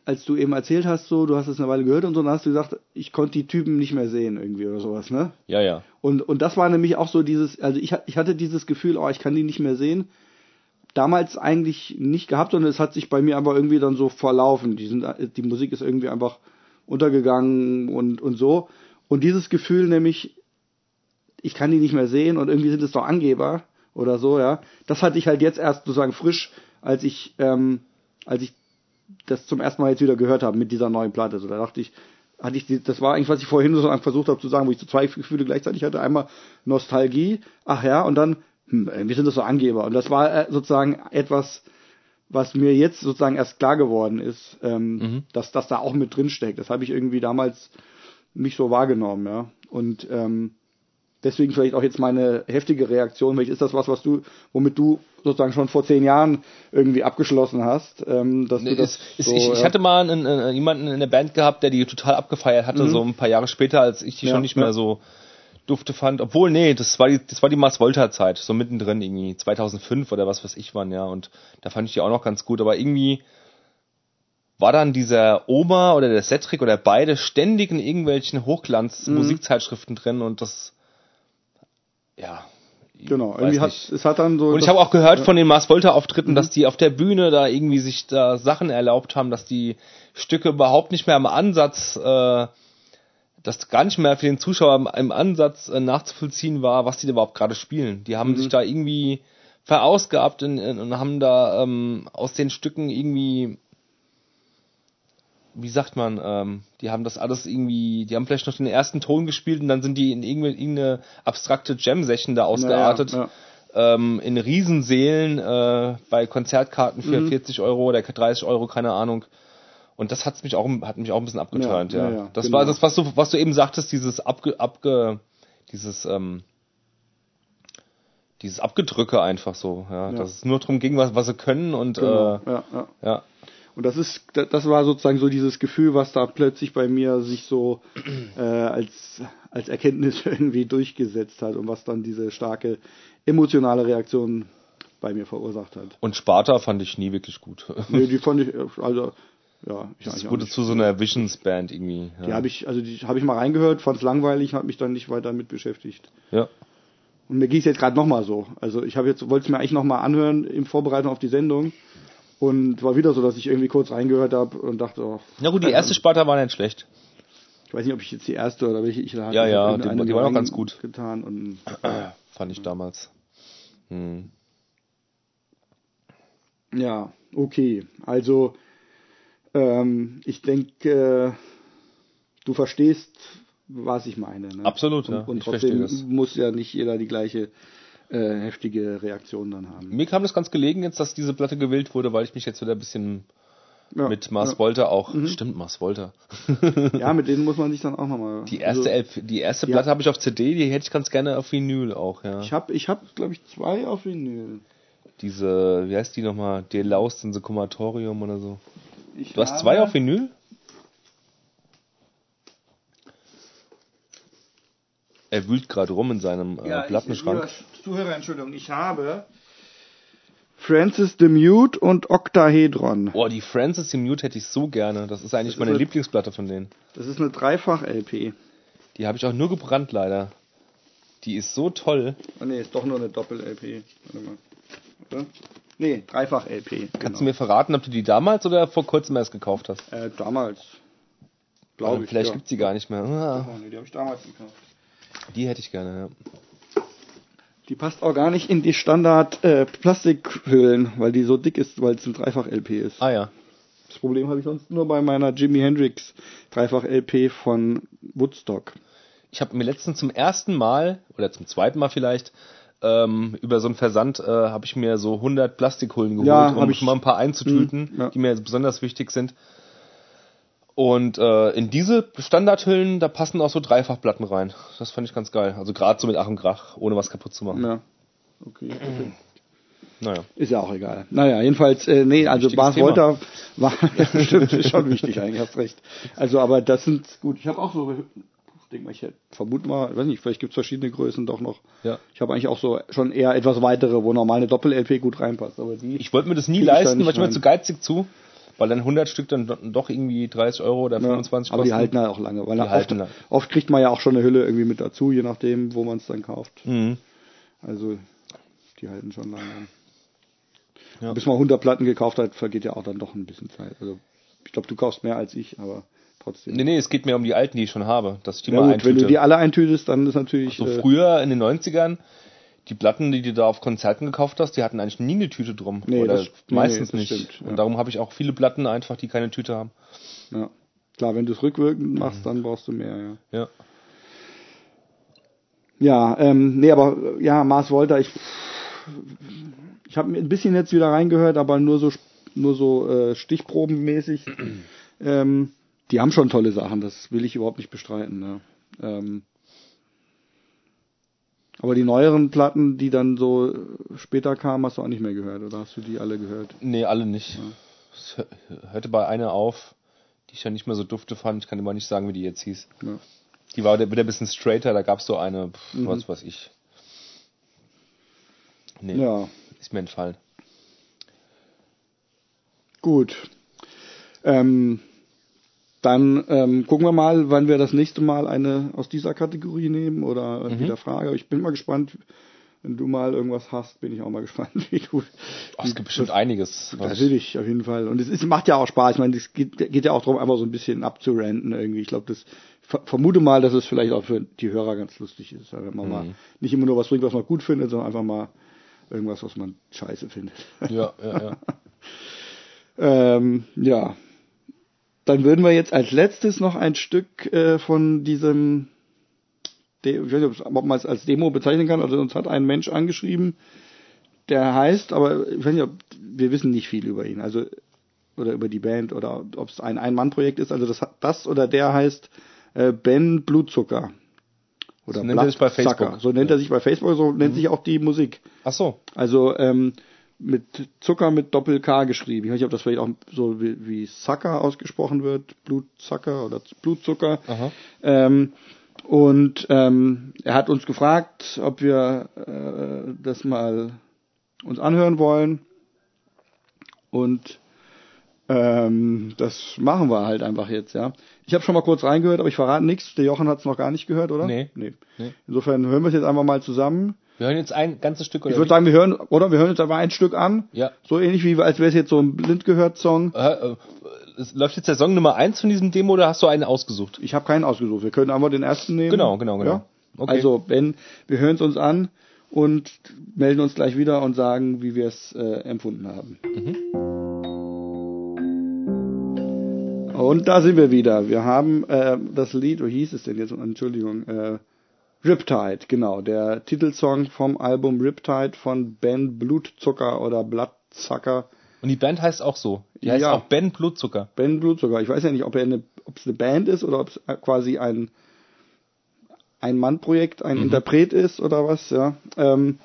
als du eben erzählt hast, so, du hast es eine Weile gehört und so, dann hast du gesagt, ich konnte die Typen nicht mehr sehen irgendwie oder sowas, ne? Ja, ja. Und, und das war nämlich auch so dieses, also ich, ich hatte dieses Gefühl, oh, ich kann die nicht mehr sehen. Damals eigentlich nicht gehabt und es hat sich bei mir aber irgendwie dann so verlaufen. Die, sind, die Musik ist irgendwie einfach untergegangen und, und so. Und dieses Gefühl nämlich, ich kann die nicht mehr sehen und irgendwie sind es doch Angeber oder so, ja. Das hatte ich halt jetzt erst sozusagen frisch, als ich, ähm, als ich das zum ersten Mal jetzt wieder gehört habe mit dieser neuen Platte. So, da dachte ich, hatte ich die, das war eigentlich, was ich vorhin so versucht habe zu sagen, wo ich so zwei Gefühle gleichzeitig hatte. Einmal Nostalgie, ach ja, und dann, hm, wir sind das so Angeber. Und das war äh, sozusagen etwas, was mir jetzt sozusagen erst klar geworden ist, ähm, Mhm. dass das da auch mit drin steckt. Das habe ich irgendwie damals nicht so wahrgenommen, ja. Und ähm, deswegen vielleicht auch jetzt meine heftige Reaktion. Vielleicht ist das was, was du, womit du sozusagen schon vor zehn Jahren irgendwie abgeschlossen hast, ähm, dass Nee, du das ist, so, ich, ich hatte mal einen, einen, jemanden in der Band gehabt, der die total abgefeiert hatte, Mhm. so ein paar Jahre später, als ich die Ja, schon nicht ja. mehr so dufte fand. Obwohl, nee, das war die, das war die Mars Volta Zeit, so mittendrin irgendwie, 2005 oder was weiß ich wann, ja. Und da fand ich die auch noch ganz gut, aber irgendwie war dann dieser Oma oder der Cedric oder beide ständig in irgendwelchen Mhm. Hochglanz-Musikzeitschriften drin und das, ja. Genau, irgendwie hat nicht. es hat dann so. Und ich habe auch gehört von den Mars Volta Auftritten, Mhm. dass die auf der Bühne da irgendwie sich da Sachen erlaubt haben, dass die Stücke überhaupt nicht mehr im Ansatz, äh, dass gar nicht mehr für den Zuschauer im, im Ansatz äh, nachzuvollziehen war, was die da überhaupt gerade spielen. Die haben Mhm. sich da irgendwie verausgabt in, in, und haben da ähm, aus den Stücken irgendwie wie sagt man, ähm, die haben das alles irgendwie, die haben vielleicht noch den ersten Ton gespielt und dann sind die in irgendeine, irgendeine abstrakte Jam-Session da ausgeartet Ja, ja. ähm, in Riesensälen äh, bei Konzertkarten für Mhm. 40 Euro oder 30 Euro, keine Ahnung. Und das hat's mich auch, hat mich auch ein bisschen abgeturnt, Ja, ja. ja, ja, das genau. war das, was du, was du eben sagtest, dieses abge, abge, dieses, ähm, dieses Abgedrücke einfach so, ja, Ja. dass es nur darum ging, was, was sie können und Genau, äh, ja, ja. ja. Und das ist, da- das war sozusagen so dieses Gefühl, was da plötzlich bei mir sich so äh, als als Erkenntnis irgendwie durchgesetzt hat und was dann diese starke emotionale Reaktion bei mir verursacht hat. Und Sparta fand ich nie wirklich gut. Nee, die fand ich, also ja, ich Das wurde zu so einer Visions-Band irgendwie. Die Ja. habe ich, also die habe ich mal reingehört, fand es langweilig, habe mich dann nicht weiter mit beschäftigt. ja. Und mir ging es jetzt gerade nochmal so. Also ich habe jetzt, wollte es mir eigentlich nochmal anhören in Vorbereitung auf die Sendung. Und war wieder so, dass ich irgendwie kurz reingehört habe und dachte, oh, Na gut, die erste Sparta war nicht schlecht. ich weiß nicht, ob ich jetzt die erste oder welche ich da hatte. Ja, ja, die- die war auch ganz gut. Getan und Fand ich damals. Hm. ja, okay. Also ähm, ich denke, äh, du verstehst, was ich meine. Ne? Absolut, und, ja. Und trotzdem muss ja nicht jeder die gleiche äh, heftige Reaktion dann haben. Mir kam das ganz gelegen jetzt, dass diese Platte gewählt wurde, weil ich mich jetzt wieder ein bisschen Ja, mit Mars ja. Mhm. Volta auch. Stimmt, Mars Volta. Ja, mit denen muss man sich dann auch nochmal. Die erste, LP, die erste ja. Platte habe ich auf CD, die hätte ich ganz gerne auf Vinyl auch, ja. Ich habe, ich hab, glaube ich, zwei auf Vinyl. Diese, wie heißt die nochmal? De Laust in the Comatorium oder so. Ich Du hast zwei auf Vinyl? Er wühlt gerade rum in seinem äh, Ja, Plattenschrank. Ich, Zuhörer, Entschuldigung, ich habe Francis the Mute und Octahedron. Boah, die Francis the Mute hätte ich so gerne. Das ist eigentlich Das ist meine eine- Lieblingsplatte von denen. Das ist eine Dreifach-LP. Die habe ich auch nur gebrannt leider. Die ist so toll. Oh nee, ist doch nur eine Doppel-LP. Warte mal. Oder? Nee, Dreifach-LP. Kannst du mir verraten, ob du die damals oder vor kurzem erst gekauft hast? Äh, damals. Glaube ich. Vielleicht ja. gibt's die gar nicht mehr. Ah, Oh, die habe ich damals gekauft. die hätte ich gerne, ja. Die passt auch gar nicht in die Standard äh, Plastikhüllen, weil die so dick ist, weil es ein Dreifach-LP ist. Ah ja. Das Problem habe ich sonst nur bei meiner Jimi Hendrix Dreifach-LP von Woodstock. Ich habe mir letztens zum ersten Mal, oder zum zweiten Mal vielleicht, ähm, über so einen Versand äh, habe ich mir so 100 Plastikhullen geholt, Ja, um ich- mal ein paar einzutüten, Mhm, ja. die mir besonders wichtig sind. Und äh, in diese Standardhüllen, da passen auch so Dreifachplatten rein. Das fand ich ganz geil. Also gerade so mit Ach und Krach, ohne was kaputt zu machen. Ja. Okay. okay. Naja. Ist ja auch egal. Naja, jedenfalls, äh, nee, also Bas. Wolter war, ja, stimmt, ist schon wichtig eigentlich, hast recht. Also, aber das sind, gut, ich habe auch so, ich denke mal, ich vermute mal, weiß nicht, vielleicht gibt es verschiedene Größen doch noch. Ja. Ich habe eigentlich auch so schon eher etwas weitere, wo normal eine Doppel-LP gut reinpasst, aber die, Ich wollte mir das nie ich leisten, weil ich mir zu geizig zu, weil dann 100 Stück dann do- doch irgendwie 30 Euro oder 25 ja, aber die kosten. halten halt auch lange, weil Die oft, halten lang. oft kriegt man ja auch schon eine Hülle irgendwie mit dazu, je nachdem, wo man es dann kauft. Mhm. Also, die halten schon lange. Ja. Bis man 100 Platten gekauft hat, vergeht ja auch dann doch ein bisschen Zeit. Also, ich glaube, du kaufst mehr als ich, aber trotzdem. Nee, nee, es geht mir um die alten, die ich schon habe, dass ich die ja, mal gut, wenn eintüte. du die alle eintütest, dann ist natürlich. so äh, früher in den 90ern, die Platten, die du da auf Konzerten gekauft hast, die hatten eigentlich nie eine Tüte drum. Nee, Oder das- nee, meistens das nicht. stimmt, ja. Und darum habe ich auch viele Platten einfach, die keine Tüte haben. ja. Klar, wenn du es rückwirkend machst, dann brauchst du mehr, ja. Ja. Ja, ähm, nee, aber ja, Mars Volta, ich, ich habe ein bisschen jetzt wieder reingehört, aber nur so nur so äh, stichprobenmäßig. ähm, die haben schon tolle Sachen, das will ich überhaupt nicht bestreiten. Ne? Ähm, aber die neueren Platten, die dann so äh, später kamen, hast du auch nicht mehr gehört, oder hast du die alle gehört? Nee, alle nicht. Es hör- hörte bei einer auf, die ich ja nicht mehr so dufte fand. Ich kann immer nicht sagen, wie die jetzt hieß. Ja. Die war wieder ein bisschen straighter, da gab es so eine, pf, Mhm. was weiß ich. Nee, ja, ist mir entfallen. gut. Ähm, dann ähm, gucken wir mal, wann wir das nächste Mal eine aus dieser Kategorie nehmen oder Mhm. wieder Frage. Ich bin mal gespannt, wenn du mal irgendwas hast, bin ich auch mal gespannt, wie du. Oh, es gibt bestimmt einiges. Natürlich, auf jeden Fall. Und es ist, macht ja auch Spaß. Ich meine, es geht, geht ja auch darum, einfach so ein bisschen abzuranten irgendwie. Ich glaube, das ver- vermute mal, dass es vielleicht auch für die Hörer ganz lustig ist, wenn man mal nicht immer nur was bringt, was man gut findet, sondern einfach mal irgendwas, was man scheiße findet. Ja, ja, ja. ähm, ja. Dann würden wir jetzt als letztes noch ein Stück äh, von diesem, De ich weiß nicht, ob man es als Demo bezeichnen kann, also uns hat ein Mensch angeschrieben, der heißt, aber ich weiß nicht, ob, wir wissen nicht viel über ihn, also oder über die Band oder ob es ein Ein-Mann-Projekt ist, also das, das oder der heißt äh, Ben Blutzucker. Oder So nennt er sich bei. Facebook. So nennt er sich bei Facebook, so nennt sich auch die Musik. Ach so. Also, ähm, mit Zucker mit Doppel-K geschrieben. Ich weiß nicht, ob das vielleicht auch so wie, wie Zucker ausgesprochen wird, Blutzucker oder Blutzucker. Ähm, und ähm, er hat uns gefragt, ob wir äh, das mal uns anhören wollen. Und ähm, das machen wir halt einfach jetzt, ja. Ich habe schon mal kurz reingehört, aber ich verrate nichts. Der Jochen hat es noch gar nicht gehört, oder? Nee. nee. Nee. Insofern hören wir es jetzt einfach mal zusammen. Wir hören jetzt ein ganzes Stück oder Ich würde sagen, wir hören, oder wir hören jetzt einfach ein Stück an. Ja. So ähnlich wie, als wäre es jetzt so ein blind gehört Song. Äh, äh, es läuft jetzt der Song Nummer 1 von diesem Demo oder hast du einen ausgesucht? Ich habe keinen ausgesucht. Wir können einfach den ersten nehmen. Genau, genau, genau. Ja? Okay. Also, wenn wir hören es uns an und melden uns gleich wieder und sagen, wie wir es äh, empfunden haben. Und da sind wir wieder. Wir haben äh, das Lied, wie hieß es denn jetzt? Entschuldigung. Äh, Riptide, genau. Der Titelsong vom Album Riptide von Ben Blutzucker oder Bloodsucker. Und die Band heißt auch so. Die heißt Ja. auch Ben Blutzucker. Ben Blutzucker. Ich weiß ja nicht, ob er eine, ob es eine Band ist oder ob es quasi ein ein Mann-Projekt, ein Interpret ist oder was. Ja. Ähm,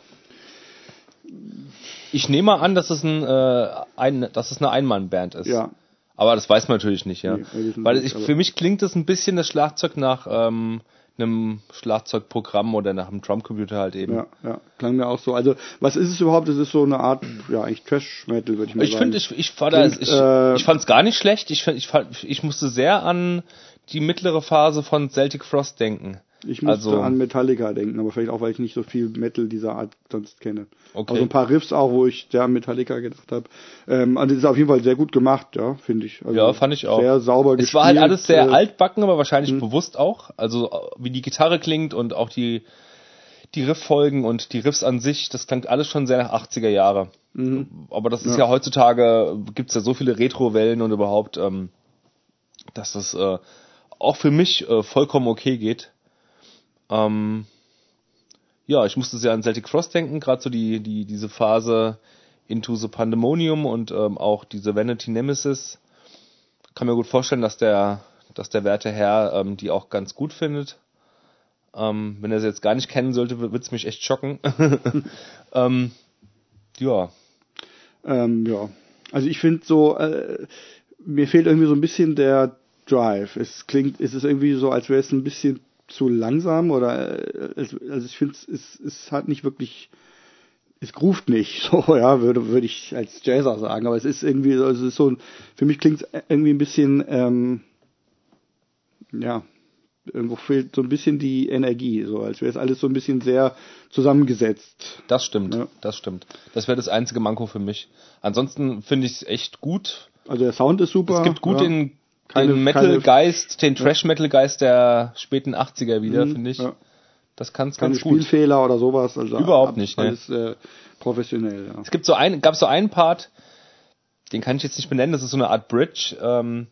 Ich nehme mal an, dass es, ein, äh, ein, dass es eine Einmannband ist. ja. Aber das weiß man natürlich nicht, ja. Nee, Weil ich, für mich klingt das ein bisschen das Schlagzeug nach ähm, einem Schlagzeugprogramm oder nach einem Drumcomputer halt eben. Ja, ja, klang mir auch so. Also, was ist es überhaupt? Es ist so eine Art, ja, eigentlich Trash-Metal, würde ich mal Ich sagen. finde, ich, ich, fand Klingt, ich, äh, ich fand es gar nicht schlecht. Ich, find, ich, fand, ich musste sehr an die mittlere Phase von Celtic Frost denken. Ich musste also- an Metallica denken, aber vielleicht auch, weil ich nicht so viel Metal dieser Art sonst kenne. Okay. Also ein paar Riffs auch, wo ich sehr an Metallica gedacht habe. Ähm, also das ist auf jeden Fall sehr gut gemacht, ja, finde ich. Also Ja, fand ich auch. Sehr sauber Es gespielt. war halt alles sehr äh, altbacken, aber wahrscheinlich bewusst auch. Also wie die Gitarre klingt und auch die, die Rifffolgen und die Riffs an sich, das klingt alles schon sehr nach 80er Jahre. Aber das ist ja, heutzutage, gibt's ja so viele Retro-Wellen und überhaupt, ähm, dass das äh, auch für mich äh, vollkommen okay geht. Ähm, ja, ich musste sehr an Celtic Frost denken, gerade so die, die, diese Phase Into the Pandemonium und ähm, auch diese Vanity Nemesis. Kann mir gut vorstellen, dass der, dass der werte Herr ähm, die auch ganz gut findet. Ähm, wenn er sie jetzt gar nicht kennen sollte, wird es mich echt schocken. ähm, ja, Ähm, ja. Also ich finde so, äh, mir fehlt irgendwie so ein bisschen der Drive. Es klingt, es ist irgendwie so, als wäre es ein bisschen zu langsam oder äh, also ich finde es, es hat nicht wirklich, es groovt nicht, so ja, würde würde ich als Jazzer sagen, aber es ist irgendwie, so- es ist so, für mich klingt es irgendwie ein bisschen, ähm, ja, irgendwo fehlt so ein bisschen die Energie, so als wäre es alles so ein bisschen sehr zusammengesetzt. das stimmt. Ja. Das stimmt. Das wäre das einzige Manko für mich. Ansonsten finde ich es echt gut. Also der Sound ist super. Es gibt gut ja. den, Keine- den Metal-Geist, den Trash-Metal-Geist der späten 80er wieder, Mhm, finde ich. ja. Das kann es ganz gut. Spielfehler oder sowas. Also Überhaupt ab- nicht, ne. Alles äh, professionell, ja. Es gibt so ein, gab so einen Part, den kann ich jetzt nicht benennen, das ist so eine Art Bridge ähm,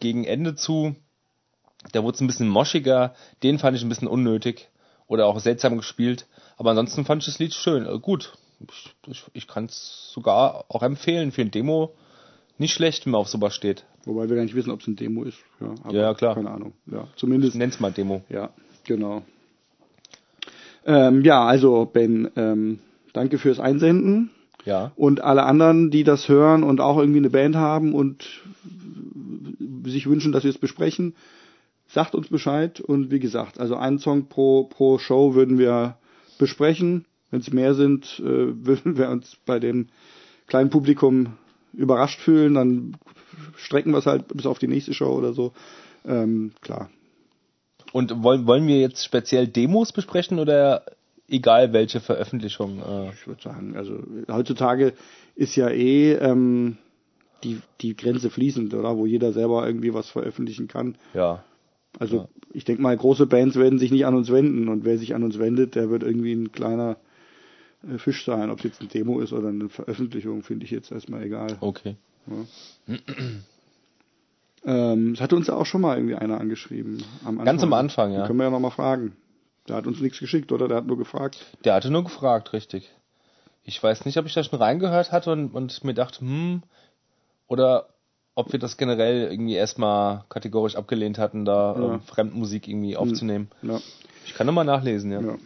gegen Ende zu. Da wurde es ein bisschen moschiger, den fand ich ein bisschen unnötig oder auch seltsam gespielt. Aber ansonsten fand ich das Lied schön, äh, gut. Ich, ich, ich kann es sogar auch empfehlen für ein Demo. Nicht schlecht, wenn man auf sowas steht. Wobei wir gar nicht wissen, ob es ein Demo ist. Ja, Ja, klar. Keine Ahnung. Ja, zumindest. Nenn's mal Demo. Ja, genau. Ähm, ja, also Ben, ähm, danke fürs Einsenden. Ja. Und alle anderen, die das hören und auch irgendwie eine Band haben und sich wünschen, dass wir es besprechen, sagt uns Bescheid. Und wie gesagt, also einen Song pro, pro Show würden wir besprechen. Wenn es mehr sind, äh, würden wir uns bei dem kleinen Publikum überrascht fühlen. Dann strecken wir es halt bis auf die nächste Show oder so. Ähm, klar. Und wollen, wollen wir jetzt speziell Demos besprechen oder egal welche Veröffentlichung? Äh, Ich würde sagen, also heutzutage ist ja eh ähm, die, die Grenze fließend, oder? Wo jeder selber irgendwie was veröffentlichen kann. ja. Also ich denke mal, große Bands werden sich nicht an uns wenden und wer sich an uns wendet, der wird irgendwie ein kleiner äh, Fisch sein. Ob es jetzt ein Demo ist oder eine Veröffentlichung, finde ich jetzt erstmal egal. Okay. Ähm, es hatte uns ja auch schon mal irgendwie einer angeschrieben. Am Anfang. Ganz am Anfang, ja. Den können wir ja nochmal fragen. Der hat uns nichts geschickt, oder? Der hat nur gefragt. Der hatte nur gefragt, richtig. Ich weiß nicht, ob ich da schon reingehört hatte und, und mir dachte, hm, oder ob wir das generell irgendwie erstmal kategorisch abgelehnt hatten, da Ja. ähm, Fremdmusik irgendwie aufzunehmen. Ja, Ich kann nochmal nachlesen, ja. ja.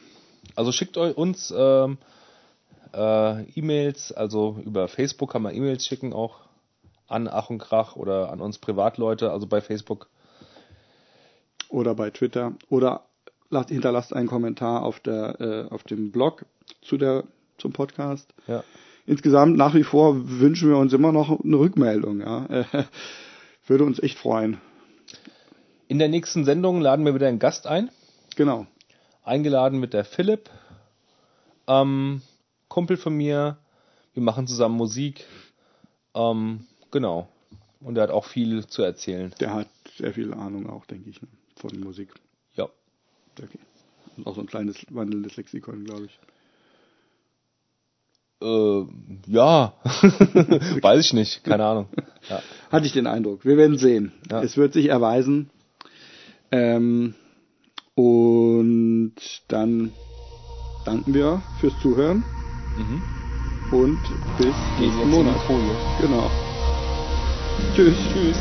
Also schickt euch uns ähm, äh, E-Mails, also über Facebook kann man E-Mails schicken auch an Ach und Krach oder an uns Privatleute, also bei Facebook. Oder bei Twitter. Oder lasst, hinterlasst einen Kommentar auf, der, äh, auf dem Blog zu der, zum Podcast. Ja. Insgesamt nach wie vor wünschen wir uns immer noch eine Rückmeldung. Ja. Würde uns echt freuen. In der nächsten Sendung laden wir wieder einen Gast ein. Genau. Eingeladen mit der Philipp, ähm, Kumpel von mir. Wir machen zusammen Musik. Ähm, genau. Und er hat auch viel zu erzählen. Der hat sehr viel Ahnung auch, denke ich, ne, von Musik. Ja. Okay. Und auch so ein kleines wandelndes Lexikon, glaube ich. Äh, ja. Weiß ich nicht. Keine Ahnung. Ja. Hatte ich den Eindruck. Wir werden sehen. Ja. Es wird sich erweisen. Ähm, und dann danken wir fürs Zuhören Mhm. und bis nächsten Monat. Genau. Tschüss. Tschüss.